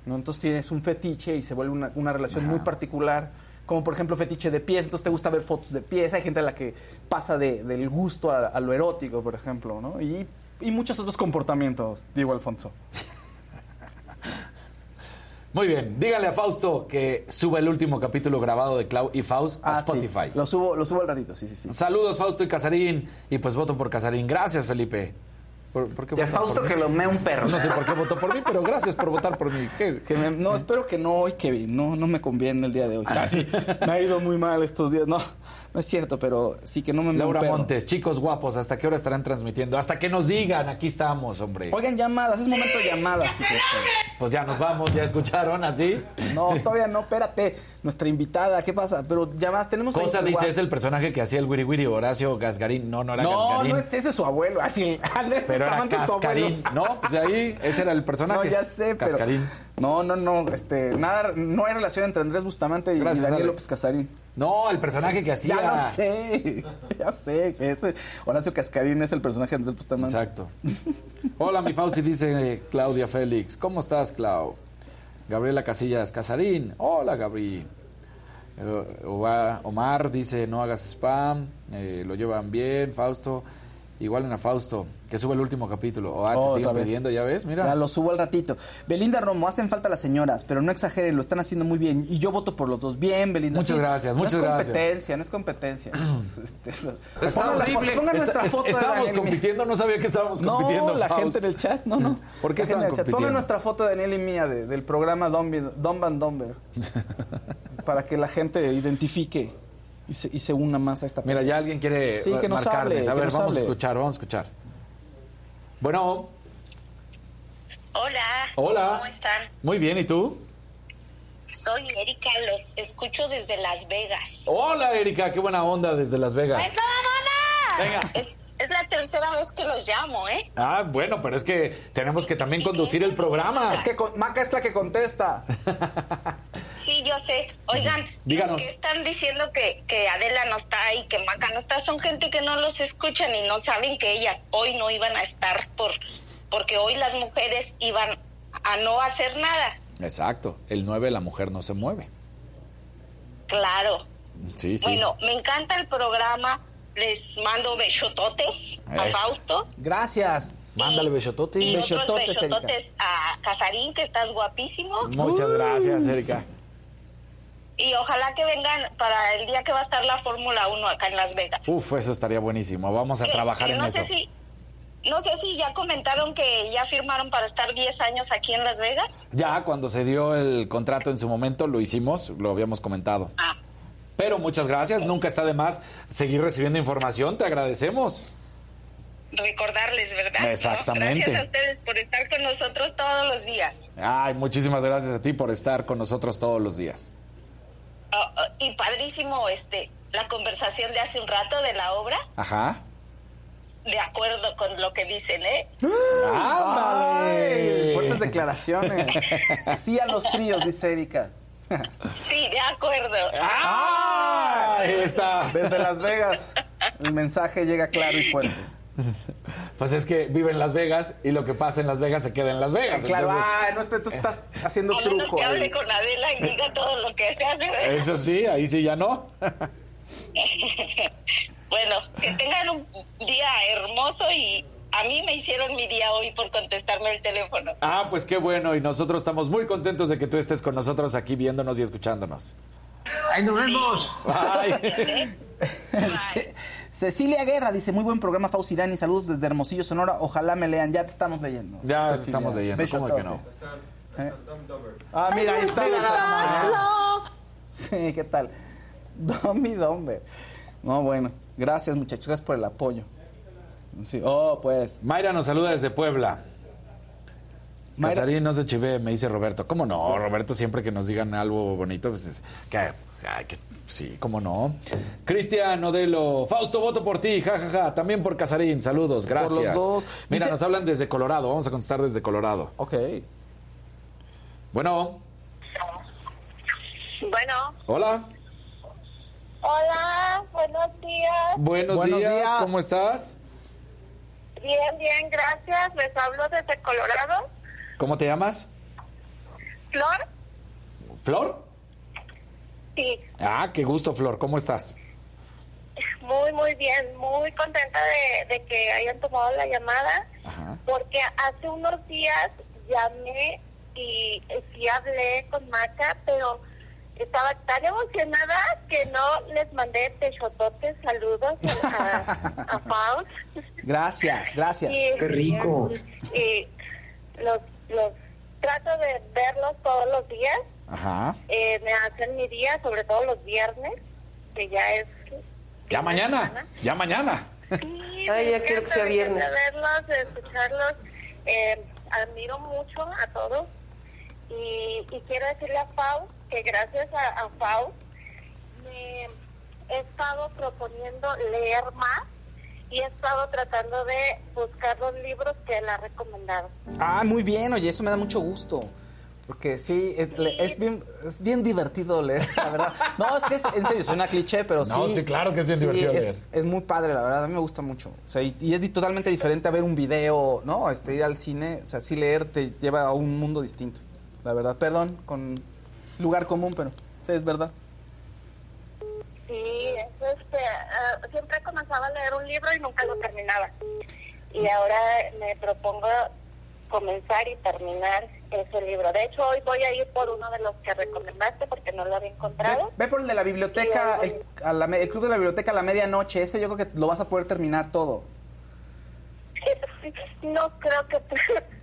Speaker 2: ¿no? Entonces tienes un fetiche y se vuelve una, una relación muy particular. Como por ejemplo fetiche de pies, entonces te gusta ver fotos de pies. Hay gente a la que pasa de- del gusto a, a lo erótico, por ejemplo, ¿no? Y, y muchos otros comportamientos, Diego Alfonso.
Speaker 1: Muy bien. Dígale a Fausto que suba el último capítulo grabado de Clau y Faust a
Speaker 2: Ah, sí.
Speaker 1: Spotify.
Speaker 2: Lo subo, lo subo al ratito, sí, sí, sí.
Speaker 1: Saludos, Fausto y Casarín. Y pues voto por Casarín. Gracias, Felipe. ¿Por, por qué votan
Speaker 2: Fausto
Speaker 1: por
Speaker 2: que
Speaker 1: mí?
Speaker 2: lo mee un perro.
Speaker 1: No sé por qué votó por mí, pero gracias por votar por mí. ¿Qué?
Speaker 2: Que me- no, espero que no hoy, Kevin. No, no me conviene el día de hoy. Ah, sí, me ha ido muy mal estos días. No, no es cierto, pero sí que no me
Speaker 1: Laura. Montes, chicos guapos, ¿hasta qué hora estarán transmitiendo? Hasta que nos digan, aquí estamos, hombre.
Speaker 2: Oigan, llamadas, es momento de llamadas, fíjense.
Speaker 1: Pues ya nos vamos, ya escucharon, así.
Speaker 2: No, todavía no, espérate. Nuestra invitada, ¿qué pasa? Pero llamadas, tenemos
Speaker 1: Cosa dice, es el personaje que hacía el Wiri Wiri, Horacio Gasgarín. No, no era
Speaker 2: No,
Speaker 1: Gasgarín.
Speaker 2: no es ese es su abuelo. Así, Andrés
Speaker 1: Pero era. Cascarín. No, pues ahí, ese era el personaje.
Speaker 2: No, ya sé, pero. No, no, no. Este, nada, no hay relación entre Andrés Bustamante y
Speaker 1: Gracias,
Speaker 2: Daniel
Speaker 1: Ale.
Speaker 2: López Casarín.
Speaker 1: No, el personaje que hacía.
Speaker 2: Ya lo sé, ya sé que ese Horacio Cascarín es el personaje de Andrés Bustamante.
Speaker 1: Exacto. Hola, mi Fauci, dice eh, Claudia Félix. ¿Cómo estás, Clau? Gabriela Casillas Casarín. Hola, Gabriel. Eh, Omar dice, no hagas spam. Eh, lo llevan bien, Fausto. Igual en a Fausto, que sube el último capítulo. O ah, te
Speaker 2: Otra
Speaker 1: siguen pidiendo, ya ves, mira.
Speaker 2: Ya lo subo al ratito. Belinda Romo, hacen falta las señoras, pero no exageren, lo están haciendo muy bien. Y yo voto por los dos. Bien, Belinda.
Speaker 1: Muchas gracias, muchas
Speaker 2: no es
Speaker 1: gracias.
Speaker 2: competencia, no es competencia. Este,
Speaker 1: Está horrible.
Speaker 2: pongan nuestra
Speaker 1: Está-
Speaker 2: foto de
Speaker 1: estábamos
Speaker 2: y-
Speaker 1: compitiendo, no sabía que estábamos compitiendo.
Speaker 2: La gente en el chat, no. Pongan nuestra foto de Daniel y mía de- del programa Dumb and Dumber. para que la gente identifique y se, y se una más a esta
Speaker 1: Mira, ya alguien quiere
Speaker 2: Sí, que nos
Speaker 1: marcarles.
Speaker 2: hable,
Speaker 1: A
Speaker 2: que
Speaker 1: ver,
Speaker 2: nos
Speaker 1: vamos a escuchar, vamos a escuchar. Bueno,
Speaker 16: Hola.
Speaker 1: Hola.
Speaker 16: ¿Cómo están?
Speaker 1: muy bien, ¿y tú?
Speaker 16: Soy Erika, los escucho desde Las Vegas.
Speaker 1: Hola, Erika, qué buena onda desde Las Vegas.
Speaker 16: ¡Eso, mamona!
Speaker 1: Venga.
Speaker 16: Es, es la tercera vez que los llamo, ¿eh?
Speaker 1: Ah, bueno, pero es que tenemos que también conducir el programa.
Speaker 2: Es que con- Maca es la que contesta.
Speaker 16: Sí, yo sé. Oigan,
Speaker 1: Díganos.
Speaker 16: los que están diciendo que, que Adela no está y que Maca no está son gente que no los escuchan y no saben que ellas hoy no iban a estar por porque hoy las mujeres iban a no hacer nada.
Speaker 1: Exacto, el 9 la mujer no se mueve.
Speaker 16: Claro.
Speaker 1: Sí, sí.
Speaker 16: Bueno, me encanta el programa. Les mando besototes a. Fausto.
Speaker 2: Gracias.
Speaker 1: Mándale besotote.
Speaker 16: Y
Speaker 2: Besototes,
Speaker 16: besototes a Casarín, que estás guapísimo.
Speaker 1: Muchas gracias, Erika.
Speaker 16: Y ojalá que vengan para el día que va a estar la Fórmula 1 acá en Las Vegas.
Speaker 1: Uf, eso estaría buenísimo. Vamos a
Speaker 16: Que-
Speaker 1: trabajar
Speaker 16: que
Speaker 1: en
Speaker 16: no
Speaker 1: eso.
Speaker 16: Sé si, no sé si ya comentaron que ya firmaron para estar 10 años aquí en Las Vegas.
Speaker 1: Ya cuando se dio el contrato en su momento lo hicimos, lo habíamos comentado.
Speaker 16: Ah.
Speaker 1: Pero muchas gracias, nunca está de más seguir recibiendo información, te agradecemos.
Speaker 16: Recordarles, ¿verdad? ¿No?
Speaker 1: Exactamente.
Speaker 16: Gracias a ustedes por estar con nosotros todos los días.
Speaker 1: Ay, muchísimas gracias a ti por estar con nosotros todos los días.
Speaker 16: Ah, ah, y padrísimo este la conversación de hace un rato de la obra.
Speaker 1: Ajá.
Speaker 16: De acuerdo con lo que dicen, ¿eh?
Speaker 1: ¡Ándale!
Speaker 2: Ay, fuertes declaraciones. Sí a los tríos, dice Erika.
Speaker 16: Sí, de acuerdo.
Speaker 1: ¡Ah! Ahí está.
Speaker 2: Desde Las Vegas, el mensaje llega claro y fuerte.
Speaker 1: Pues es que vive en Las Vegas y lo que pasa en Las Vegas se queda en Las Vegas.
Speaker 2: Claro,
Speaker 1: entonces-
Speaker 2: ah, no, entonces estás haciendo
Speaker 17: A menos
Speaker 2: truco.
Speaker 17: que
Speaker 2: ahí.
Speaker 17: hable con Adela y diga todo lo que se hace.
Speaker 1: Eso sí, ahí sí ya no.
Speaker 17: bueno, que tengan un día hermoso y a mí me hicieron mi día hoy por contestarme el teléfono.
Speaker 1: Ah, pues qué bueno. Y nosotros estamos muy contentos de que tú estés con nosotros aquí viéndonos y escuchándonos.
Speaker 3: ¡Ahí nos vemos!
Speaker 1: Ay.
Speaker 2: Ce- Cecilia Guerra dice, muy buen programa Fauci Dani, saludos desde Hermosillo, Sonora, ojalá me lean, ya te estamos leyendo.
Speaker 1: Ya
Speaker 2: Cecilia,
Speaker 1: estamos leyendo, ¿cómo que no?
Speaker 2: Eh. Ah, mira, ahí está.
Speaker 1: Mira.
Speaker 2: Sí, ¿qué tal? Domi Domber. No, bueno, gracias muchachos, gracias por el apoyo. Sí, oh, pues.
Speaker 1: Mayra nos saluda desde Puebla.
Speaker 2: Mayra-
Speaker 1: Casarín no se chive, me dice Roberto. ¿Cómo no? Roberto, siempre que nos digan algo bonito, pues es- que, ay, que- sí, ¿cómo no? Cristian Odelo, Fausto, voto por ti, jajaja. También por Casarín, saludos,
Speaker 2: Por
Speaker 1: gracias.
Speaker 2: los dos.
Speaker 1: Mira,
Speaker 2: Dice-
Speaker 1: nos hablan desde Colorado, vamos a contestar desde Colorado.
Speaker 2: Ok.
Speaker 1: Bueno,
Speaker 17: Bueno,
Speaker 1: hola,
Speaker 17: hola, buenos días.
Speaker 1: buenos,
Speaker 2: Buenos
Speaker 1: días,
Speaker 2: días.
Speaker 1: ¿cómo estás?
Speaker 17: Bien, bien, gracias. Les hablo desde Colorado.
Speaker 1: ¿Cómo te llamas?
Speaker 17: Flor,
Speaker 1: ¿Flor?
Speaker 17: Sí,
Speaker 1: Ah, qué gusto, Flor, ¿cómo estás?
Speaker 17: muy, muy bien. Muy contenta de, de que hayan tomado la llamada.
Speaker 1: Ajá.
Speaker 17: Porque hace unos días llamé y sí hablé con Maca, pero estaba tan emocionada que no les mandé techototes saludos a, a Faust.
Speaker 2: Gracias, gracias.
Speaker 17: Y-
Speaker 3: ¡Qué rico!
Speaker 17: Y los, los trato de verlos todos los días.
Speaker 1: Ajá.
Speaker 17: Eh, me hacen mi día, sobre todo los viernes, que ya es...
Speaker 1: Ya mañana, ya mañana.
Speaker 17: Sí,
Speaker 18: Ay,
Speaker 17: me
Speaker 18: ya quiero que sea viernes.
Speaker 17: verlos, escucharlos. Eh, admiro mucho a todos. Y, y quiero decirle a Faust que gracias a, a Faust me he estado proponiendo leer más y he estado tratando de buscar los libros que él ha recomendado.
Speaker 2: Ah, muy bien, oye, eso me da mucho gusto. Porque sí, es, le- es bien, es bien divertido leer, la verdad. No, es que es, en serio, suena cliché, pero
Speaker 1: No,
Speaker 2: sí.
Speaker 1: sí, claro que es bien divertido
Speaker 2: es,
Speaker 1: leer.
Speaker 2: Es muy padre, la verdad, a mí me gusta mucho. O sea, y, y es totalmente diferente a ver un video, ¿no? Este, ir al cine, o sea, sí leer te lleva a un mundo distinto, la verdad. Perdón, con lugar común, pero sí, es verdad.
Speaker 17: Sí, es, este, eh, siempre comenzaba a leer un libro y nunca lo terminaba. Y ahora me propongo comenzar y terminar ese libro. De hecho, hoy voy a ir por uno de los que recomendaste porque no lo había encontrado.
Speaker 2: Ve por el de la biblioteca, el, a la me- el club de la biblioteca a la medianoche, ese yo creo que lo vas a poder terminar todo.
Speaker 17: No creo que...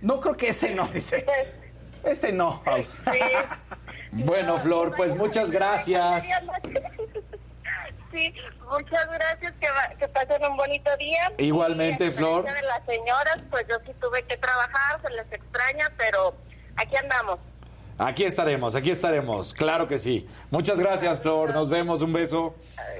Speaker 2: No creo que ese no, dice. Ese no, Faust.
Speaker 1: Bueno, Flor, pues muchas gracias.
Speaker 17: Sí, muchas gracias, que, va- que pasen un bonito día.
Speaker 1: Igualmente,
Speaker 17: Y
Speaker 1: Flor.
Speaker 17: de las señoras, pues yo sí tuve que trabajar, se les extraña, pero aquí andamos.
Speaker 1: Aquí estaremos, aquí estaremos, claro que sí. Muchas gracias, Flor, nos vemos, un beso.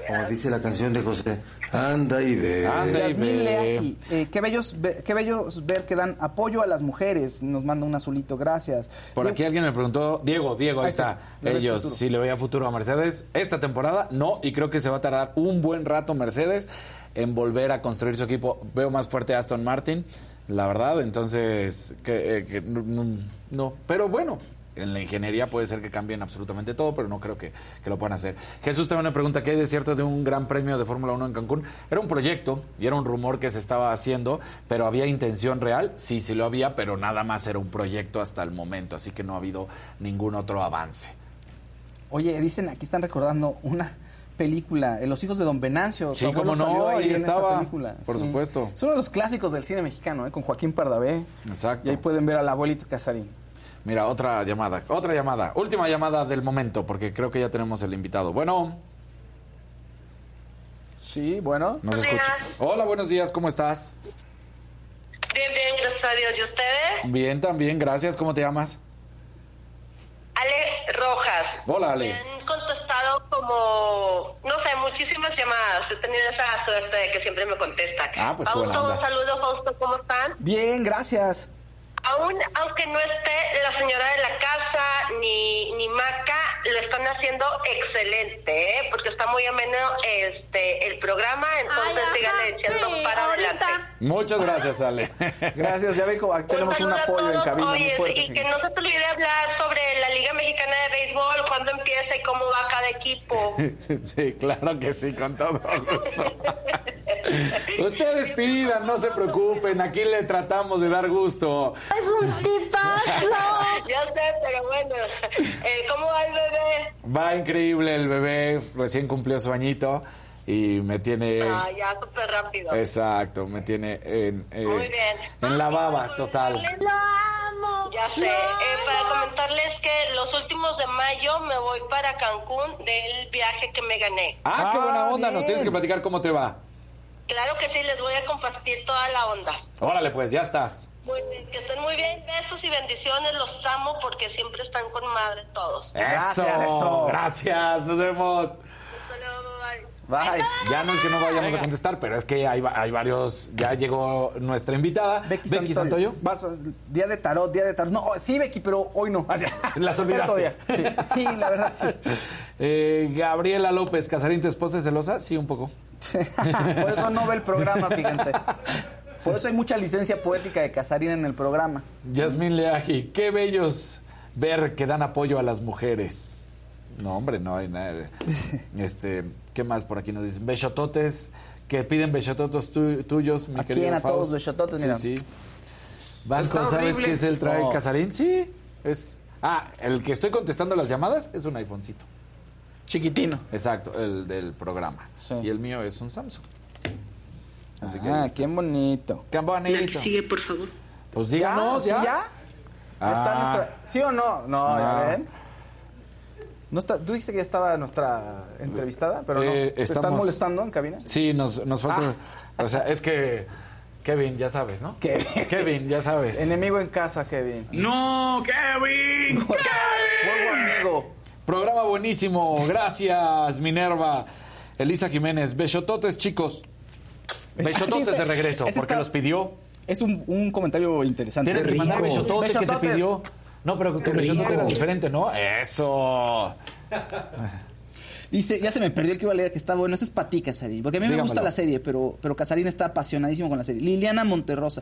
Speaker 19: Como dice la canción de José, anda y ve.
Speaker 1: Anda y
Speaker 2: Yasmín
Speaker 1: ve.
Speaker 2: Leaji, eh, qué, bellos, qué bellos ver que dan apoyo a las mujeres. Nos manda un azulito, gracias.
Speaker 1: Por aquí alguien me preguntó, Diego, Diego, ahí está. Ellos, si le veía futuro a Mercedes. Esta temporada no, y creo que se va a tardar un buen rato Mercedes en volver a construir su equipo. Veo más fuerte a Aston Martin, la verdad, entonces, que, eh, que no, no- no. pero bueno. En la ingeniería puede ser que cambien absolutamente todo, pero no creo que, que lo puedan hacer. Jesús también me pregunta qué hay de cierto de un gran premio de Fórmula 1 en Cancún. Era un proyecto y era un rumor que se estaba haciendo, pero había intención real. Sí, sí lo había, pero nada más era un proyecto hasta el momento, así que no ha habido ningún otro avance.
Speaker 2: Oye, dicen, aquí están recordando una película, eh, Los hijos de Don Venancio.
Speaker 1: Sí, cómo no,
Speaker 2: salió
Speaker 1: ahí estaba,
Speaker 2: película.
Speaker 1: por supuesto.
Speaker 2: Es uno de los clásicos del cine mexicano, eh, con Joaquín Pardavé.
Speaker 1: Exacto.
Speaker 2: Y ahí pueden ver al abuelito Casarín.
Speaker 1: Mira, otra llamada, otra llamada, última llamada del momento, porque creo que ya tenemos el invitado. Bueno,
Speaker 2: Sí, bueno.
Speaker 1: nos escucha. Hola, buenos días, ¿cómo estás?
Speaker 17: Bien, bien, gracias a Dios. ¿Y ustedes?
Speaker 1: Bien, también, gracias. ¿Cómo te llamas?
Speaker 17: Ale Rojas.
Speaker 1: Hola,
Speaker 17: Me
Speaker 1: Ale.
Speaker 17: han contestado como, no sé, muchísimas llamadas. He tenido esa suerte de que siempre me contestan.
Speaker 1: Ah, pues
Speaker 17: Fausto,
Speaker 1: onda.
Speaker 17: un saludo, Fausto, ¿cómo están?
Speaker 2: Bien, gracias.
Speaker 17: Aún, aunque no esté la señora de la casa ni, ni Maca,
Speaker 8: lo están haciendo excelente, ¿eh? porque está muy ameno este el programa, entonces síganle echando para adelante.
Speaker 1: Muchas gracias, Ale.
Speaker 2: Gracias, ya ven tenemos un apoyo en cabina muy
Speaker 8: Oye,
Speaker 2: fuerte.
Speaker 8: y que no se te olvide hablar sobre la Liga Mexicana de Béisbol, cuándo empieza y cómo va cada equipo.
Speaker 1: Sí, claro que sí, con todo gusto. Ustedes pidan, no se preocupen, aquí le tratamos de dar gusto.
Speaker 7: Es un tipazo.
Speaker 8: ya sé, pero bueno, eh, ¿cómo va el bebé?
Speaker 1: Va increíble el bebé, recién cumplió su añito y me tiene...
Speaker 8: Ah, ya súper rápido.
Speaker 1: Exacto, me tiene en, eh,
Speaker 8: Muy bien.
Speaker 1: en la baba, total.
Speaker 8: Lo amo. Ya sé. Eh, para comentarles que los últimos de mayo me voy para Cancún del viaje que me gané.
Speaker 1: Ah, qué buena onda, nos
Speaker 2: bien.
Speaker 1: tienes que platicar cómo te va.
Speaker 8: Claro que sí, les voy a compartir toda la onda.
Speaker 1: Órale, pues, ya estás.
Speaker 8: Muy bien, que estén muy bien. Besos y bendiciones. Los amo porque siempre están con madre todos.
Speaker 1: Eso,
Speaker 2: eso.
Speaker 1: gracias, nos vemos.
Speaker 8: Hasta luego, bye.
Speaker 2: Bye.
Speaker 1: Ya no es que no vayamos a contestar, pero es que hay, hay varios. Ya llegó nuestra invitada, Becky, Santoyo.
Speaker 2: Vas, vas, día de tarot, día de tarot. No, sí, Becky, pero hoy no.
Speaker 1: Las olvidaste.
Speaker 2: Sí, sí, la verdad, sí.
Speaker 1: Eh, Gabriela López, Casarín, ¿tu esposa es celosa? Sí, un poco.
Speaker 2: Por eso no ve el programa, fíjense. Por eso hay mucha licencia poética de Casarín en el programa.
Speaker 1: Yasmín Leaji, qué bellos ver que dan apoyo a las mujeres. No, hombre, no hay nada. Este, ¿qué más por aquí nos dicen? Bechototes, que piden bechototos tu- tuyos, mi
Speaker 2: ¿A
Speaker 1: querido
Speaker 2: quién? A
Speaker 1: Faust.
Speaker 2: todos bechototes, mira.
Speaker 1: Sí, sí. Banco,
Speaker 2: Está
Speaker 1: ¿sabes
Speaker 2: horrible.
Speaker 1: qué es el trae
Speaker 2: No.
Speaker 1: Casarín? Sí, es... Ah, el que estoy contestando las llamadas es un iPhonecito.
Speaker 2: Chiquitino.
Speaker 1: Exacto, el del programa.
Speaker 2: Sí.
Speaker 1: Y el mío es un Samsung. Así que
Speaker 2: Ah, qué bonito.
Speaker 1: Qué bonito.
Speaker 7: por favor.
Speaker 1: Pues díganos,
Speaker 2: ¿Sí,
Speaker 1: ya.
Speaker 2: ya? ¿Ya está
Speaker 1: Ah.
Speaker 2: nuestra... ¿Sí o no? No,
Speaker 1: No.
Speaker 2: ya ven. No está... Tú dijiste que ya estaba nuestra entrevistada, pero no.
Speaker 1: Eh,
Speaker 2: ¿Te están
Speaker 1: estamos-
Speaker 2: molestando en cabina?
Speaker 1: Sí, nos, nos falta. O sea, es que. Kevin, ya sabes, ¿no?
Speaker 2: ¿Qué?
Speaker 1: Kevin, ya sabes.
Speaker 2: Enemigo en casa, Kevin.
Speaker 1: ¡No, Kevin!
Speaker 2: Muy buen amigo.
Speaker 1: Programa buenísimo. Gracias, Minerva. Elisa Jiménez. Besototes, chicos. Besototes de regreso, porque
Speaker 2: está-
Speaker 1: los pidió.
Speaker 2: Es un, un comentario interesante.
Speaker 1: Tienes que mandar besotote que te
Speaker 2: Besototes.
Speaker 1: pidió. No, pero tu besotote era diferente, ¿no? Eso.
Speaker 2: Dice, ya se me perdió el que iba a leer que está bueno. Ese es para ti, Casarín. Porque a mí me gusta la serie, pero, pero Casarín está apasionadísimo con la serie. Liliana Monterrosa.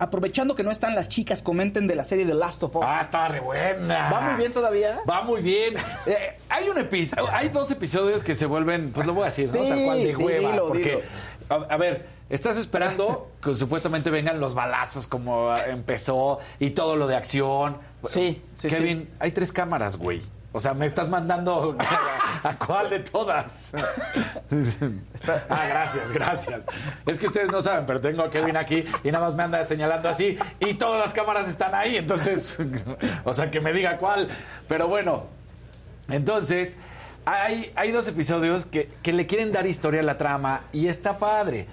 Speaker 2: Aprovechando que no están las chicas, comenten de la serie The Last of Us.
Speaker 1: Ah, está re buena.
Speaker 2: ¿Va muy bien todavía?
Speaker 1: Va muy bien. Eh, hay un episodio, hay dos episodios que se vuelven, pues lo voy a decir, ¿no?
Speaker 2: Sí,
Speaker 1: Tal cual de hueva.
Speaker 2: dilo,
Speaker 1: porque,
Speaker 2: dilo.
Speaker 1: A, a ver, estás esperando que supuestamente vengan los balazos como empezó y todo lo de acción.
Speaker 2: Sí, sí,
Speaker 1: Kevin, hay tres cámaras, güey. O sea, me estás mandando a, a cuál de todas. Ah, gracias, gracias. Es que ustedes no saben, pero tengo a Kevin aquí y nada más me anda señalando así y todas las cámaras están ahí, entonces, o sea, que me diga cuál. Pero bueno, entonces, hay, hay dos episodios que, que le quieren dar historia a la trama y está padre.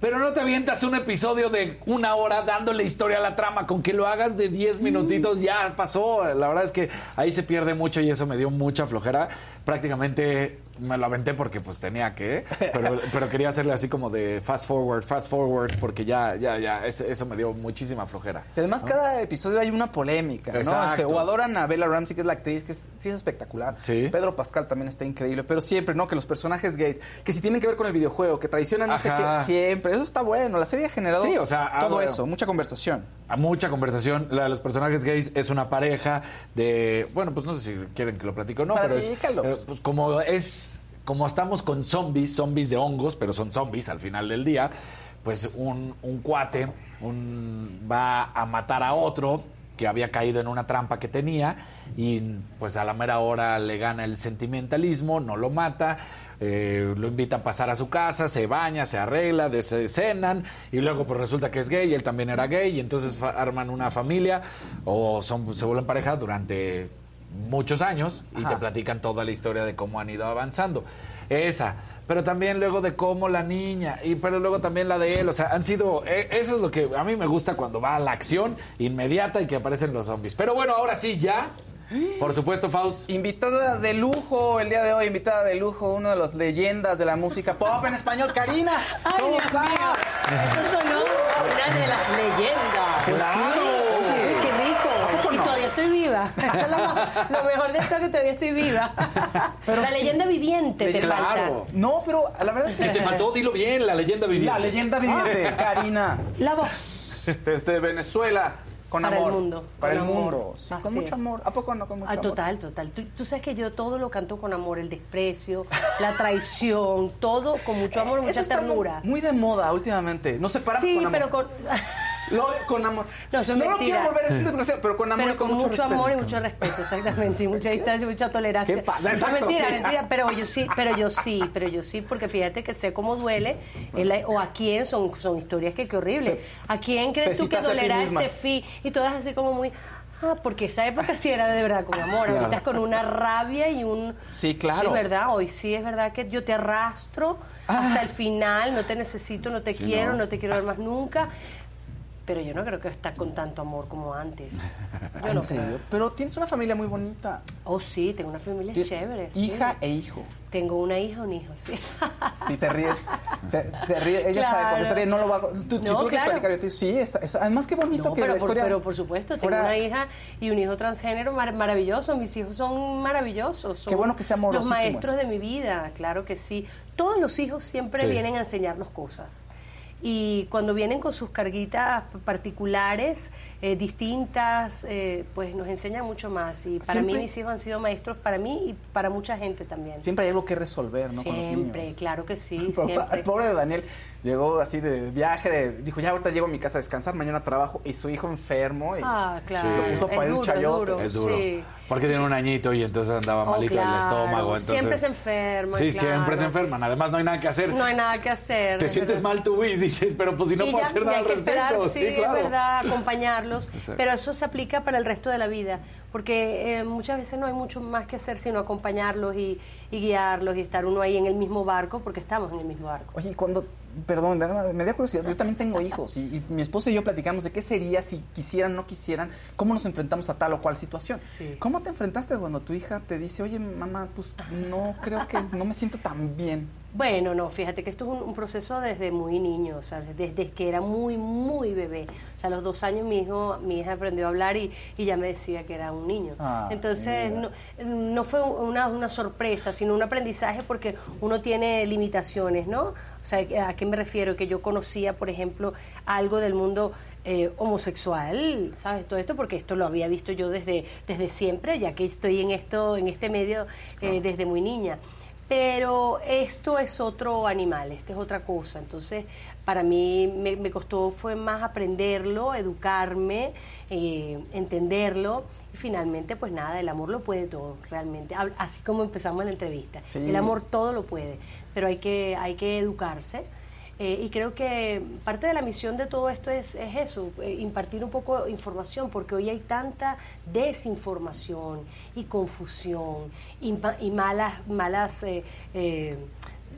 Speaker 1: Pero no te avientas un episodio de una hora dándole historia a la trama. Con que lo hagas de 10 minutitos ya pasó. La verdad es que ahí se pierde mucho y eso me dio mucha flojera. Prácticamente me lo aventé porque pues tenía que. Pero, pero quería hacerle así como de fast forward, fast forward. Porque ya, ya, ya. Eso, eso me dio muchísima flojera.
Speaker 2: Y además,
Speaker 1: ¿no?
Speaker 2: cada episodio hay una polémica, ¿no? Este, o adoran a Bella Ramsey, que es la actriz, que es- sí es espectacular.
Speaker 1: Sí.
Speaker 2: Pedro Pascal también está increíble. Pero siempre, ¿no? Que los personajes gays, que si tienen que ver con el videojuego, que traicionan no sé qué, siempre. Eso está bueno. La serie ha generado
Speaker 1: Sí, o sea, ah,
Speaker 2: todo
Speaker 1: bueno.
Speaker 2: eso, mucha conversación.
Speaker 1: a mucha conversación. La de los personajes gays es una pareja de. Bueno, pues no sé si quieren que lo platico o no, pero es.
Speaker 2: Platícalo.
Speaker 1: eh, pues como es. Como estamos con zombies, zombies de hongos, pero son zombies al final del día, pues un, un cuate un, va a matar a otro que había caído en una trampa que tenía y pues a la mera hora le gana el sentimentalismo, no lo mata, eh, lo invita a pasar a su casa, se baña, se arregla, cenan y luego pues resulta que es gay, él también era gay y entonces arman una familia o son, se vuelven pareja durante muchos años y
Speaker 2: Ajá.
Speaker 1: te platican toda la historia de cómo han ido avanzando. Esa. Pero también luego de cómo la niña, y pero luego también la de él, o sea, han sido, eh, eso es lo que a mí me gusta cuando va a la acción inmediata y que aparecen los zombies. Pero bueno, ahora sí, ya, por supuesto, Faust.
Speaker 2: Invitada de lujo el día de hoy, invitada de lujo, una de las leyendas de la música pop en español, Karina.
Speaker 18: Ay,
Speaker 2: ¿Cómo estás?
Speaker 18: Eso sonó una de las leyendas.
Speaker 2: Pues sí.
Speaker 18: Oye, qué rico.
Speaker 2: ¿A poco
Speaker 18: Y
Speaker 2: no?
Speaker 18: todavía estoy viva. Eso es lo, lo mejor de esto es que todavía estoy viva.
Speaker 2: Pero
Speaker 18: la
Speaker 2: sí.
Speaker 18: leyenda viviente te
Speaker 1: Claro.
Speaker 18: falta.
Speaker 2: No, pero la verdad es que...
Speaker 1: Que te faltó, dilo bien, la leyenda viviente.
Speaker 2: La leyenda viviente, Karina.
Speaker 18: La voz.
Speaker 2: Desde Venezuela, con
Speaker 18: Para el
Speaker 2: amor.
Speaker 18: mundo,
Speaker 2: Para
Speaker 18: con
Speaker 2: el
Speaker 18: amor.
Speaker 2: mundo. Sí, con mucho
Speaker 18: es.
Speaker 2: amor. ¿A poco no con mucho
Speaker 18: Ah,
Speaker 2: amor?
Speaker 18: total, total. Tú, tú sabes que yo todo lo canto con amor, el desprecio, la traición, todo con mucho amor, mucha ternura.
Speaker 2: Muy de moda últimamente. No se para
Speaker 18: Sí,
Speaker 2: con amor.
Speaker 18: pero con...
Speaker 2: Lo- con amor.
Speaker 18: No,
Speaker 2: no lo quiero volver, es un desgraciado, pero con amor
Speaker 18: Pero
Speaker 2: y con,
Speaker 18: con mucho,
Speaker 2: respeto.
Speaker 18: amor y mucho respeto, exactamente, y mucha distancia, y mucha tolerancia.
Speaker 2: ¿Qué pasa?
Speaker 18: No,
Speaker 2: Exacto,
Speaker 18: mentira,
Speaker 2: sí.
Speaker 18: mentira, pero yo sí, pero yo sí, pero yo sí, porque fíjate que sé cómo duele, el- o a quién son, son historias que qué horrible. ¿A quién crees tú que
Speaker 2: a
Speaker 18: dolerá este fi? Y todas así como muy, ah, porque esa época sí era de verdad con amor,
Speaker 2: Claro.
Speaker 18: ahorita es con una rabia y un...
Speaker 2: Sí, claro.
Speaker 18: Sí, ¿verdad? Hoy sí es verdad que yo te arrastro hasta el final, no te necesito, no te
Speaker 2: Sí,
Speaker 18: quiero,
Speaker 2: no.
Speaker 18: no. te quiero ver más nunca. Pero yo no creo que está con tanto amor como antes. Yo
Speaker 2: ¿En
Speaker 18: no
Speaker 2: serio?
Speaker 18: creo.
Speaker 2: Pero tienes una familia muy bonita.
Speaker 18: Oh, sí, tengo una familia chévere. sí.
Speaker 2: Hija e hijo.
Speaker 18: Tengo una hija, un hijo, sí.
Speaker 2: Si te ríes, te, te ríes. Ella sabe cuando se ríe, no lo va a... Tú, si
Speaker 18: No,
Speaker 2: quieres
Speaker 18: claro.
Speaker 2: platicar, yo te digo, sí, es, es- además qué bonito
Speaker 18: No,
Speaker 2: que
Speaker 18: pero,
Speaker 2: la
Speaker 18: por,
Speaker 2: historia...
Speaker 18: pero por supuesto, tengo una hija y un hijo transgénero mar- maravilloso. Mis hijos son maravillosos. son
Speaker 2: Qué bueno que sea
Speaker 18: Los
Speaker 2: amorosísimos.
Speaker 18: maestros de mi vida, claro que sí. Todos los hijos siempre
Speaker 2: Sí.
Speaker 18: vienen a enseñarnos cosas. Y cuando vienen con sus carguitas particulares, eh, distintas, eh, pues nos enseñan mucho más. Y para
Speaker 2: Siempre-
Speaker 18: mí mis hijos han sido maestros para mí y para mucha gente también.
Speaker 2: Siempre hay algo que resolver, ¿no? Con los
Speaker 18: Siempre,
Speaker 2: niños.
Speaker 18: claro que sí, siempre.
Speaker 2: El pobre de Daniel llegó así de viaje, de- dijo, ya ahorita llego a mi casa a descansar, mañana trabajo, y su hijo enfermo, y
Speaker 18: Ah, claro.
Speaker 2: lo puso
Speaker 18: Es
Speaker 2: para un
Speaker 18: duro, es
Speaker 2: chayote.
Speaker 18: duro,
Speaker 1: Es duro.
Speaker 18: sí.
Speaker 1: Porque tiene un añito y entonces andaba
Speaker 18: Oh,
Speaker 1: malito
Speaker 18: claro.
Speaker 1: estómago. Entonces,
Speaker 18: Siempre se enferma,
Speaker 1: Sí,
Speaker 18: claro.
Speaker 1: siempre se enferman. Además, no hay nada que hacer.
Speaker 18: No hay nada que hacer.
Speaker 1: Te sientes
Speaker 18: verdad.
Speaker 1: mal tú y dices, pero pues si no
Speaker 18: Y
Speaker 1: puedo
Speaker 18: ya-
Speaker 1: hacer nada al respecto.
Speaker 18: esperar, sí,
Speaker 1: claro.
Speaker 18: es verdad,
Speaker 1: Exacto.
Speaker 18: Pero eso se aplica para el resto de la vida, porque eh, muchas veces no hay mucho más que hacer sino acompañarlos y, y guiarlos y estar uno ahí en el mismo barco, porque estamos en el mismo barco.
Speaker 2: Oye, cuando, perdón, me da curiosidad, yo también tengo hijos y, y mi esposa y yo platicamos de qué sería si quisieran, no quisieran, cómo nos enfrentamos a tal o cual situación. ¿Cómo te enfrentaste cuando tu hija te dice, oye, mamá, pues no creo que, no me siento tan bien?
Speaker 18: Bueno, no, fíjate que esto es un, un proceso desde muy niño, o sea, desde, desde que era muy, muy bebé. O sea, a los dos años mi hijo, mi hija aprendió a hablar y, y ya me decía que era un niño.
Speaker 2: Ah,
Speaker 18: Entonces, no, no fue una, una sorpresa, sino un aprendizaje porque uno tiene limitaciones, ¿no? O sea, ¿a qué me refiero? Que yo conocía, por ejemplo, algo del mundo eh, homosexual, ¿sabes? Todo esto, porque esto lo había visto yo desde, desde siempre, ya que estoy en esto, en este medio eh, desde muy niña. Pero esto es otro animal, esta es otra cosa. Entonces, para mí me, me costó fue más aprenderlo, educarme, eh, entenderlo y finalmente, pues nada, el amor lo puede todo, realmente. Así como empezamos la entrevista,
Speaker 2: Sí.
Speaker 18: el amor todo lo puede, pero hay que hay que educarse. Eh, y creo que parte de la misión de todo esto es, es eso, eh, impartir un poco de información, porque hoy hay tanta desinformación y confusión y, ma- y malas, malas eh, eh,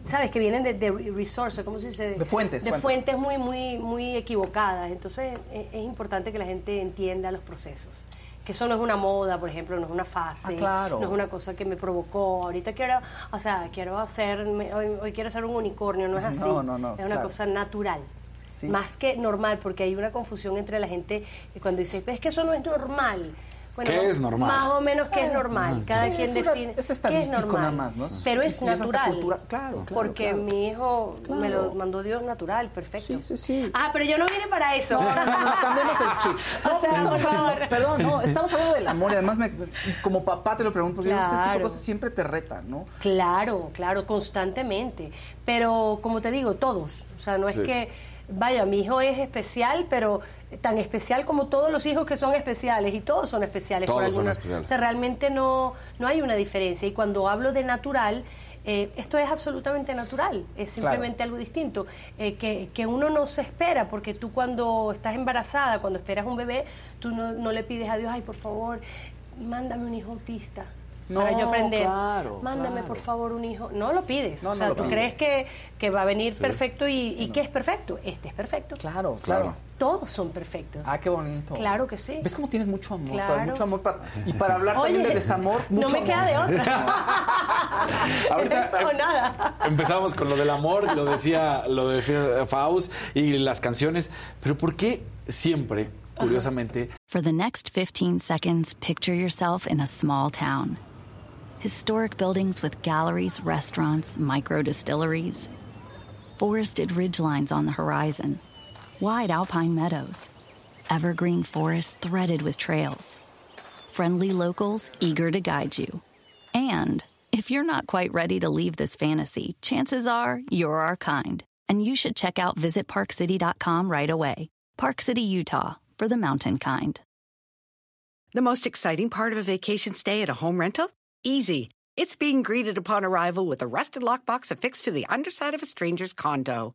Speaker 18: ¿sabes? Que vienen de, de resources, ¿cómo se dice?
Speaker 2: De fuentes,
Speaker 18: De
Speaker 2: fuentes.
Speaker 18: fuentes muy, muy, muy equivocadas. Entonces es, es importante que la gente entienda los procesos. Que eso no es una moda, por ejemplo, no es una fase,
Speaker 2: Ah, claro.
Speaker 18: no es una cosa que me provocó. Ahorita quiero, o sea, quiero hacer, hoy, hoy quiero ser un unicornio, no es así.
Speaker 2: No, no, no,
Speaker 18: Es una
Speaker 2: claro.
Speaker 18: cosa natural.
Speaker 2: Sí.
Speaker 18: Más que normal, porque hay una confusión entre la gente cuando dice, es que eso no es normal. Bueno,
Speaker 1: ¿Qué es normal?
Speaker 18: Más o menos que es normal. Cada
Speaker 2: Sí,
Speaker 18: quien
Speaker 2: es una-
Speaker 18: define.
Speaker 2: es
Speaker 18: qué es
Speaker 2: estadístico
Speaker 18: normal.
Speaker 2: nada más, ¿no?
Speaker 18: Pero es natural.
Speaker 2: cultura- claro, claro,
Speaker 18: Porque
Speaker 2: claro.
Speaker 18: mi hijo me lo mandó Dios natural, perfecto.
Speaker 2: Sí, sí, sí.
Speaker 18: Ah, pero yo no vine para eso.
Speaker 2: No, no, no, cambiemos el chip. No,
Speaker 18: O sea,
Speaker 2: pero
Speaker 18: por favor.
Speaker 2: perdón, no, estamos hablando del amor y además me, y como papá te lo pregunto, porque ese tipo de cosas siempre te retan, ¿no?
Speaker 18: Claro, claro, constantemente. Pero como te digo, todos. O sea, no es
Speaker 2: Sí.
Speaker 18: que, vaya, mi hijo es especial, pero tan especial como todos los hijos que son especiales y todos son especiales por
Speaker 1: Todos son
Speaker 18: alguna-
Speaker 1: especiales.
Speaker 18: O sea, realmente no, no hay una diferencia. Y cuando hablo de natural, eh, esto es absolutamente natural, es simplemente algo distinto, eh, que, que uno no se espera, porque tú cuando estás embarazada, cuando esperas un bebé, tú no, no le pides a Dios, ay, por favor, mándame un hijo autista. para
Speaker 2: No,
Speaker 18: yo aprender.
Speaker 2: claro,
Speaker 18: Mándame
Speaker 2: claro.
Speaker 18: por favor un hijo. No lo pides.
Speaker 2: No,
Speaker 18: o
Speaker 2: no
Speaker 18: sea, tú
Speaker 2: pides.
Speaker 18: crees que, que va a venir
Speaker 2: Sí.
Speaker 18: perfecto y, y que es perfecto. Este es perfecto.
Speaker 2: Claro, claro.
Speaker 18: Todos son perfectos.
Speaker 2: Ah, qué bonito.
Speaker 18: Claro que sí.
Speaker 2: ¿Ves cómo tienes mucho amor?
Speaker 18: Claro.
Speaker 2: Mucho amor para, y para hablar
Speaker 18: Oye,
Speaker 2: también de desamor,
Speaker 18: no
Speaker 2: mucho
Speaker 18: me queda de otra.
Speaker 1: Ahorita,
Speaker 18: Eso o nada.
Speaker 1: Empezamos con lo del amor, lo decía lo de Faust y las canciones, pero ¿por qué siempre curiosamente.
Speaker 6: For the next 15 seconds, picture yourself in a small town. Historic buildings with galleries, restaurants, micro distilleries. Forested ridgelines on the horizon. Wide alpine meadows. Evergreen forests threaded with trails. Friendly locals eager to guide you. And if you're not quite ready to leave this fantasy, chances are you're our kind. And you should check out visitparkcity.com right away. Park City, Utah, for the mountain kind.
Speaker 11: The most exciting part of a vacation stay at a home rental? Easy. It's being greeted upon arrival with a rusted lockbox affixed to the underside of a stranger's condo.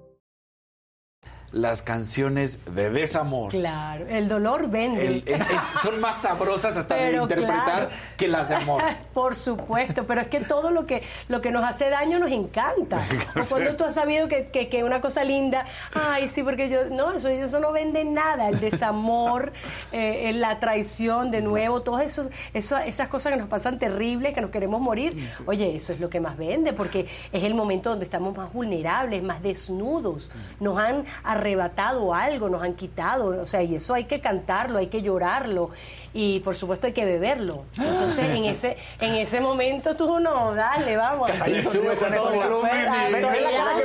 Speaker 1: Las canciones de desamor.
Speaker 18: Claro, el dolor vende.
Speaker 1: El- es- es- son más sabrosas hasta de interpretar
Speaker 18: claro.
Speaker 1: que las de amor.
Speaker 18: Por supuesto, pero es que todo lo que lo que nos hace daño nos encanta. O cuando tú has sabido que, que, que una cosa linda, ay, sí, porque yo, no, eso, eso no vende nada. El desamor, eh, eh, la traición, de nuevo, todas eso, eso- esas cosas que nos pasan terribles, que nos queremos morir. Oye, eso es lo que más vende, porque es el momento donde estamos más vulnerables, más desnudos. Nos han arrebatado algo, nos han quitado, o sea, y eso hay que cantarlo, hay que llorarlo y por supuesto hay que beberlo. Entonces, en ese en ese momento tú no, dale, vamos.
Speaker 1: Que le subes a todo volumen.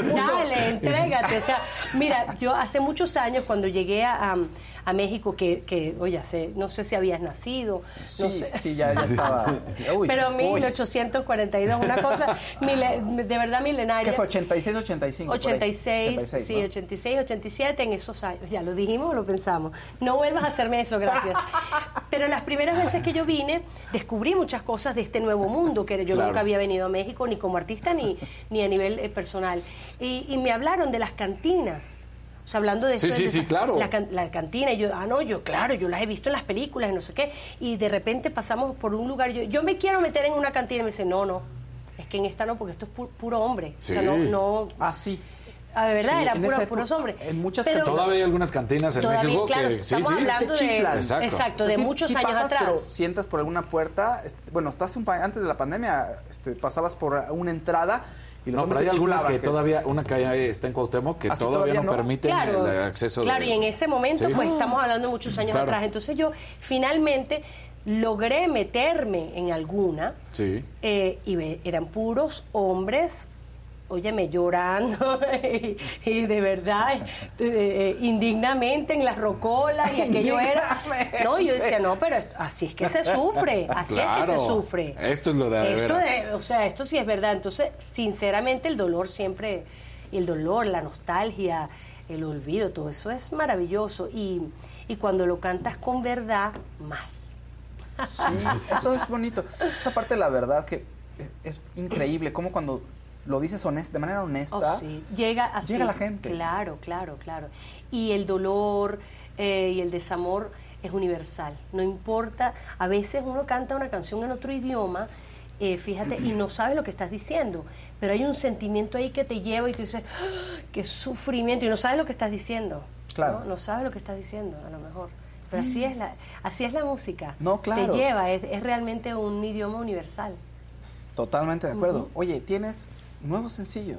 Speaker 18: Dale, entrégate. O sea, mira, yo hace muchos años cuando llegué a, a- a México, que, que, oye, no sé si habías nacido. no
Speaker 2: Sí,
Speaker 18: sé.
Speaker 2: sí, ya, ya estaba. Uy,
Speaker 18: Pero
Speaker 2: uy.
Speaker 18: 1842, una cosa mile- de verdad milenaria.
Speaker 2: ¿Qué fue? 86, 85. por ahí.
Speaker 18: 86, sí, 86, 87, en esos años. Ya lo dijimos o lo pensamos. No vuelvas a hacerme eso, gracias. Pero las primeras veces que yo vine, descubrí muchas cosas de este nuevo mundo, que yo
Speaker 1: Claro.
Speaker 18: nunca había venido a México, ni como artista, ni, ni a nivel eh, personal. Y, y me hablaron de las cantinas. O sea, hablando de
Speaker 1: Sí,
Speaker 18: esto,
Speaker 1: sí,
Speaker 18: de
Speaker 1: sí,
Speaker 18: esa-
Speaker 1: claro.
Speaker 18: La, can- la cantina, y yo, ah, no, yo, claro, yo las he visto en las películas y no sé qué. Y de repente pasamos por un lugar, yo, yo me quiero meter en una cantina y me dice, no, no, es que en esta no, porque esto es pu- puro hombre. O sea, no, no,
Speaker 2: Ah, sí.
Speaker 18: a ver, ¿verdad?
Speaker 2: Sí,
Speaker 18: Eran
Speaker 2: en
Speaker 18: puros, puros hombres.
Speaker 2: en muchas
Speaker 18: Pero-
Speaker 1: Todavía hay algunas cantinas en
Speaker 18: Todavía,
Speaker 1: México
Speaker 18: claro,
Speaker 1: que sí,
Speaker 18: estamos
Speaker 1: sí.
Speaker 18: hablando
Speaker 2: Te
Speaker 18: de-.
Speaker 1: Exacto.
Speaker 18: exacto,
Speaker 2: O sea,
Speaker 18: de muchos años
Speaker 2: pasas,
Speaker 18: atrás.
Speaker 2: Pero si entras por alguna puerta, este, bueno, estás un pa- antes de la pandemia, este, pasabas por una entrada y los
Speaker 1: No, pero hay algunas que todavía, una calle está en Cuauhtémoc que
Speaker 2: ¿Ah, sí,
Speaker 1: todavía,
Speaker 2: todavía
Speaker 1: no,
Speaker 2: no?
Speaker 1: permiten
Speaker 18: Claro,
Speaker 1: el acceso.
Speaker 18: claro,
Speaker 1: de-
Speaker 18: y en ese momento,
Speaker 1: Sí.
Speaker 18: pues estamos hablando de muchos años
Speaker 1: Claro.
Speaker 18: atrás. Entonces yo finalmente logré meterme en alguna
Speaker 1: Sí.
Speaker 18: eh, y ve- eran puros hombres, óyeme, llorando y, y de verdad, eh, eh, indignamente en las rocolas y aquello era... No, yo decía, no, pero esto- así es que se sufre, así es que se sufre.
Speaker 1: Esto es lo de
Speaker 18: Esto de- o sea, esto sí es verdad. Entonces, sinceramente, el dolor siempre, el dolor, la nostalgia, el olvido, todo eso es maravilloso. Y, y cuando lo cantas con verdad, más.
Speaker 2: Sí, eso es bonito. Esa parte de la verdad que es, es increíble, como cuando lo dices honest, de manera honesta.
Speaker 18: Oh, sí. Llega así.
Speaker 2: Llega la gente.
Speaker 18: Claro, claro, claro. Y el dolor eh, y el desamor es universal. No importa, a veces uno canta una canción en otro idioma, eh, fíjate, y no sabes lo que estás diciendo, pero hay un sentimiento ahí que te lleva y tú dices, ¡Ah! qué sufrimiento, y no sabes lo que estás diciendo.
Speaker 2: Claro.
Speaker 18: ¿no? No sabes lo que estás diciendo, a lo mejor. Pero así es la, así es la música.
Speaker 2: No, claro.
Speaker 18: Te lleva, es, es realmente un idioma universal.
Speaker 2: Totalmente de acuerdo. Oye, tienes nuevo sencillo.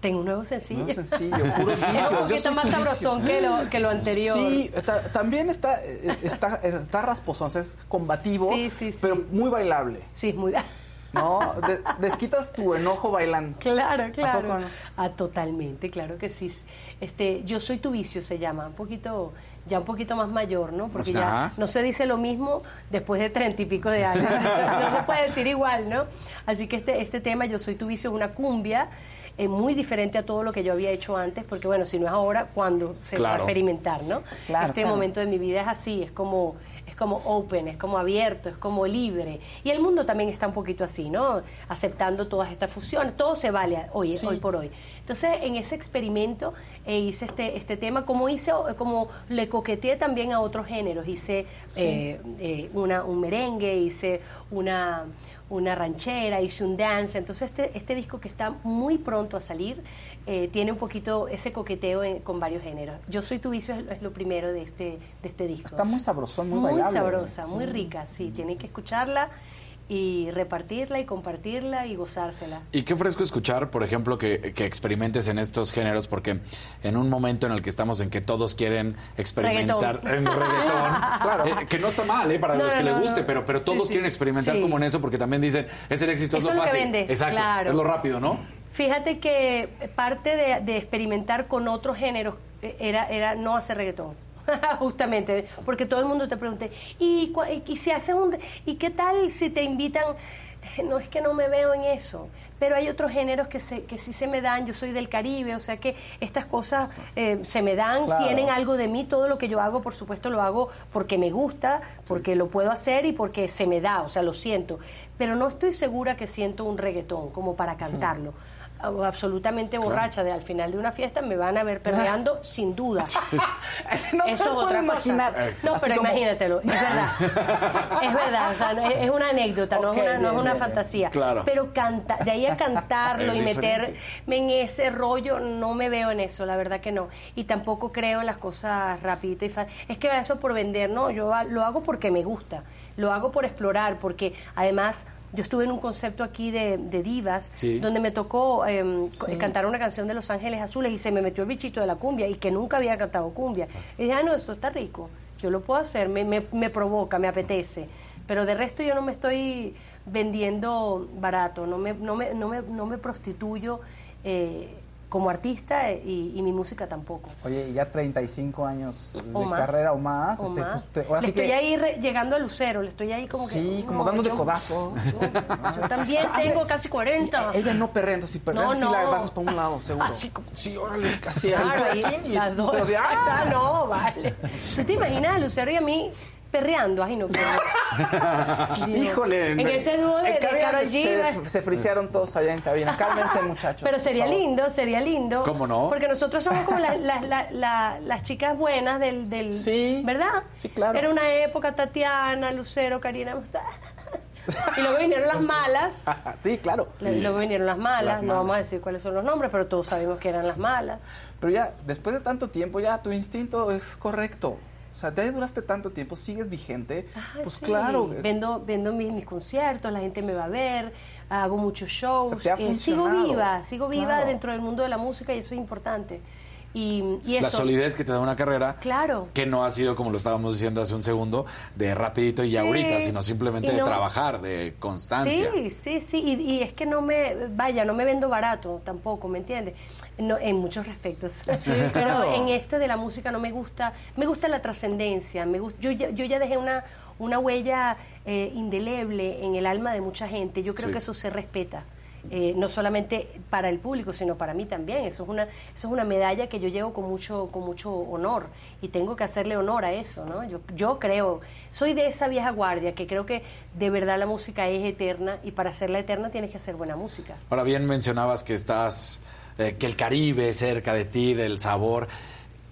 Speaker 18: Tengo un nuevo sencillo.
Speaker 2: Nuevo sencillo, puros
Speaker 18: Es
Speaker 2: vicios.
Speaker 18: un
Speaker 2: Yo
Speaker 18: poquito más sabrosón que lo, que lo anterior.
Speaker 2: Sí, ta- también está, eh, está, está rasposón, o sea, es combativo,
Speaker 18: Sí, sí, sí.
Speaker 2: pero muy bailable.
Speaker 18: Sí, muy...
Speaker 2: ¿No? De- desquitas tu enojo bailando.
Speaker 18: Claro,
Speaker 2: ¿A
Speaker 18: claro.
Speaker 2: poco no?
Speaker 18: Ah, totalmente, claro que sí. Este, yo soy tu vicio se llama, un poquito, ya un poquito más mayor, ¿no? Porque ya
Speaker 1: Ajá.
Speaker 18: no se dice lo mismo después de treinta y pico de años. no se puede decir igual, ¿no? Así que este, este tema, yo soy tu vicio, es una cumbia. eh, muy diferente a todo lo que yo había hecho antes, porque bueno, si no es ahora, ¿cuándo se va a experimentar, no?
Speaker 2: Claro,
Speaker 18: este
Speaker 2: claro.
Speaker 18: momento de mi vida es así, es como como open, es como abierto, es como libre. Y el mundo también está un poquito así, ¿no? Aceptando todas estas fusiones, todo se vale hoy,
Speaker 2: Sí.
Speaker 18: hoy por hoy. Entonces, en ese experimento eh, hice este, este tema, como hice, como le coqueteé también a otros géneros, hice
Speaker 2: Sí.
Speaker 18: eh, eh, una, un merengue, hice una una ranchera, hice un dance. Entonces este, este disco que está muy pronto a salir eh, tiene un poquito ese coqueteo en- con varios géneros. Yo soy tu vicio es, es lo primero de este, de este disco.
Speaker 2: Está muy sabrosón, muy,
Speaker 18: muy
Speaker 2: bailable.
Speaker 18: sabrosa,
Speaker 2: Sí.
Speaker 18: muy rica, sí. Tienen que escucharla y repartirla y compartirla y gozársela.
Speaker 1: Y qué fresco escuchar, por ejemplo, que, que experimentes en estos géneros, porque en un momento en el que estamos en que todos quieren experimentar
Speaker 18: Reggaetón.
Speaker 1: en reggaetón,
Speaker 18: Claro.
Speaker 1: eh, que no está mal, eh, para
Speaker 18: No,
Speaker 1: los que
Speaker 18: no,
Speaker 1: le guste,
Speaker 18: no.
Speaker 1: pero, pero todos
Speaker 18: sí.
Speaker 1: quieren experimentar
Speaker 18: Sí.
Speaker 1: como en eso, porque también dicen, es el éxito, es lo fácil.
Speaker 18: vende,
Speaker 1: Exacto,
Speaker 18: claro.
Speaker 1: es lo rápido, ¿no?
Speaker 18: Fíjate que parte de, de experimentar con otros géneros eh, era, era no hacer reggaetón. Justamente, porque todo el mundo te pregunta, ¿y, y, y si haces un... ¿Y qué tal si te invitan? No es que no me veo en eso, pero hay otros géneros que, se, que sí se me dan, yo soy del Caribe, o sea que estas cosas eh, se me dan,
Speaker 20: Claro.
Speaker 18: tienen algo de mí, todo lo que yo hago, por supuesto, lo hago porque me gusta, porque lo puedo hacer y porque se me da, o sea, lo siento, pero no estoy segura que siento un reggaetón como para cantarlo. Absolutamente borracha de al final de una fiesta me van a ver perreando sin duda.
Speaker 2: no
Speaker 18: Eso es otra
Speaker 2: imaginar.
Speaker 18: cosa. No,
Speaker 2: Así
Speaker 18: pero
Speaker 2: como-
Speaker 18: imagínatelo, es verdad. es verdad, o sea, no- es, una anécdota, no es una, no es una
Speaker 2: bien,
Speaker 18: fantasía.
Speaker 2: Claro.
Speaker 18: Pero canta, de ahí a cantarlo y meterme en ese rollo, no me veo en eso, la verdad que no. Y tampoco creo en las cosas rapiditas y fa- Es que eso por vender, no, yo lo hago porque me gusta, lo hago por explorar, porque además yo estuve en un concepto aquí de, de divas,
Speaker 20: Sí.
Speaker 18: donde me tocó em,
Speaker 20: Sí.
Speaker 18: cantar una canción de Los Ángeles Azules y se me metió el bichito de la cumbia y que nunca había cantado cumbia. Y dije, ah, no, esto está rico, yo lo puedo hacer, me, me, me provoca, me apetece. Pero de resto yo no me estoy vendiendo barato, no me, no me, no me, no me prostituyo eh, como artista y, y mi música tampoco.
Speaker 2: Oye, y ya 35 años de
Speaker 18: más.
Speaker 2: carrera o más.
Speaker 18: O
Speaker 2: este,
Speaker 18: más.
Speaker 2: pues, ahora
Speaker 18: le
Speaker 2: sí
Speaker 18: estoy
Speaker 2: que-
Speaker 18: ahí re- llegando a Lucero, le estoy ahí como que...
Speaker 2: Sí, como
Speaker 18: no,
Speaker 2: dando de
Speaker 18: yo-
Speaker 2: codazo.
Speaker 18: Yo también tengo casi 40.
Speaker 2: Ella no perreando, si perreas,
Speaker 18: No,
Speaker 2: sí
Speaker 18: no.
Speaker 2: la vas para un lado, seguro.
Speaker 18: Como-
Speaker 2: Sí, órale, casi
Speaker 18: Claro, ahí,
Speaker 2: y
Speaker 18: las dos.
Speaker 2: De, ¡ah!
Speaker 18: exacto, no, vale. ¿Tú te imaginas a Lucero y a mí perreando? Ay, no,
Speaker 2: Híjole.
Speaker 18: En ese dúo de, de Karol
Speaker 2: se,
Speaker 18: G.
Speaker 2: se, frisearon todos allá en cabina. Cálmense, muchachos.
Speaker 18: Pero sería lindo, sería lindo.
Speaker 2: ¿Cómo no?
Speaker 18: Porque nosotros somos como la- la- la- la- las chicas buenas del, del... Sí. ¿Verdad?
Speaker 2: Sí, claro.
Speaker 18: Era una época Tatiana, Lucero, Karina... Y luego vinieron las malas.
Speaker 2: sí, claro.
Speaker 18: Y luego vinieron las malas.
Speaker 2: Las
Speaker 18: No
Speaker 2: malas.
Speaker 18: vamos a decir cuáles son los nombres, pero todos sabemos que eran las malas.
Speaker 2: Pero ya, después de tanto tiempo, ya tu instinto es correcto. O sea, ya duraste tanto tiempo, sigues vigente. pues
Speaker 18: Sí,
Speaker 2: claro.
Speaker 18: Vendo, vendo mis, mis conciertos, la gente me va a ver, hago muchos shows.
Speaker 2: O sea, te ha
Speaker 18: eh, sigo viva, sigo viva
Speaker 2: Claro.
Speaker 18: dentro del mundo de la música y eso es importante. Y, y eso.
Speaker 1: La solidez que te da una carrera
Speaker 18: Claro.
Speaker 1: que no ha sido, como lo estábamos diciendo hace un segundo, de rapidito y ya
Speaker 18: Sí.
Speaker 1: ahorita, sino simplemente de trabajar, de constancia.
Speaker 18: Sí, sí, sí. Y, y es que no me, vaya, no me vendo barato tampoco, ¿me entiendes? No, en muchos respectos.
Speaker 20: Sí,
Speaker 18: Pero en este de la música no me gusta, me gusta la trascendencia. Me gus- yo, ya, yo ya dejé una, una huella eh, indeleble en el alma de mucha gente. Yo creo
Speaker 20: Sí.
Speaker 18: que eso se respeta. eh, no solamente para el público, sino para mí también. Eso es una, eso es una medalla que yo llevo con mucho, con mucho honor y tengo que hacerle honor a eso, ¿no? Yo, yo creo, soy de esa vieja guardia que creo que de verdad la música es eterna y para hacerla eterna tienes que hacer buena música.
Speaker 1: Ahora bien mencionabas que estás, eh, que el Caribe cerca de ti, del sabor,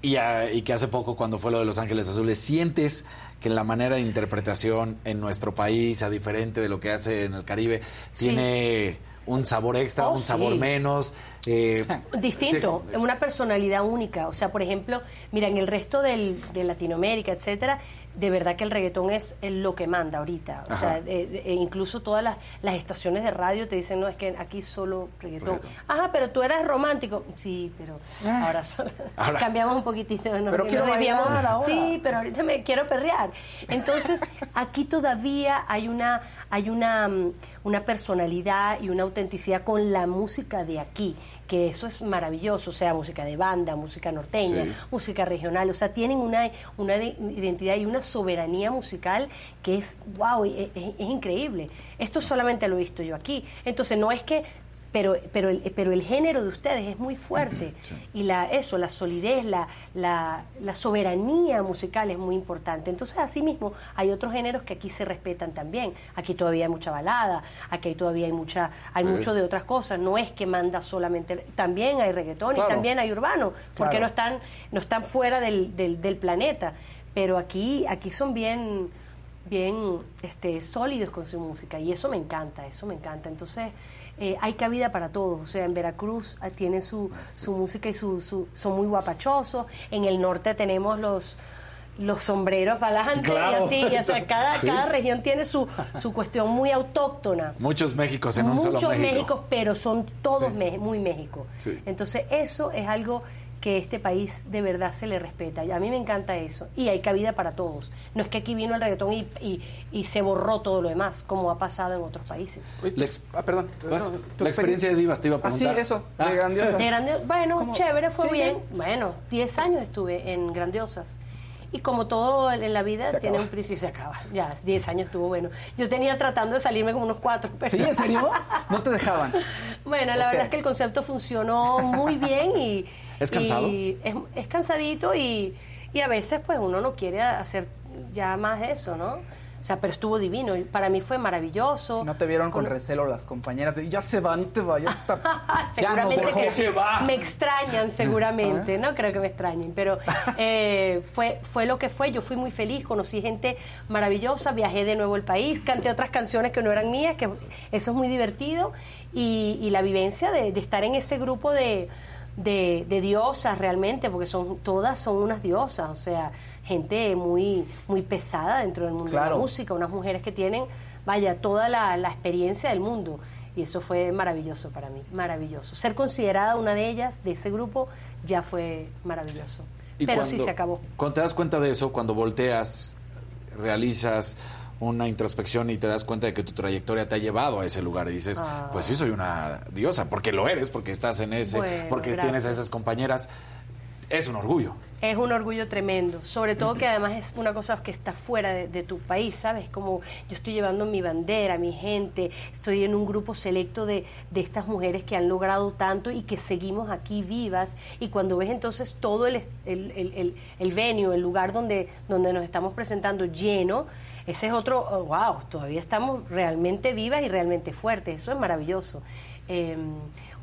Speaker 1: y, ah, y que hace poco cuando fue lo de Los Ángeles Azules, ¿sientes que la manera de interpretación en nuestro país, a diferente de lo que hace en el Caribe,
Speaker 18: Sí.
Speaker 1: tiene un sabor extra,
Speaker 18: Oh,
Speaker 1: un sabor
Speaker 18: sí.
Speaker 1: menos? eh,
Speaker 18: Distinto,
Speaker 1: sí.
Speaker 18: una personalidad única. O sea, por ejemplo, mira, en el resto del, de Latinoamérica, etcétera, de verdad que el reggaetón es el- lo que manda ahorita. O sea, eh, eh, incluso todas las, las estaciones de radio te dicen, no, es que aquí solo reggaetón.
Speaker 20: Reggaetón.
Speaker 18: Ajá, pero tú eras romántico. Sí, pero
Speaker 20: Ah.
Speaker 18: ahora, solo-
Speaker 20: Ahora-
Speaker 18: cambiamos un poquitito. Nos,
Speaker 20: Pero
Speaker 18: nos
Speaker 20: quiero bailar ahora.
Speaker 18: Sí, pero ahorita me quiero perrear. Entonces, aquí todavía hay una, hay una, mm, una personalidad y una autenticidad con la música de aquí, que eso es maravilloso, o sea, música de banda, música norteña,
Speaker 20: Sí.
Speaker 18: música regional, o sea, tienen una, una de- identidad y una soberanía musical que es, wow, es, es- es increíble. Esto solamente lo he visto yo aquí. Entonces, no es que pero, pero, el, pero el género de ustedes es muy fuerte y la, eso, la solidez, la, la, la soberanía musical es muy importante. Entonces, así mismo, hay otros géneros que aquí se respetan también. Aquí todavía hay mucha balada, aquí todavía hay mucha hay
Speaker 20: Sí.
Speaker 18: mucho de otras cosas. No es que manda solamente... También hay reggaetón
Speaker 20: Claro.
Speaker 18: y también hay urbano, porque
Speaker 20: Claro.
Speaker 18: no están no están fuera del, del, del planeta. Pero aquí aquí son bien bien este, sólidos con su música y eso me encanta, eso me encanta. Entonces eh, hay cabida para todos, o sea, en Veracruz ah, tienen su, su música y su, su- son muy guapachosos, en el norte tenemos los los sombreros para adelante
Speaker 1: Claro.
Speaker 18: y así, y, o sea, cada,
Speaker 1: Sí.
Speaker 18: cada región tiene su, su cuestión muy autóctona.
Speaker 1: Muchos Méxicos en un
Speaker 18: Muchos
Speaker 1: solo México.
Speaker 18: Méxicos, pero son todos me- muy México.
Speaker 1: Sí.
Speaker 18: Entonces, eso es algo que este país de verdad se le respeta. Y a mí me encanta eso. Y hay cabida para todos. No es que aquí vino el reggaetón y, y- y se borró todo lo demás, como ha pasado en otros países.
Speaker 1: La, ex-
Speaker 2: Ah, perdón. No,
Speaker 1: la experiencia de Divas te iba a
Speaker 2: Ah, sí,
Speaker 1: preguntar.
Speaker 2: eso, de
Speaker 1: Ah.
Speaker 2: grandiosa.
Speaker 18: De grande- bueno,
Speaker 2: ¿Cómo?
Speaker 18: chévere, fue
Speaker 2: Sí,
Speaker 18: bien.
Speaker 2: bien.
Speaker 18: Bueno, 10 años estuve en Grandiosas. Y como todo en la vida,
Speaker 2: Se
Speaker 18: tiene
Speaker 2: acaba.
Speaker 18: un principio, se acaba. Ya, 10 años estuvo bueno. Yo tenía tratando de salirme como unos 4.
Speaker 2: ¿Sí? ¿En serio? No te dejaban.
Speaker 18: Bueno, la verdad es que el concepto funcionó muy bien y...
Speaker 1: ¿Es cansado?
Speaker 18: y es, es cansadito y, y a veces pues uno no quiere hacer ya más eso, ¿no? O sea, pero estuvo divino. y Para mí fue maravilloso.
Speaker 2: No te vieron con recelo las compañeras de ya se va, no te vayas. Está... ya
Speaker 18: seguramente
Speaker 2: dejó.
Speaker 18: que me extrañan seguramente, no creo que me extrañen, pero eh, fue, fue lo que fue, yo fui muy feliz, conocí gente maravillosa, viajé de nuevo el país, canté otras canciones que no eran mías, que eso es muy divertido, y, y la vivencia de, de estar en ese grupo de, de, de diosas realmente, porque son todas son unas diosas, o sea, gente muy, muy pesada dentro del mundo de la música, unas mujeres que tienen, vaya, toda la, la experiencia del mundo. Y eso fue maravilloso para mí, maravilloso. Ser considerada una de ellas, de ese grupo, ya fue maravilloso.
Speaker 1: Y
Speaker 18: Pero sí se acabó.
Speaker 1: Cuando te das cuenta de eso, cuando volteas, realizas una introspección y te das cuenta de que tu trayectoria te ha llevado a ese lugar y dices,
Speaker 18: Ah.
Speaker 1: pues sí, soy una diosa, porque lo eres, porque estás en ese,
Speaker 18: Bueno,
Speaker 1: porque tienes a esas compañeras. Es un orgullo.
Speaker 18: Es un orgullo tremendo, sobre todo que además es una cosa que está fuera de, tu país, ¿sabes? Como yo estoy llevando mi bandera, mi gente, estoy en un grupo selecto de, de estas mujeres que han logrado tanto y que seguimos aquí vivas y cuando ves entonces todo el, el, el, el, el lugar donde, donde nos estamos presentando lleno, ese es otro, oh, wow, todavía estamos realmente vivas y realmente fuertes, eso es maravilloso. Eh,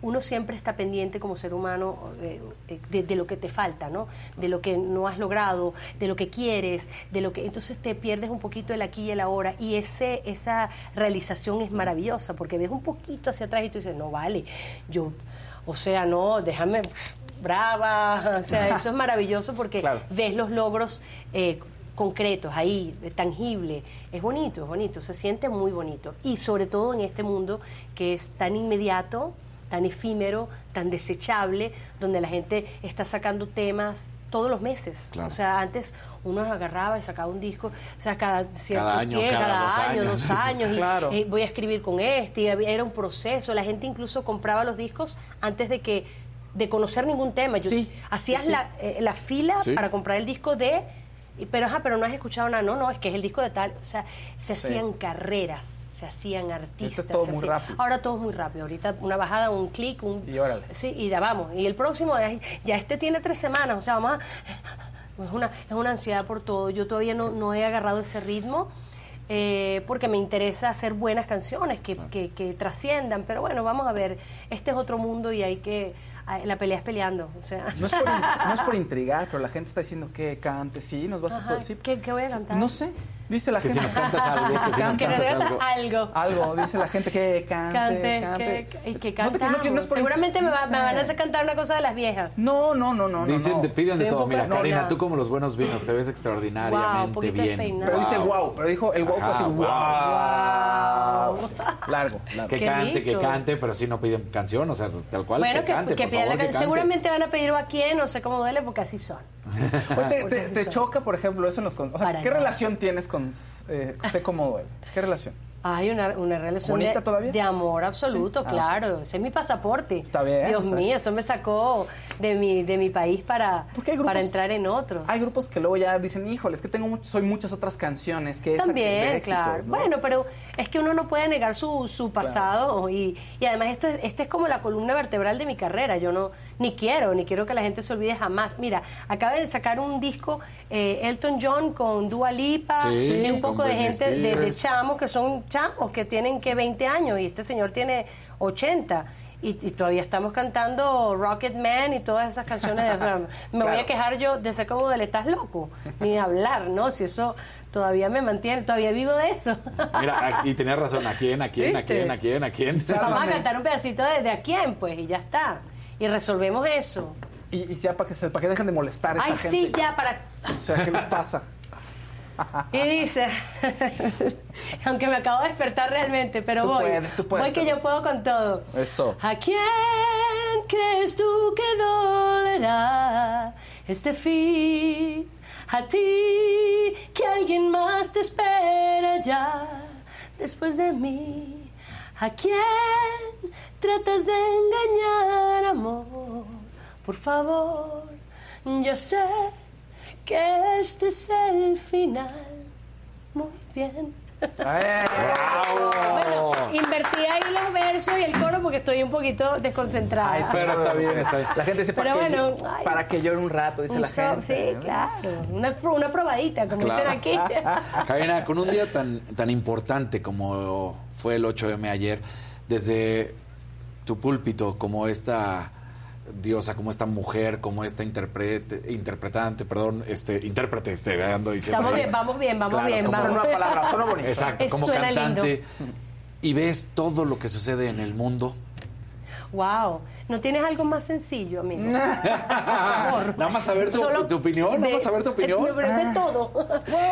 Speaker 18: uno siempre está pendiente como ser humano eh, eh, de, de lo que te falta, ¿no? De lo que no has logrado, de lo que quieres, de lo que entonces te pierdes un poquito el aquí y el ahora y ese esa realización es maravillosa porque ves un poquito hacia atrás y tú dices, "No vale, yo o sea, no, déjame brava, o sea, eso es maravilloso porque
Speaker 2: Claro.
Speaker 18: ves los logros eh, concretos ahí, tangible. Es bonito, es bonito, se siente muy bonito. Y sobre todo en este mundo que es tan inmediato, tan efímero, tan desechable, donde la gente está sacando temas todos los meses.
Speaker 1: Claro.
Speaker 18: O sea, antes uno agarraba y sacaba un disco, o sea, cada cierto
Speaker 1: año,
Speaker 18: tiempo,
Speaker 1: cada
Speaker 18: cada
Speaker 1: dos
Speaker 18: año,
Speaker 1: años.
Speaker 18: dos años, y,
Speaker 2: Claro.
Speaker 18: eh, voy a escribir con este, y había- era un proceso. La gente incluso compraba los discos antes de que de conocer ningún tema. Yo-
Speaker 2: Sí,
Speaker 18: hacías
Speaker 2: sí, sí.
Speaker 18: La, eh, la fila
Speaker 1: Sí.
Speaker 18: para comprar el disco de y- pero ajá, pero no has escuchado nada, no, no, es que es el disco de tal, o sea, se
Speaker 2: Sí.
Speaker 18: hacían carreras, se hacían artistas.
Speaker 2: Esto es todo muy
Speaker 18: hacían-
Speaker 2: rápido.
Speaker 18: Ahora todo es muy rápido, ahorita una bajada, un clic, un
Speaker 2: Y órale.
Speaker 18: Sí, y ya vamos, y el próximo ya, ya este tiene tres semanas, o sea, vamos a es una, es una ansiedad por todo. Yo todavía no, no he agarrado ese ritmo eh, porque me interesa hacer buenas canciones que, que, que trasciendan. Pero bueno, vamos a ver. Este es otro mundo y hay que. La pelea es peleando. O sea.
Speaker 2: No es, por, in- no es por intrigar, pero la gente está diciendo que cante. Sí, nos vas a
Speaker 18: Ajá,
Speaker 2: poder. Sí.
Speaker 18: ¿Qué, qué voy a cantar?
Speaker 2: No sé, dice la
Speaker 1: Que
Speaker 2: gente.
Speaker 1: si nos cantas algo, si nos cantas
Speaker 18: regala
Speaker 1: algo.
Speaker 18: algo.
Speaker 2: Algo, dice la gente que cante,
Speaker 18: Cante,
Speaker 2: cante.
Speaker 18: que, y que
Speaker 2: No te- no-
Speaker 18: cantamos.
Speaker 2: no es por-
Speaker 18: Seguramente me,
Speaker 2: no
Speaker 18: va- me van a hacer cantar una cosa de las viejas.
Speaker 2: No, no, no, no.
Speaker 1: Dicen,
Speaker 2: no.
Speaker 1: te piden de todo. Mira. Karina, tú como los buenos vinos, te ves extraordinariamente
Speaker 18: Wow,
Speaker 1: bien.
Speaker 2: Pero dice wow, pero dijo el wow
Speaker 1: Ajá,
Speaker 2: fue así,
Speaker 1: wow.
Speaker 2: wow. Largo, largo.
Speaker 1: Que
Speaker 18: Qué
Speaker 1: cante, que cante, pero sí no piden canción, o sea, tal cual,
Speaker 18: Bueno,
Speaker 1: que
Speaker 18: que,
Speaker 1: cante,
Speaker 18: que
Speaker 1: por
Speaker 18: pidan
Speaker 1: favor,
Speaker 18: la
Speaker 1: que cante.
Speaker 18: Seguramente van a pedir a quién, no sé cómo duele, porque así son.
Speaker 2: ¿Te,
Speaker 18: Porque
Speaker 2: te-
Speaker 18: así
Speaker 2: te
Speaker 18: son.
Speaker 2: choca, por ejemplo, eso en los... con- O sea,
Speaker 18: Para
Speaker 2: ¿qué
Speaker 18: nada.
Speaker 2: relación tienes con eh, Sé cómo duele? ¿Qué relación?
Speaker 18: Hay una, una relación
Speaker 2: ¿Bonita
Speaker 18: de,
Speaker 2: todavía?
Speaker 18: de amor absoluto,
Speaker 2: Sí. Ah,
Speaker 18: claro. Ese es mi pasaporte.
Speaker 2: Está bien,
Speaker 18: Dios
Speaker 2: está
Speaker 18: mío, eso me sacó de mi, de mi país para,
Speaker 2: grupos-
Speaker 18: para entrar en otros.
Speaker 2: Hay grupos que luego ya dicen, híjole, es que tengo soy muchas otras canciones que
Speaker 18: También,
Speaker 2: éxitos,
Speaker 18: claro.
Speaker 2: ¿no?
Speaker 18: Bueno, pero es que uno no puede negar su, su pasado y, y además esto es, este es como la columna vertebral de mi carrera. Yo no ni quiero, ni quiero que la gente se olvide jamás. Mira, acaba de sacar un disco eh, Elton John con Dua Lipa
Speaker 1: Sí,
Speaker 18: y un poco de gente de, de chamos que son chamos que tienen que 20 años y este señor tiene 80. Y, y todavía estamos cantando Rocket Man y todas esas canciones. de- o sea, me voy a quejar yo de ser como del estás loco, ni hablar, ¿no? Si eso todavía me mantiene, todavía vivo de eso.
Speaker 1: Mira, y tenías razón, ¿a quién, a quién, a quién, a quién, a quién?
Speaker 18: Vamos a cantar un pedacito de, de a quién, pues, y ya está. Y resolvemos eso.
Speaker 2: Y, y ya para que, se, para que dejen de molestar a esta
Speaker 18: Ay,
Speaker 2: gente.
Speaker 18: sí, ya, para...
Speaker 2: O sea, ¿qué les pasa?
Speaker 18: Y dice, aunque me acabo de despertar realmente, pero
Speaker 2: Tú
Speaker 18: voy.
Speaker 2: puedes, tú puedes,
Speaker 18: voy que yo puedo con todo.
Speaker 2: Eso.
Speaker 18: ¿A quién crees tú que dolerá este fin? A ti, que alguien más te espera ya después de mí. ¿A quién tratas de engañar, amor? Por favor, ya sé que este es el final. Muy bien. Bueno, invertí ahí los versos y el coro porque estoy un poquito desconcentrada.
Speaker 2: Ay,
Speaker 1: Pero está bien, está bien.
Speaker 2: La gente dice, para,
Speaker 18: Pero
Speaker 2: que,
Speaker 18: bueno,
Speaker 2: yo-
Speaker 18: ay.
Speaker 2: para que llore un rato, dice
Speaker 18: Un
Speaker 2: la gente.
Speaker 18: Sí, claro. Una, una probadita, como
Speaker 1: Claro.
Speaker 18: dicen aquí.
Speaker 1: Karina, con un día tan, tan importante como fue el 8M ayer, desde tu púlpito, como esta diosa, como esta mujer, como esta interprete, interpretante, perdón, este, intérprete, estoy ando diciendo.
Speaker 18: Estamos bien, vamos bien, vamos
Speaker 1: Claro,
Speaker 18: bien. vamos.
Speaker 2: Suena una palabra, suena bonito.
Speaker 1: Exacto,
Speaker 18: Eh,
Speaker 1: como
Speaker 18: suena
Speaker 1: cantante. Y ves todo lo que sucede en el mundo.
Speaker 18: Wow. ¿No tienes algo más sencillo, amigo? Por favor.
Speaker 1: Nada más saber tu,
Speaker 18: Solo
Speaker 1: tu opinión, nada más saber tu opinión.
Speaker 18: de- de
Speaker 1: Ah.
Speaker 18: todo.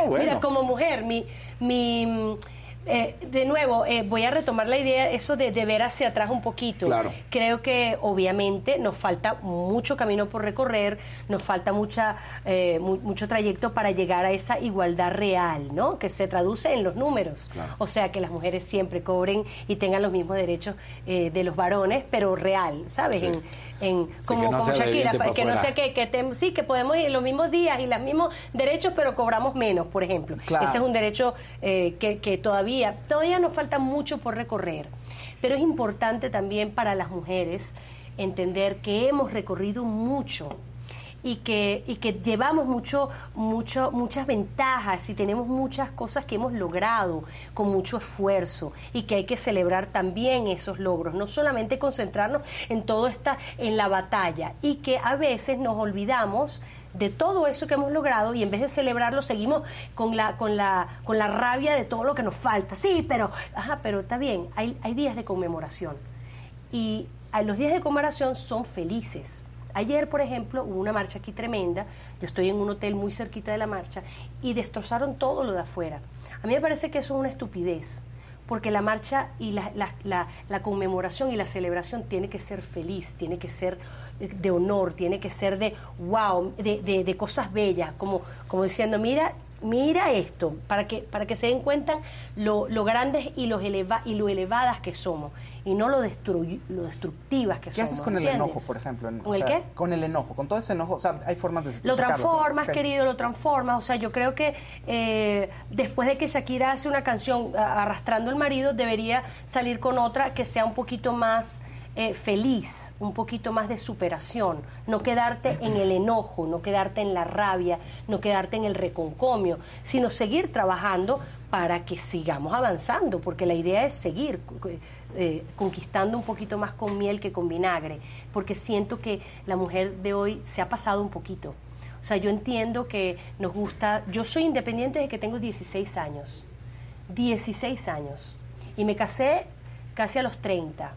Speaker 1: bueno.
Speaker 18: Mira, como mujer, mi, mi eh, de nuevo, eh, voy a retomar la idea, eso de, de ver hacia atrás un poquito.
Speaker 1: Claro.
Speaker 18: Creo que obviamente nos falta mucho camino por recorrer, nos falta mucha, eh, mu- mucho trayecto para llegar a esa igualdad real, ¿no? Que se traduce en los números. O sea, que las mujeres siempre cobren y tengan los mismos derechos eh, de los varones, pero real, ¿sabes?
Speaker 1: Sí.
Speaker 18: En, en-
Speaker 1: Sí,
Speaker 18: como,
Speaker 1: no
Speaker 18: como Shakira, que no
Speaker 1: fuera.
Speaker 18: sea que, te- sí, que podemos ir en los mismos días y los mismos derechos, pero cobramos menos, por ejemplo.
Speaker 2: Claro.
Speaker 18: Ese es un derecho eh, que, que todavía, todavía nos falta mucho por recorrer. Pero es importante también para las mujeres entender que hemos recorrido mucho y que, y que llevamos mucho, mucho, muchas ventajas y tenemos muchas cosas que hemos logrado con mucho esfuerzo y que hay que celebrar también esos logros, no solamente concentrarnos en todo esta, en la batalla y que a veces nos olvidamos de todo eso que hemos logrado y en vez de celebrarlo seguimos con la, con la, con la rabia de todo lo que nos falta. Sí, pero, ajá, pero está bien, hay, hay días de conmemoración y los días de conmemoración son felices. Ayer, por ejemplo, hubo una marcha aquí tremenda. Yo estoy en un hotel muy cerquita de la marcha y destrozaron todo lo de afuera. A mí me parece que eso es una estupidez, porque la marcha y la, la- la- la conmemoración y la celebración tiene que ser feliz, tiene que ser eh, de honor, tiene que ser de wow, de, de- de cosas bellas, como, como diciendo, mira, mira esto, para que, para que se den cuenta lo, lo grandes y, los eleva- y lo elevadas que somos, y no lo, destru- lo destructivas que
Speaker 2: ¿Qué
Speaker 18: somos.
Speaker 2: haces con el enojo, por ejemplo? En-
Speaker 18: ¿Con
Speaker 2: o
Speaker 18: el
Speaker 2: sea,
Speaker 18: qué?
Speaker 2: Con el enojo, con todo ese enojo. O sea, hay formas de
Speaker 18: Lo
Speaker 2: sacarlo, ¿no?
Speaker 18: transformas, querido, lo transformas. O sea, yo creo que eh, después de que Shakira hace una canción arrastrando al marido, debería salir con otra que sea un poquito más eh, feliz, un poquito más de superación. No quedarte en el enojo, no quedarte en la rabia, no quedarte en el reconcomio, sino seguir trabajando para que sigamos avanzando, porque la idea es seguir eh, conquistando un poquito más con miel que con vinagre, porque siento que la mujer de hoy se ha pasado un poquito. O sea, yo entiendo que nos gusta, yo soy independiente desde que tengo 16 años, 16 años, y me casé casi a los 30.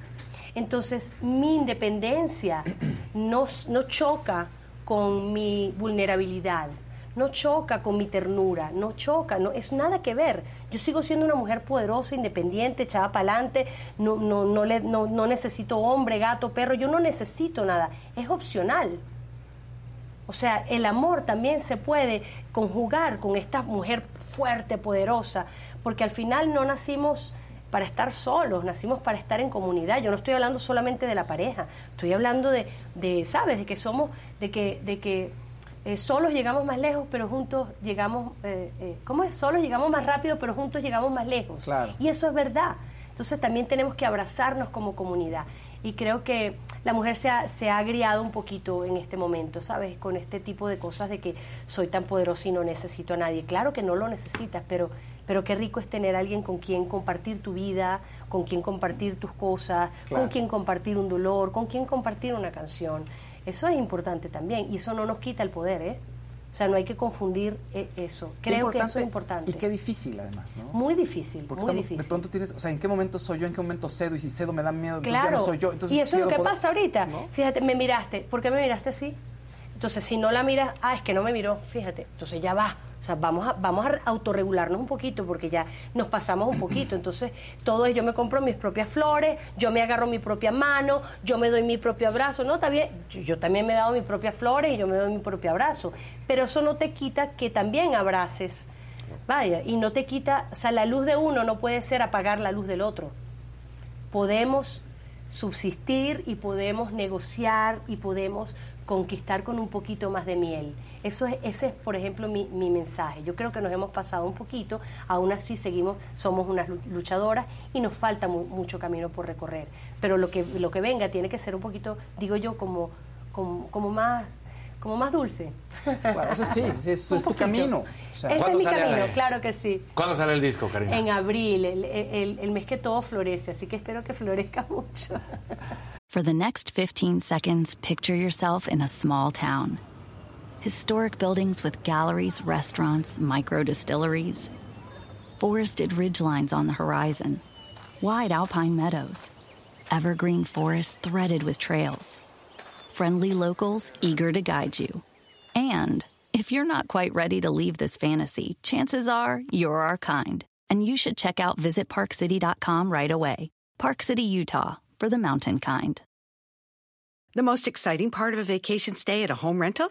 Speaker 18: Entonces, mi independencia no, no choca con mi vulnerabilidad, no choca con mi ternura, no choca, no es nada que ver. Yo sigo siendo una mujer poderosa, independiente, echada para adelante, no, no, no, le- no, no necesito hombre, gato, perro, yo no necesito nada, es opcional. O sea, el amor también se puede conjugar con esta mujer fuerte, poderosa, porque al final no nacimos para estar solos, nacimos para estar en comunidad. Yo no estoy hablando solamente de la pareja, estoy hablando de, de ¿sabes? De que somos, de que, de que eh, solos llegamos más lejos, pero juntos llegamos, eh, eh, ¿cómo es? Solos llegamos más rápido, pero juntos llegamos más lejos.
Speaker 2: Claro.
Speaker 18: Y eso es verdad. Entonces también tenemos que abrazarnos como comunidad. Y creo que la mujer se ha, se ha agriado un poquito en este momento, ¿sabes? Con este tipo de cosas de que soy tan poderosa y no necesito a nadie. Claro que no lo necesitas, pero, pero qué rico es tener a alguien con quien compartir tu vida, con quien compartir tus cosas,
Speaker 2: Claro.
Speaker 18: con quien compartir un dolor, con quien compartir una canción. Eso es importante también y eso no nos quita el poder, ¿eh? sea, no hay que confundir eh, eso. Creo que eso es importante.
Speaker 2: Y qué difícil, además, ¿no?
Speaker 18: Muy difícil,
Speaker 2: Porque
Speaker 18: muy
Speaker 2: estamos-
Speaker 18: difícil.
Speaker 2: de pronto tienes, o sea, ¿en qué momento soy yo? ¿En qué momento cedo? Y si cedo me da miedo, entonces
Speaker 18: Claro.
Speaker 2: ya no soy yo. Entonces
Speaker 18: y eso es lo que
Speaker 2: poder.
Speaker 18: pasa ahorita. Fíjate, me miraste. ¿Por qué me miraste así? Entonces, si no la miras, ah, es que no me miró, fíjate. Entonces ya va. Sea, vamos a, vamos a autorregularnos un poquito porque ya nos pasamos un poquito. Entonces, todo es, yo me compro mis propias flores, yo me agarro mi propia mano, yo me doy mi propio abrazo. No, bien, yo, yo también me he dado mis propias flores y yo me doy mi propio abrazo. Pero eso no te quita que también abraces. Vaya, y no te quita, o sea, la luz de uno no puede ser apagar la luz del otro podemos subsistir y podemos negociar y podemos conquistar con un poquito más de miel. Eso es, ese es, por ejemplo, mi, mi mensaje. Yo creo que nos hemos pasado un poquito, aún así seguimos, somos unas lu- luchadoras y nos falta mu- mucho camino por recorrer. Pero lo que, lo que venga tiene que ser un poquito, digo yo, como, como, como más como más dulce.
Speaker 2: Claro, eso sí, eso es
Speaker 18: Un
Speaker 2: tu camino. O sea,
Speaker 18: Ese es
Speaker 1: ¿cuándo
Speaker 18: mi camino,
Speaker 1: Ale?
Speaker 18: claro que sí.
Speaker 1: ¿Cuándo sale el disco, Karina?
Speaker 18: En abril, el, el- el mes que todo florece, así que espero que florezca mucho.
Speaker 6: For the next 15 seconds, picture yourself in a small town. Historic buildings with galleries, restaurants, micro distilleries. Forested ridgelines on the horizon. Wide alpine meadows. Evergreen forests threaded with trails. Friendly locals eager to guide you. And if you're not quite ready to leave this fantasy, chances are you're our kind. And you should check out visitparkcity.com right away. Park City, Utah, for the mountain kind.
Speaker 11: The most exciting part of a vacation stay at a home rental?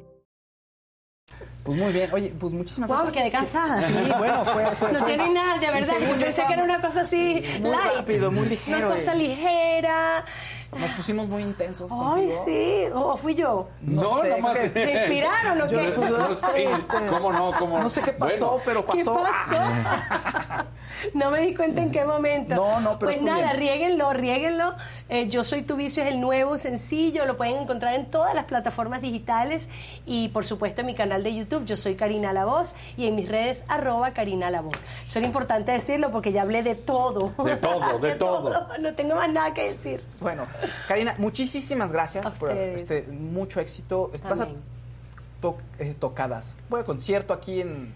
Speaker 2: Pues muy bien. Oye, pues muchísimas
Speaker 18: Wow,
Speaker 2: gracias.
Speaker 18: quedé cansada.
Speaker 2: Sí, bueno, fue... fue
Speaker 18: no
Speaker 2: fue-
Speaker 18: tiene nada, de verdad. Yo pensé que era una cosa así
Speaker 2: Muy
Speaker 18: light.
Speaker 2: rápido, muy ligero,
Speaker 18: Una cosa
Speaker 2: eh. Nos pusimos muy intensos
Speaker 18: Ay,
Speaker 2: contigo.
Speaker 18: sí. ¿O fui yo?
Speaker 2: No, sé,
Speaker 1: nomás-
Speaker 18: ¿Se inspiraron o
Speaker 2: Yo-
Speaker 18: qué?
Speaker 2: pues, no sé, este,
Speaker 1: ¿cómo no? ¿Cómo?
Speaker 2: No sé qué pasó,
Speaker 1: Bueno.
Speaker 2: pero
Speaker 18: ¿Qué
Speaker 2: pasó.
Speaker 18: pasó? no me di cuenta en qué momento.
Speaker 2: No, no, pero
Speaker 18: Pues nada,
Speaker 2: bien.
Speaker 18: riéguenlo, riéguenlo. Eh, Yo Soy Tu Vicio es el nuevo sencillo, lo pueden encontrar en todas las plataformas digitales y por supuesto en mi canal de YouTube, Yo Soy Karina La Voz y en mis redes, arroba Karina La Voz. Eso es importante decirlo porque ya hablé de todo.
Speaker 1: De todo, de todo.
Speaker 18: No tengo más nada que decir.
Speaker 2: Bueno, Karina, muchísimas gracias
Speaker 18: A
Speaker 2: por este mucho éxito. Vas a to- eh, tocadas. Bueno, concierto aquí en,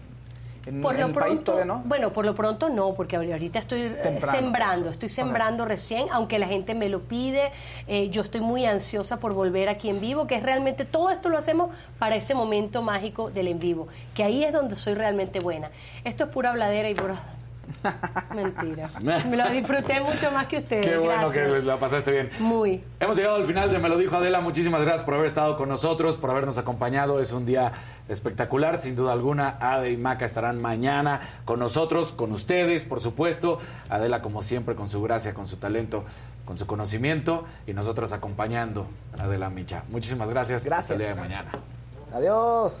Speaker 2: en,
Speaker 18: Por
Speaker 2: en
Speaker 18: lo
Speaker 2: el
Speaker 18: pronto,
Speaker 2: país todavía, ¿no?
Speaker 18: bueno, por lo pronto no, porque ahorita estoy eh,
Speaker 2: Temprano,
Speaker 18: sembrando,
Speaker 2: eso.
Speaker 18: estoy sembrando recién, aunque la gente me lo pide. eh, yo estoy muy ansiosa por volver aquí en vivo, que es realmente todo esto lo hacemos para ese momento mágico del en vivo, que ahí es donde soy realmente buena. Esto es pura habladera y pura mentira. Me lo disfruté mucho más que ustedes.
Speaker 1: Qué bueno
Speaker 18: gracias.
Speaker 1: que la pasaste bien.
Speaker 18: Muy.
Speaker 1: Hemos llegado al final de Me lo dijo Adela. Muchísimas gracias por haber estado con nosotros, por habernos acompañado. Es un día espectacular, sin duda alguna. Ade y Maca estarán mañana con nosotros, con ustedes, por supuesto. Adela, como siempre, con su gracia, con su talento, con su conocimiento y nosotros acompañando a Adela Micha. Muchísimas gracias.
Speaker 2: Gracias.
Speaker 1: Hasta el día de mañana.
Speaker 2: Adiós.